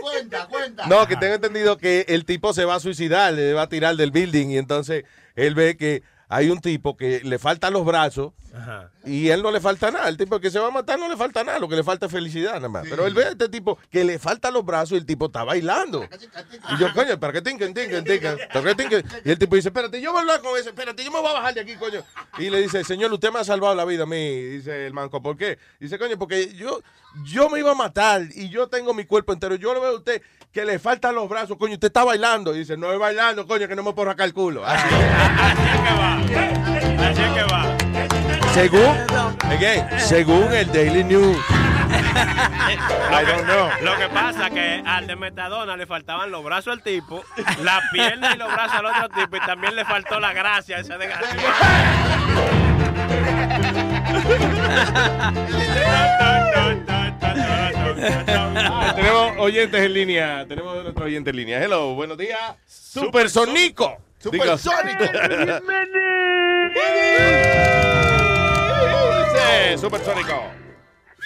Cuenta, cuenta. No, que tengo entendido que el tipo se va a suicidar, le va a tirar del building y entonces él ve que hay un tipo que le faltan los brazos y él no le falta nada. El tipo que se va a matar no le falta nada, lo que le falta es felicidad nada más. Pero él ve a este tipo que le faltan los brazos y el tipo está bailando. Y yo, coño, ¿para qué? ¿Para qué tinken? Y el tipo dice, espérate, yo voy a hablar con ese, espérate, yo me voy a bajar de aquí, coño. Y le dice, señor, usted me ha salvado la vida a mí. Dice el manco, ¿por qué? Dice, coño, porque yo, yo me iba a matar y yo tengo mi cuerpo entero. Yo lo veo a usted que le faltan los brazos, coño, usted está bailando. Y dice, no es bailando, coño, que no me puedo sacar el culo. Así. Así es que va. Según, again, según el Daily News. I don't know. Lo que pasa es que al de Metadona le faltaban los brazos al tipo, la pierna y los brazos al otro tipo, y también le faltó la gracia a ese Tenemos oyentes en línea. Tenemos otro oyente en línea. Hello, buenos días. Supersonico. Diga- Dice Supersónico.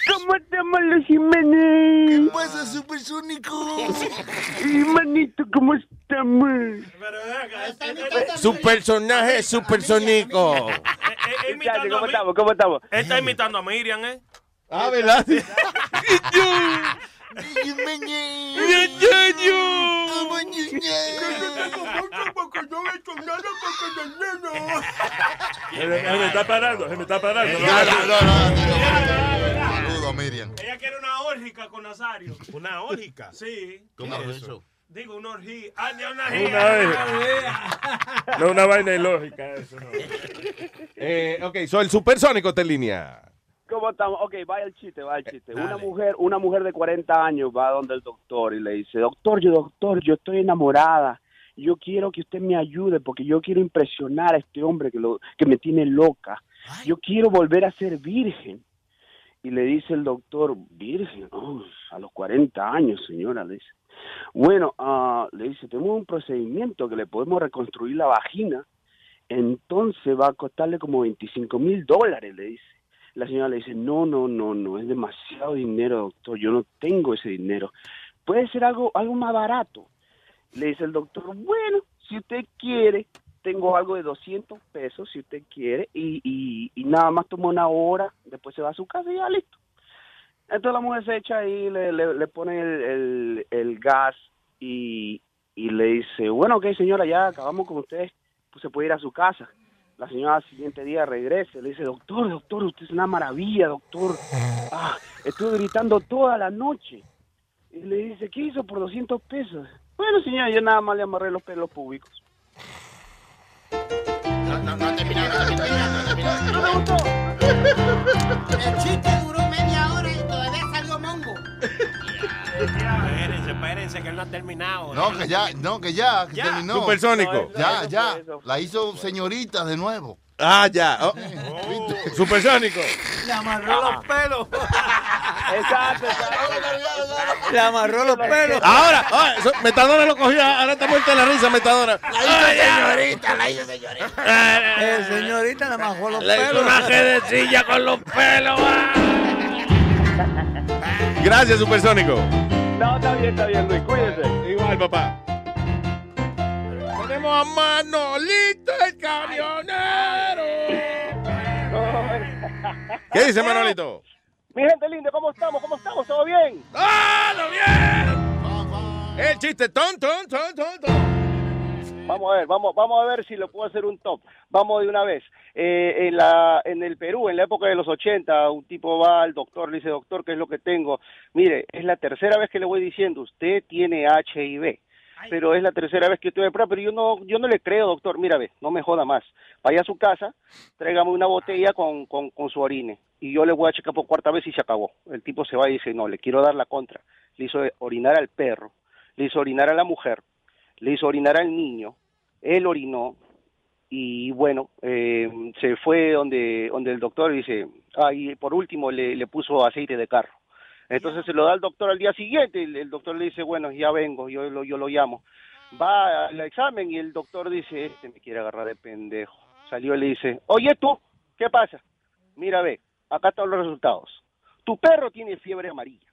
¿Cómo estamos los Jiménez? ¿Qué pasa, supersónico? Hermanito, ¿cómo estamos? Su personaje es supersónico. ¿Cómo estamos? ¿Cómo estamos? Él está imitando a Miriam, ¿eh? Ah, ¿verdad? Se me, se me está parando, se me está parando. Saludos, Miriam. Ella quiere una órgica con Nazario. ¿Una órgica? Sí. ¿Cómo es eso? Digo, una orgía. Ah, de una Una vez. No, una vaina ilógica eso. No. Eh, ok, so el supersónico está en línea. ¿Cómo estamos? Ok, vaya el chiste, vaya el chiste. Una mujer, una mujer de 40 años va donde el doctor y le dice, doctor, yo, doctor, yo estoy enamorada. Yo quiero que usted me ayude porque yo quiero impresionar a este hombre que, lo, que me tiene loca. Yo quiero volver a ser virgen. Y le dice el doctor, virgen, Oh, a los 40 años, señora, le dice. Bueno, ah, le dice, tenemos un procedimiento que le podemos reconstruir la vagina. Entonces va a costarle como 25 mil dólares, le dice. La señora le dice, no, no, no, no, es demasiado dinero, doctor, yo no tengo ese dinero. Puede ser algo, algo más barato. Le dice el doctor, bueno, si usted quiere, tengo algo de 200 pesos, si usted quiere, y, nada más toma una hora, después se va a su casa y ya listo. Entonces la mujer se echa ahí, le, le, le pone el, gas y, y le dice, bueno, ok señora, ya acabamos con usted, pues se puede ir a su casa. La señora al siguiente día regresa, le dice, doctor, doctor, usted es una maravilla, doctor. Ah, estuve gritando toda la noche. Y le dice, ¿qué hizo por 200 pesos? Bueno, señora, yo nada más le amarré los pelos públicos. No, no, no terminado, no terminado, no terminado. El chiste Espérense, que él no ha terminado. No, que ya, no, que ya, que Ya. terminó. Supersónico. Ya, ya. La hizo señorita de nuevo. Ah, ya. Oh. Supersónico. Le amarró los pelos. Exacto, Le amarró los pelos. Ahora, ahora, eso- Metadona lo cogió, ahora está muerta la risa, Metadona. La hizo señorita, la hizo señorita. Eh, señorita, le amarró los Le hizo pelos. una jedecilla con los pelos. Gracias, Supersónico. No, está bien, está bien, Luis, cuídese. Igual, papá. Tenemos a Manolito el camionero. ¿Qué dice Manolito? Mi gente linda, ¿cómo estamos? ¿Cómo estamos? ¿Todo bien? ¡Ah, lo bien! El chiste, ton, ton, ton, ton, ton. Vamos a ver, vamos, vamos a ver si lo puedo hacer un top. Vamos de una vez. Eh, en, la, en el Perú, en la época de los 80, un tipo va al doctor, le dice, doctor, ¿qué es lo que tengo? Mire, es la tercera vez que le voy diciendo, usted tiene HIV. Pero es la tercera vez que estoy de prueba, pero yo no, yo no le creo, doctor. Mira, ve, no me joda más. Vaya a su casa, tráigame una botella con, con, con su orine. Y yo le voy a checar por cuarta vez y se acabó. El tipo se va y dice, no, le quiero dar la contra. Le hizo orinar al perro, le hizo orinar a la mujer, le hizo orinar al niño, él orinó y bueno, eh, se fue donde, donde el doctor dice, ah, y por último le, le puso aceite de carro. Entonces se lo da al doctor al día siguiente, el, el doctor le dice, bueno, ya vengo, yo lo, yo lo llamo. Va al examen y el doctor dice, este me quiere agarrar de pendejo. Salió y le dice, oye tú, ¿qué pasa? Mira, ve, acá están los resultados. Tu perro tiene fiebre amarilla,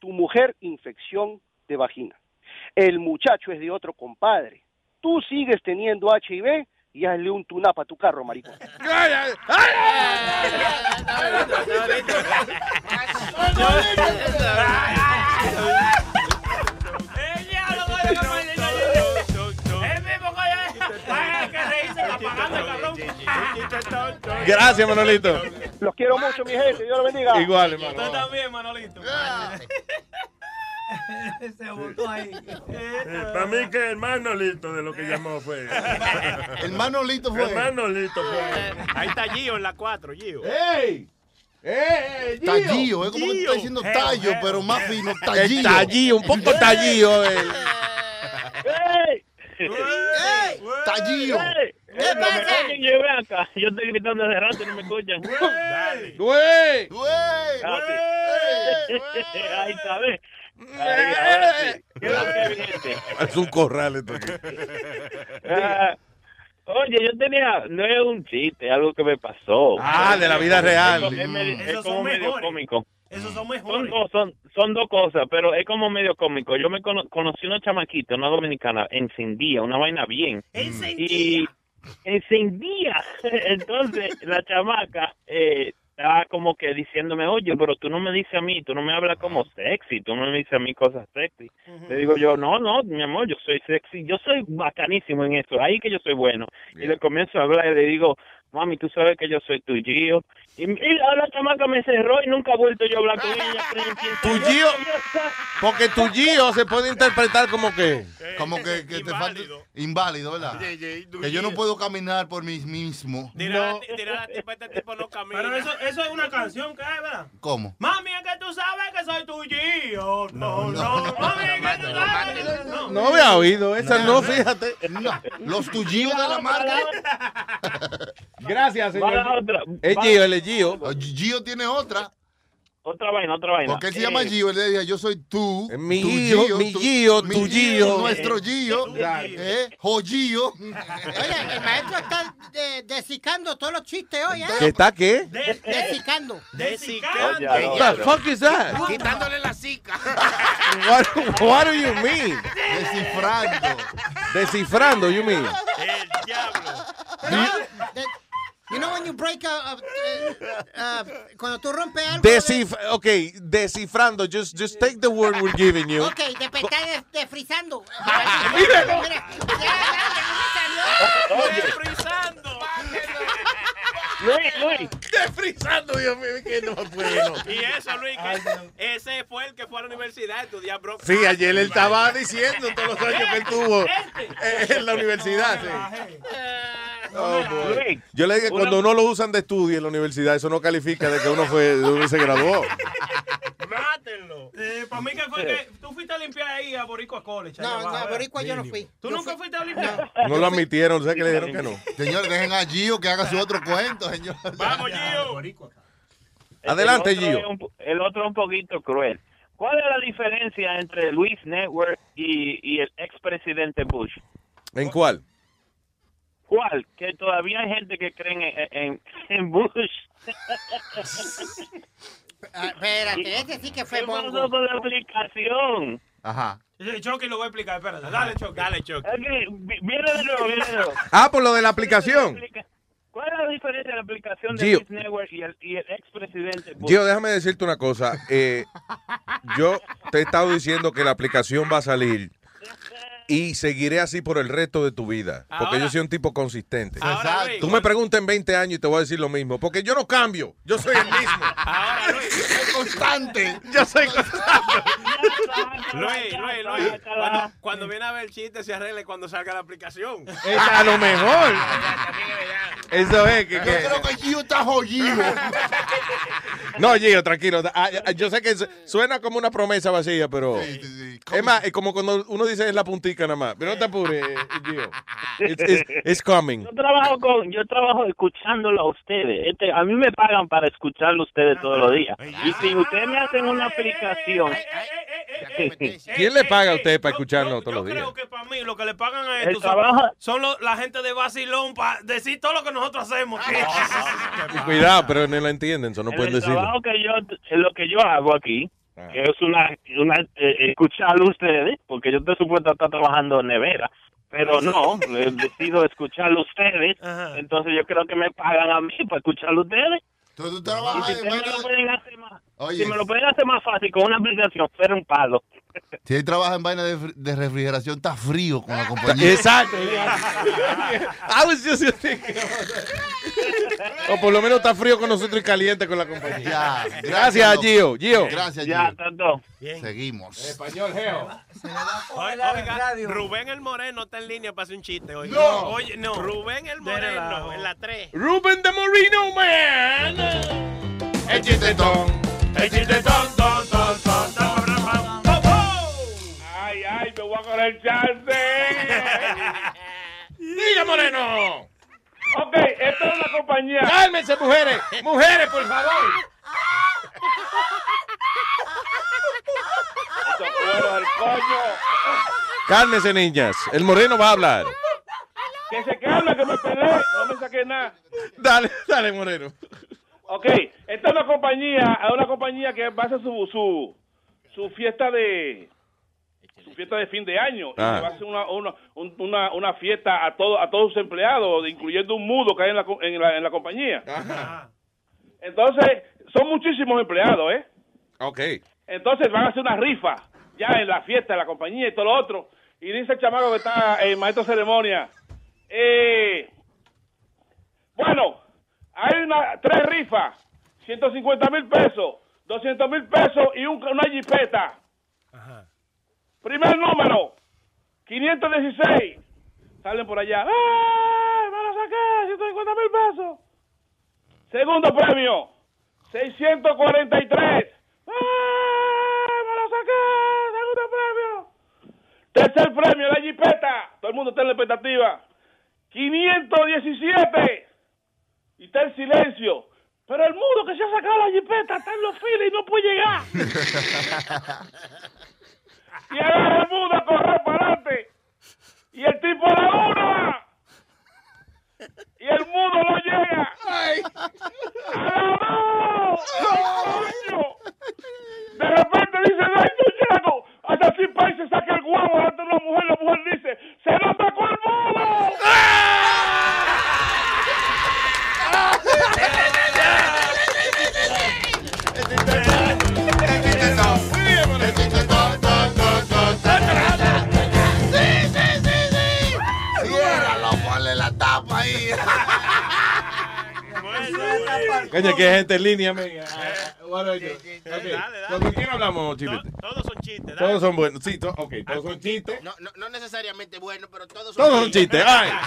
tu mujer infección de vagina, el muchacho es de otro compadre, tú sigues teniendo HIV y hazle un tunapa a tu carro, maricón. Gracias, Manolito. Los quiero mucho, mi gente. Dios los bendiga. Igual, hermano. Tú también, Manolito. Se botó ahí. Para mí que el Manolito de lo que llamó fue. El Manolito fue. El Manolito fue. Ahí está Gio en la 4, Gio. ¡Ey! ¡Eh, Tallío, es como que está diciendo tallo, pero más fino, tallío. Tallío, un poco tallío. eh. Tallío. ¿Qué pasa? Yo ven acá. Yo estoy gritando desde rato y no me escuchan. ¡Güey! Ah, sí. Ahí está, ve. Ahora sí. ¿Qué es es? Es un corral esto aquí. Ah, Oye, yo tenía, no es un chiste, es algo que me pasó. Ah, de la vida real. Es, medio- es Esos como son medio mejores. cómico. Esos son Son, mejores. no, son, son dos cosas, pero es como medio cómico. Yo me cono- conocí una chamaquita, una dominicana, encendía, una vaina bien. Y encendía. Entonces, la chamaca eh, estaba como que diciéndome, oye, pero tú no me dices a mí, tú no me hablas como sexy, tú no me dices a mí cosas sexy. Le digo yo, no, no, mi amor, yo soy sexy, yo soy bacanísimo en eso, ahí que yo soy bueno. Y le comienzo a hablar y le digo, mami, tú sabes que yo soy tu Gio. Y, y la chamaca me cerró y nunca he vuelto yo a hablar con ella. pero yo pienso, Tu yo- Gio, yo- porque tu Gio se puede interpretar como que. Como que, que te falta. Inválido, ¿verdad? Que yo no puedo caminar por mí mismo. Tira, tira la tipa, este tipo no camina. Pero eso, eso es una canción que hay, ¿verdad? ¿Cómo? Mami, es que tú sabes que soy tu Gio. No, no, mami, es que tú sabes que soy no. No había oído, esa no, fíjate. Los tuyos de la marca. Gracias, señor. Es Gio, él es Gio. Gio tiene otra. Otra vaina, otra vaina. Porque él se Eh, llama Gio, él le decía, yo soy tú. Mi tu Gio, mi Gio, tu Gio. Nuestro Gio. ¿Eh? Jogio. Oye, el maestro está de- desicando todos los chistes hoy, ¿eh? ¿Qué está qué? De- desicando. Desicando. What the fuck is that? Quitándole la zica. What, what do you mean? Descifrando. Descifrando, you mean? El diablo. No, de- you know when you break a, a- uh, uh, cuando tú rompes algo. Descif ok, descifrando. Just, just take the word we're giving you. Ok, de está de, desfrizando. Míralo. Mira, ya, ya, ya me salió. Desfrizando. Luis, Luis. Desfrizando, Dios mío, que no bueno. Y eso, Luis, que ese fue el que fue a la universidad a estudiar bro. Sí, ayer él estaba diciendo todos los años que él tuvo eh, en la universidad. sí. Oh, boy. Yo le dije que cuando uno lo usan de estudio en la universidad, eso no califica de que uno fue, de uno se graduó. Mátenlo. Eh, para mí que fue que tú fuiste a limpiar ahí a Boricua College. allá No, abajo, no, ¿verdad? Boricua yo no fui. ¿Tú nunca fuiste a limpiar? No lo admitieron, o sea que le dijeron que no. Señor, dejen a Gio que haga su otro cuento, señor. Vamos, Gio. Adelante, el Gio. un- el otro un poquito cruel. ¿Cuál es la diferencia entre Luis Network y, y el expresidente Bush? ¿En cuál? ¿Cuál? Que todavía hay gente que cree en, en, en Bush. Ah, espérate, ese sí que fue ¿Qué mongo. pasó con la aplicación? Ajá. Chucky lo voy a explicar, espérate. Dale, Chucky. Dale, Chucky. Es que, vi- viene de nuevo, viene de nuevo. Ah, por lo de la aplicación. ¿Cuál es la diferencia de la aplicación de Gio. Network y el, y el expresidente Bush? Gio, déjame decirte una cosa. Eh, yo te he estado diciendo que la aplicación va a salir y seguiré así por el resto de tu vida. Porque yo soy un tipo consistente. Ahora, Luis, Tú me preguntas en 20 años y te voy a decir lo mismo. Porque yo no cambio. Yo soy el mismo. Ahora, Luis. Constante. Yo soy constante. Luis, Luis, Luis. Cuando, cuando viene a ver el chiste, se arregle cuando salga la aplicación. A lo mejor. Eso es que... Yo que- creo que Gio está jodido. No, Gio, tranquilo. Ah, ah, Yo sé que su- suena como una promesa vacía, pero... Es más, es como cuando uno dice es la puntica nada más. Pero no te apures, Gio. It's, it's- it's coming. Yo trabajo con, yo trabajo escuchándolo a ustedes. Este, a mí me pagan para escucharlo a ustedes todos los días. Y si ustedes me hacen una aplicación, ¿Quién le paga a usted para escucharnos todos los días? Creo que para mí lo que le pagan a esto son, trabajo- son lo- la gente de Basilón para decir todo lo que nosotros hacemos. Cuidado, pero no lo entienden, eso no pueden el decirlo. trabajo que yo, en lo que yo hago aquí, que es una, una eh, escucharlo ustedes, porque yo estoy supuesto a estar trabajando en nevera, pero no, decido escucharlo ustedes, entonces yo creo que me pagan a mí para escucharlo ustedes. Entonces tú Y trabajas si me lo pueden hacer más, Oye. si me lo pueden hacer más fácil con una aplicación, fuera un palo. Si él trabaja en vaina de, fri- de refrigeración, está frío con la compañía. Exacto. I was just thinking about that. O por lo menos está frío con nosotros y caliente con la compañía. Ya, Gracias. Gio. Gio. Gracias, Ya, Gio. tanto. Seguimos. Español, Geo. Oiga, oiga, Rubén el Moreno está en línea para hacer un chiste hoy. No. Oye, no. Rubén el Moreno en la 3. Ruben de Moreno, man. El chistetón. El chiste ton, ton, ton, ton, ton, ton, ton, Ay, ay, me voy a correr chance. Diga, Moreno. Ok, esta es una compañía. Cálmense, mujeres. Mujeres, por favor. Del coño. Cálmense, niñas. El Moreno va a hablar. Que se calma, que me peleé. No me saqué nada. Dale, dale, Moreno. Ok, esta es una compañía, es una compañía que va a hacer su, su, su fiesta de su fiesta de fin de año y Ah. va a hacer una, una, un- una, una fiesta a todo, a todos sus empleados, incluyendo un mudo que hay en la, en la, en la compañía. Entonces, son muchísimos empleados, ¿eh? Ok. Entonces van a hacer una rifa ya en la fiesta de la compañía y todo lo otro. Y dice el chamaco que está el maestro de ceremonia. Eh, bueno, hay una, tres rifas, 150 mil pesos, 200 mil pesos y un- una jipeta. Primer número, 516. Salen por allá. ¡Ay, me lo saqué! 150 mil pesos. Segundo premio, 643. ¡Ay, me lo saqué! Segundo premio. Tercer premio, la jipeta. Todo el mundo está en la expectativa. 517. Y está el silencio. Pero el mudo que se ha sacado la jipeta está en los files y no puede llegar. y agarra el mudo a correr para adelante. Y el tipo la una. Y el mudo no llega. ¡A la dos! ¡Coño! De repente dice, ¡ay, yo llego! Hasta así pa' y se saca el huevo delante de una mujer. La mujer dice, ¡se lo sacó el mudo! Ciérralo, Coño, que hay gente en línea, men. Ah. So, ¿Con quién hablamos, Chilete? Todos son chistes. Todos son buenos. Sí, ok, todos son chistes. No, necesariamente bueno, pero todos Todos son chistes. Ay.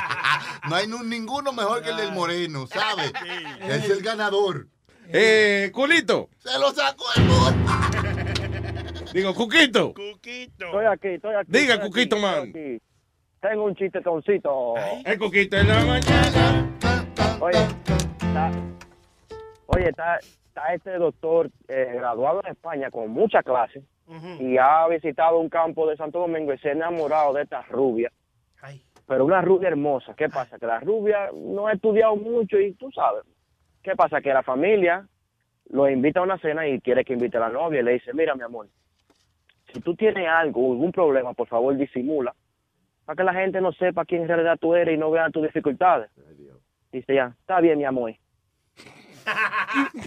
No hay ninguno mejor que el del moreno, ¿sabes? Es el ganador. Eh, culito. Se lo sacó el mundo. Digo, Cuquito. Estoy aquí, estoy aquí. Diga, estoy Cuquito, aquí, man. estoy aquí. Tengo un chistetoncito. El Cuquito en la mañana. Oye, oye, está, está este doctor eh, graduado en España con mucha clase y ha visitado un campo de Santo Domingo y se ha enamorado de esta rubia. Pero una rubia hermosa. ¿Qué pasa? Que la rubia no ha estudiado mucho y tú sabes. ¿Qué pasa? Que la familia lo invita a una cena y quiere que invite a la novia y le dice, mira mi amor, si tú tienes algo, algún problema, por favor disimula para que la gente no sepa quién en realidad tú eres y no vean tus dificultades. Dice ya, está bien, mi amor.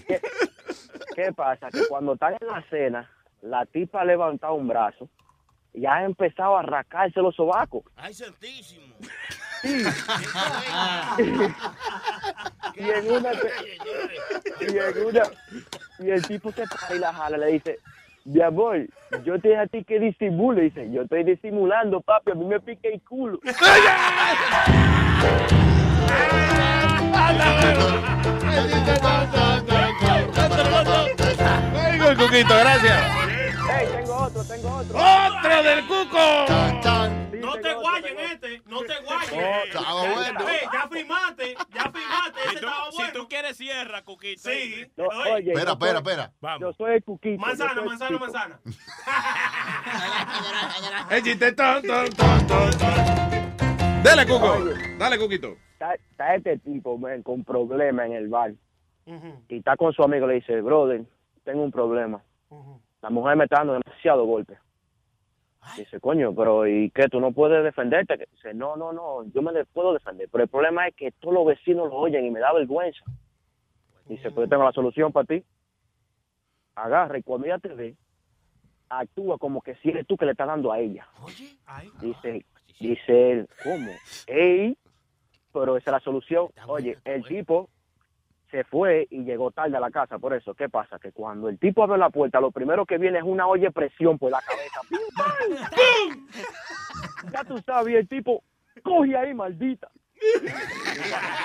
¿Qué, qué pasa? Que cuando están en la cena, la tipa ha levantado un brazo y ha empezado a arrancarse los sobacos. Ay, santísimo. y en una y en una y el tipo se para y la jala le dice mi amor yo te dije a ti que disimule dice yo estoy disimulando papi a mí me pica el culo el Cuquito, gracias. Ey, tengo otro tengo otro ¡Otro del Cuco! No te guayes en este, no te guayes. No, estaba bueno. Eh, ya firmaste, ya firmaste, ese Si tú, estaba si bueno. tú quieres, cierra, Cuquito. Sí. No, oye, Espera, espera, espera. yo soy el cuquito Manzana, manzana, cuquito. manzana. El chiste ton, ton, ton, ton, ton. Dale, Cuco. Dale, Cuquito. Está, está este tipo man, con problemas en el bar. Y está con su amigo le dice brother tengo un problema la mujer me está dando demasiado golpe. Dice coño pero y qué tú no puedes defenderte dice no no no yo me puedo defender pero el problema es que todos los vecinos lo oyen y me da vergüenza dice pues yo tengo la solución para ti. Agarra y cuando ella te ve actúa como que si eres tú que le estás dando a ella dice dice él cómo ey pero esa es la solución. Oye, el tipo se fue y llegó tarde a la casa, por eso, ¿qué pasa? Que cuando el tipo abre la puerta, lo primero que viene es una olla de presión por la cabeza. ¡Pum! ¡Pum! Ya tú sabes, el tipo coge ahí, maldita.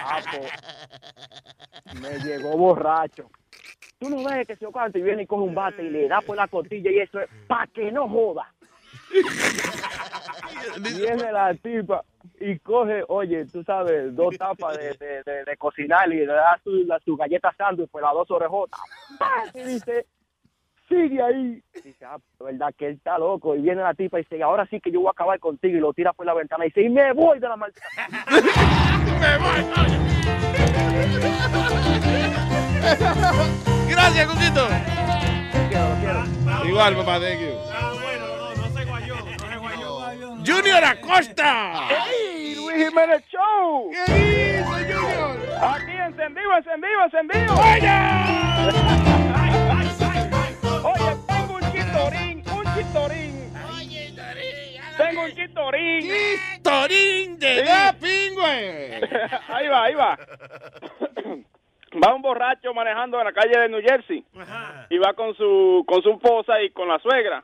Papo, me llegó borracho. Tú no ves que se cuánto y viene y coge un bate y le da por la costilla y eso es para que no joda. Viene la tipa y coge, oye, tú sabes, dos tapas de, de, de- de cocinar y le da su, la, su galleta sándwich por las dos orejotas. Y dice, sigue ahí. Dice, ah, verdad que él está loco. Y viene la tipa y dice, ahora sí que yo voy a acabar contigo. Y lo tira por la ventana y dice, y me voy de la maldita. me voy, Gracias, Cuquito. Igual, papá, thank you. Junior Acosta. ¡Ey, Luis Jiménez Show! ¿Qué dice, Junior? Aquí encendido, encendido, encendido. Oye, tengo un chitorín, un chitorín. Tengo un chitorín. Chitorín de la pingüe. ahí va, ahí va. Va un borracho manejando en la calle de New Jersey y va con su con su esposa y con la suegra.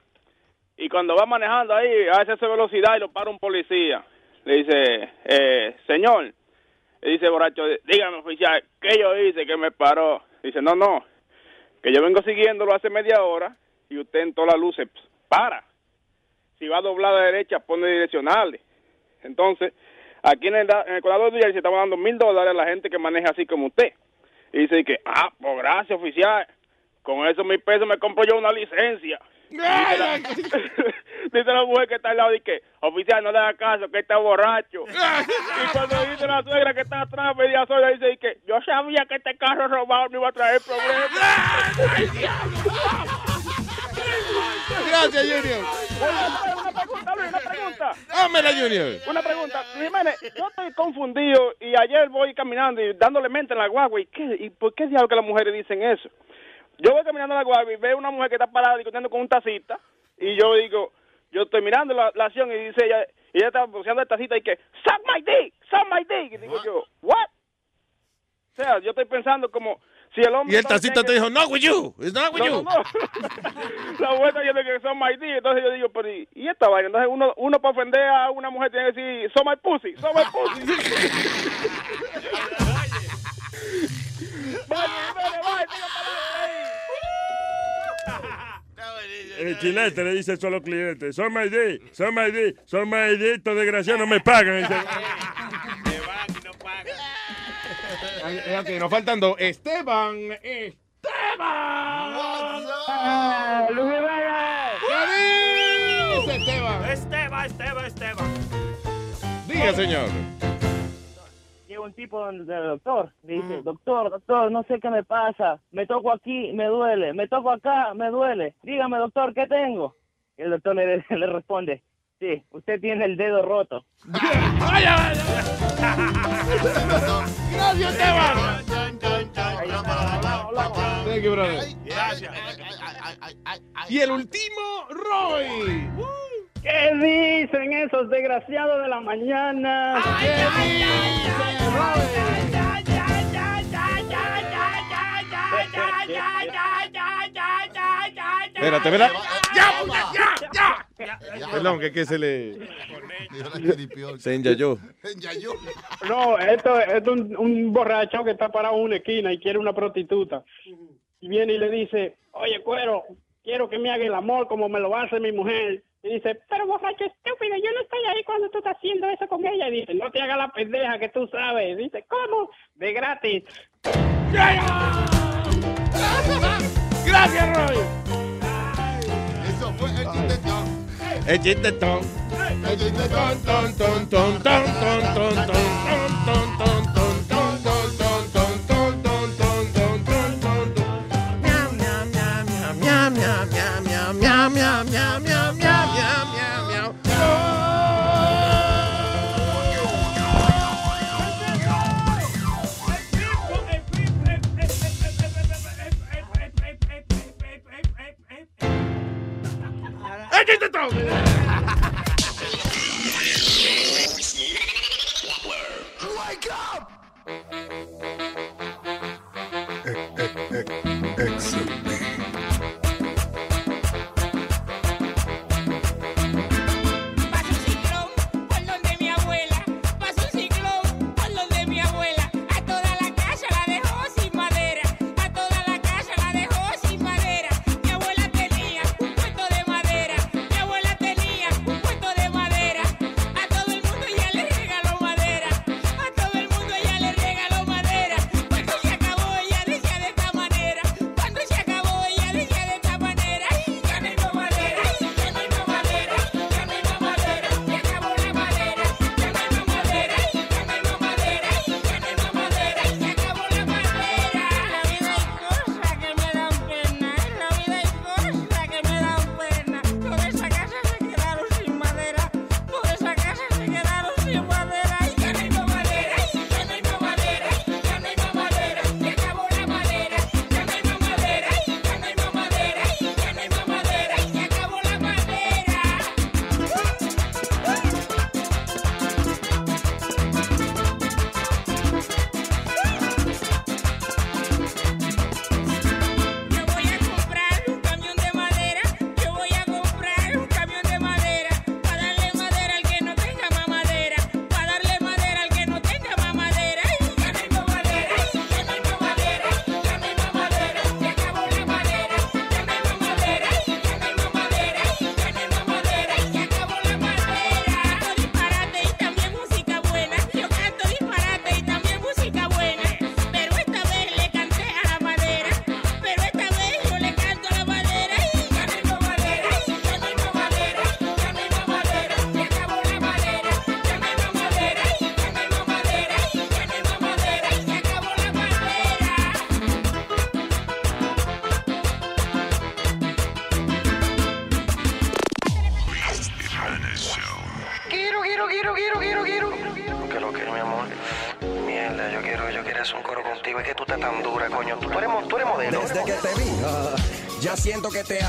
Y cuando va manejando ahí, a esa velocidad y lo para un policía. Le dice, eh, señor, le dice borracho, dígame oficial, ¿qué yo hice que me paró? Dice, no, no, que yo vengo siguiéndolo hace media hora y usted en todas las luces para. Si va a doblar a derecha, pone direccionales. Entonces, aquí en el, en el condado de Jersey estamos dando mil dólares a la gente que maneja así como usted. Y dice que, ah, pues gracias oficial, con esos mil pesos me compro yo una licencia. Dice la, dice la mujer que está al lado y que, oficial, no le haga caso, que está borracho. y cuando dice la suegra que está atrás, media sola, dice que yo sabía que este carro robado me iba a traer problemas. Gracias, Junior. Una pregunta, Luis, una pregunta. Hámela, Junior. Una pregunta. Jiménez, yo estoy confundido y ayer voy caminando y dándole mente en la guagua. ¿Y, qué, y por qué diablos que las mujeres dicen eso? Yo voy caminando a la guardia y veo una mujer que está parada discutiendo con un tacita y yo digo, yo estoy mirando la, la acción y dice ella, y ella está boceando el tacita y que, suck my dick, suck my dick. Y digo yo, what? O sea, yo estoy pensando como, si el hombre... Y el tacita te dijo, no with you, it's not with you. No, no. la vuelta yo que son my dick, entonces yo digo, pero ¿y esta vaina? Entonces uno, uno para ofender a una mujer tiene que decir, son my pussy, son my pussy. El cliente le dice solo cliente. Son my son my son my D, estos desgraciados no me pagan. Se van y no pagan. Eh, eh, nos faltan dos. Esteban, Esteban. Luis Vega. Esteban? Esteban, Esteban, Esteban. Diga, señor un tipo donde el doctor, le dice, doctor, doctor, no sé qué me pasa, me toco aquí, me duele, me toco acá, me duele, dígame doctor, ¿qué tengo? Y el doctor le, le responde, sí, usted tiene el dedo roto. ¡Vaya, gracias Esteban! Thank you, brother. Gracias. Y el último, Roy. ¿Qué dicen esos desgraciados de la mañana? ¿Qué Espérate, ¡Ya, ya, ya! ya. Perdón, que, que se le... Se enjayó. No, esto, esto es un, un borracho que está parado en una esquina y quiere una prostituta. Y viene y le dice, oye, cuero, quiero que me haga el amor como me lo hace mi mujer. Y dice, pero borracho estúpido, yo no estoy ahí cuando tú estás haciendo eso con ella. Y dice, no te hagas la pendeja que tú sabes. Y dice, ¿cómo? De gratis. Gracias, Roy. Eso fue el chistetón. El chistetón. El chistetón, ton. 倒霉。Siento que te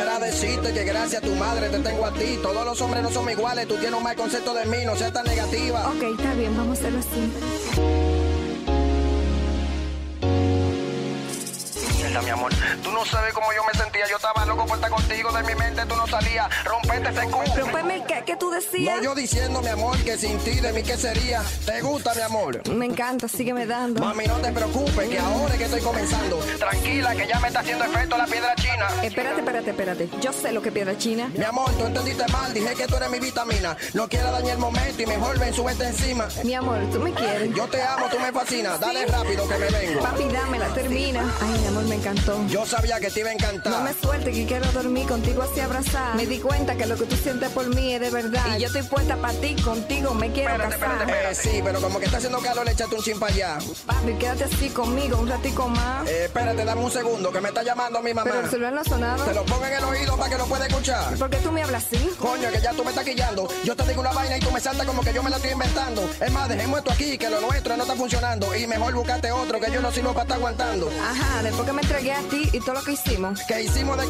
decirte que gracias a tu madre te tengo a ti. Todos los hombres no somos iguales. Tú tienes un mal concepto de mí, no seas tan negativa. Ok, está bien, vamos a hacerlo así. Mierda, mi amor. Tú no sabes cómo yo me sentía. Yo estaba loco por estar contigo. De mi mente tú no salías. Rompete ese. Pero pues, ¿qué, ¿qué tú decías? No, yo diciendo, mi amor, que sin ti de mí qué sería. ¿Te gusta, mi amor? Me encanta, sígueme dando. Mami, no te preocupes, que ahora es que estoy comenzando. Tranquila, que ya me está haciendo efecto la piedra china. Espérate, espérate, espérate. Yo sé lo que piedra china. Mi amor, tú entendiste mal. Dije que tú eres mi vitamina. No quiero dañar el momento y mejor ven, súbete encima. Mi amor, tú me quieres. Yo te amo, tú me fascinas. Dale rápido que me vengo. Papi, dámela, termina. Ay, mi amor, me encantó. Yo sabía que te iba a encantar. No me que quiero dormir contigo así abrazada. Me di cuenta que lo que tú sientes por mí es de verdad. Y yo estoy puesta para ti, contigo me quiero casar. Eh, sí, pero como que está haciendo calor, le echaste un chin para allá. Papi, quédate así conmigo un ratico más. Eh, espérate, dame un segundo, que me está llamando mi mamá. Pero el celular no ha sonado. Te lo pongo en el oído para que lo pueda escuchar. ¿Por qué tú me hablas así? Coño, que ya tú me estás quillando. Yo te digo una vaina y tú me saltas como que yo me la estoy inventando. Es más, dejemos esto aquí, que lo nuestro no está funcionando. Y mejor buscate otro, que yo no sirvo para estar aguantando. Ajá, después que me entregué a ti y todo lo que hicimos. ¿Qué hicimos de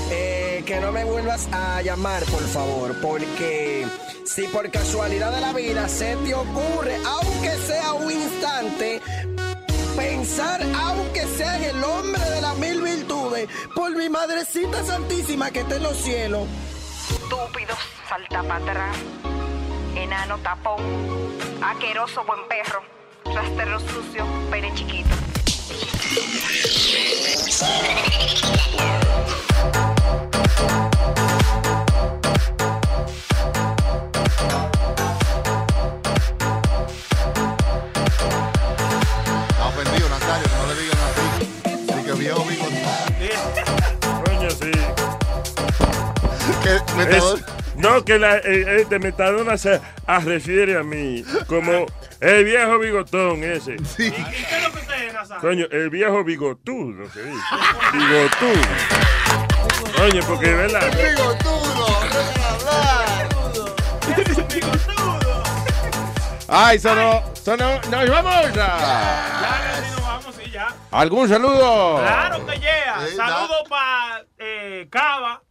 eh, que no me vuelvas a llamar, por favor. Porque si por casualidad de la vida se te ocurre, aunque sea un instante, pensar, aunque sea en el hombre de las mil virtudes, por mi madrecita santísima que está en los cielos. Estúpido, salta para atrás. Enano tapón. Aqueroso buen perro. Rastrero sucio, pene chiquito. Metadona- Es- no, que la, eh, eh, de Metadona se refiere a mí como el viejo bigotón ese. ¿Y qué es lo que usted es? Coño, el viejo bigotudo, se dice. Bigotudo. Coño, porque es verdad. Ay, sonó, sonó, nos vamos ya. Ya, nos vamos, sí, ya. ¿Algún saludo? Claro que llega. Eh, Saludo para eh, Cava,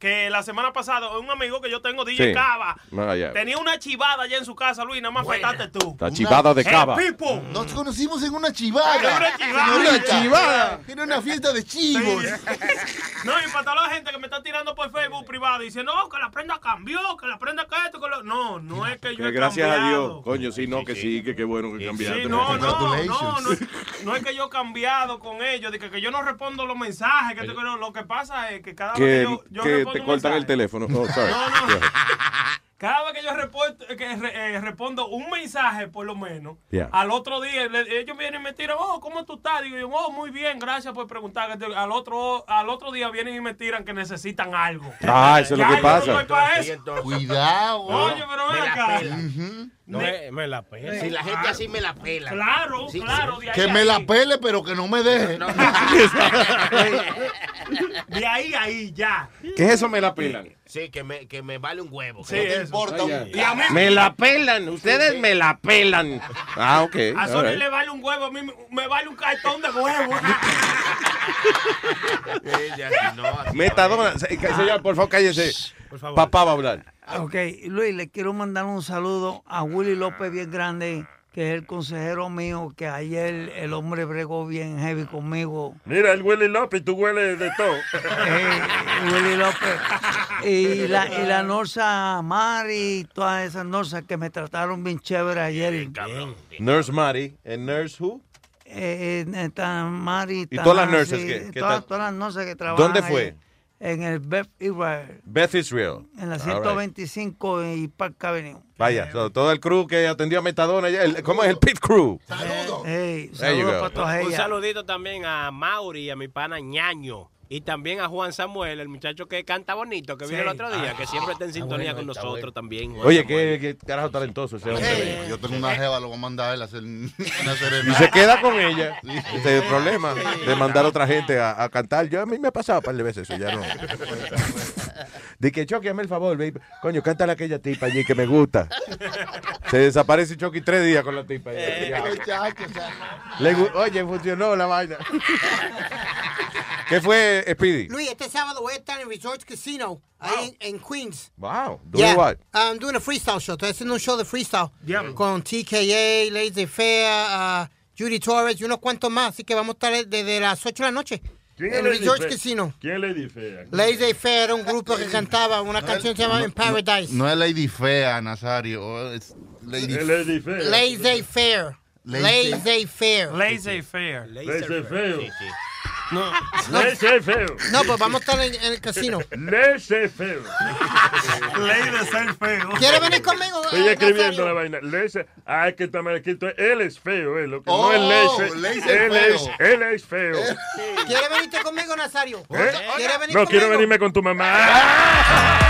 que la semana pasada, un amigo que yo tengo, DJ Sí. Cava, Ah, tenía una chivada allá en su casa, Luis, nada más faltaste tú. La chivada de Hey, Cava. people. Nos conocimos en una chivada. Era una chivada. Una chivada. Era una fiesta de chivos. No, y para toda la gente que me está tirando por Facebook privado, dice, no, que la prenda cambió, que la prenda que esto, que lo... No, no es que yo Que he gracias a cambiado. Dios. Coño, sí, no, que sí, que qué bueno que cambiaste. Sí, no, no, no, no, no es que yo he cambiado con ellos, de que, que yo no respondo los mensajes, que, lo, lo que pasa es que cada vez que yo, yo que respondo te cortan el teléfono. Oh, sorry. cada vez que yo reporto- que re- eh, respondo un mensaje, por lo menos, Yeah. al otro día le- ellos vienen y me tiran, oh, ¿cómo tú estás? Digo yo, oh, muy bien, gracias por preguntar. Al otro, al otro día vienen y me tiran que necesitan algo. Ah, eso es lo que pasa. no. Cuidado. Oye, pero ven Me la acá. No, me, me la pela. Si la gente así me la pela. Claro, Sí, claro, sí. de ahí Que me la pele, pero que no me deje. De ahí a ahí, ya. ¿Qué es eso? Me la pelan. Sí, que me, que me vale un huevo. Sí, que no importa mí Me la pelan. Ustedes me la pelan. Ah, ok. A Sony right. le vale un huevo, a mí me- vale un cartón de huevo. Ella, si no, Metadona. Señor, por favor, cállese. Papá va a hablar. Ok, Luis, le quiero mandar un saludo a Willy López bien grande, que es el consejero mío, que ayer el hombre bregó bien heavy conmigo. Mira, el Willy López, tú hueles de todo. Eh, Willy López. Y la, y la Norsa Mari y todas esas Norsas que me trataron bien chévere ayer. Nurse Mari. ¿En Nurse Who? Eh, eh, tan Mari, ¿Y todas las nurses que- que todas, las nurses que trabajan ¿Dónde ahí fue? En el Beth Israel, Beth Israel. en la All right. 125 y Park Avenue. Vaya, so, todo el crew que atendió a Metadona, el- ¿cómo es el pit crew? Hey, you saludos para todas Un saludito también a Mauri y a mi pana Ñaño. Y también a Juan Samuel, el muchacho que canta bonito, que vino el otro día, que siempre está en sintonía bueno, con nosotros bueno. también. Juan Oye, qué, qué carajo talentoso ese hombre. Yo tengo una jeva, lo voy a mandar a él a hacer una Y serenata. se queda con ella. Sí. Ese es el problema de mandar a otra gente a, a cantar. Yo a mí me ha pasado un par de veces eso, ya no. De que Chucky, hazme el favor, baby. Coño, cántale a aquella tipa allí que me gusta. Se desaparece Chucky tres días con la tipa. allí. Ya. Le Oye, funcionó la vaina. ¿Qué fue, Speedy? Luis, este sábado voy a estar en Resorts Casino, ahí en, en Queens. Wow. Doing Yeah, what? I'm doing a freestyle show. Estoy haciendo un show de freestyle. Con TKA, Lazy Fair, uh, Judy Torres y unos cuantos más. Así que vamos a estar desde las 8 de la noche ¿Quién en es Lady Resorts Fe- Casino. ¿Quién es Lady Fea? Lazy Fair era un grupo que cantaba una canción que se llama In Paradise. No es Lady Fea, Nazario. oh, Es Lady, Lady Fea. Lazy Fair. Lazy- Lazy Fair. Lazy fair. Laissez feo. No. Laissez feo. No, pues vamos a estar en, en el casino. Laissez feo. Ley de ser feo. ¿Quieres venir conmigo? Estoy eh, escribiendo Nazario? la vaina. Laissez- Ah, es que está mal escrito. Él es feo, eh. Lo que Oh, no es laissez. laissez Él feo. es, él es feo. ¿Quieres venirte conmigo, Nazario? ¿Eh? ¿Quieres venir No, conmigo? quiero venirme con tu mamá. Aldo,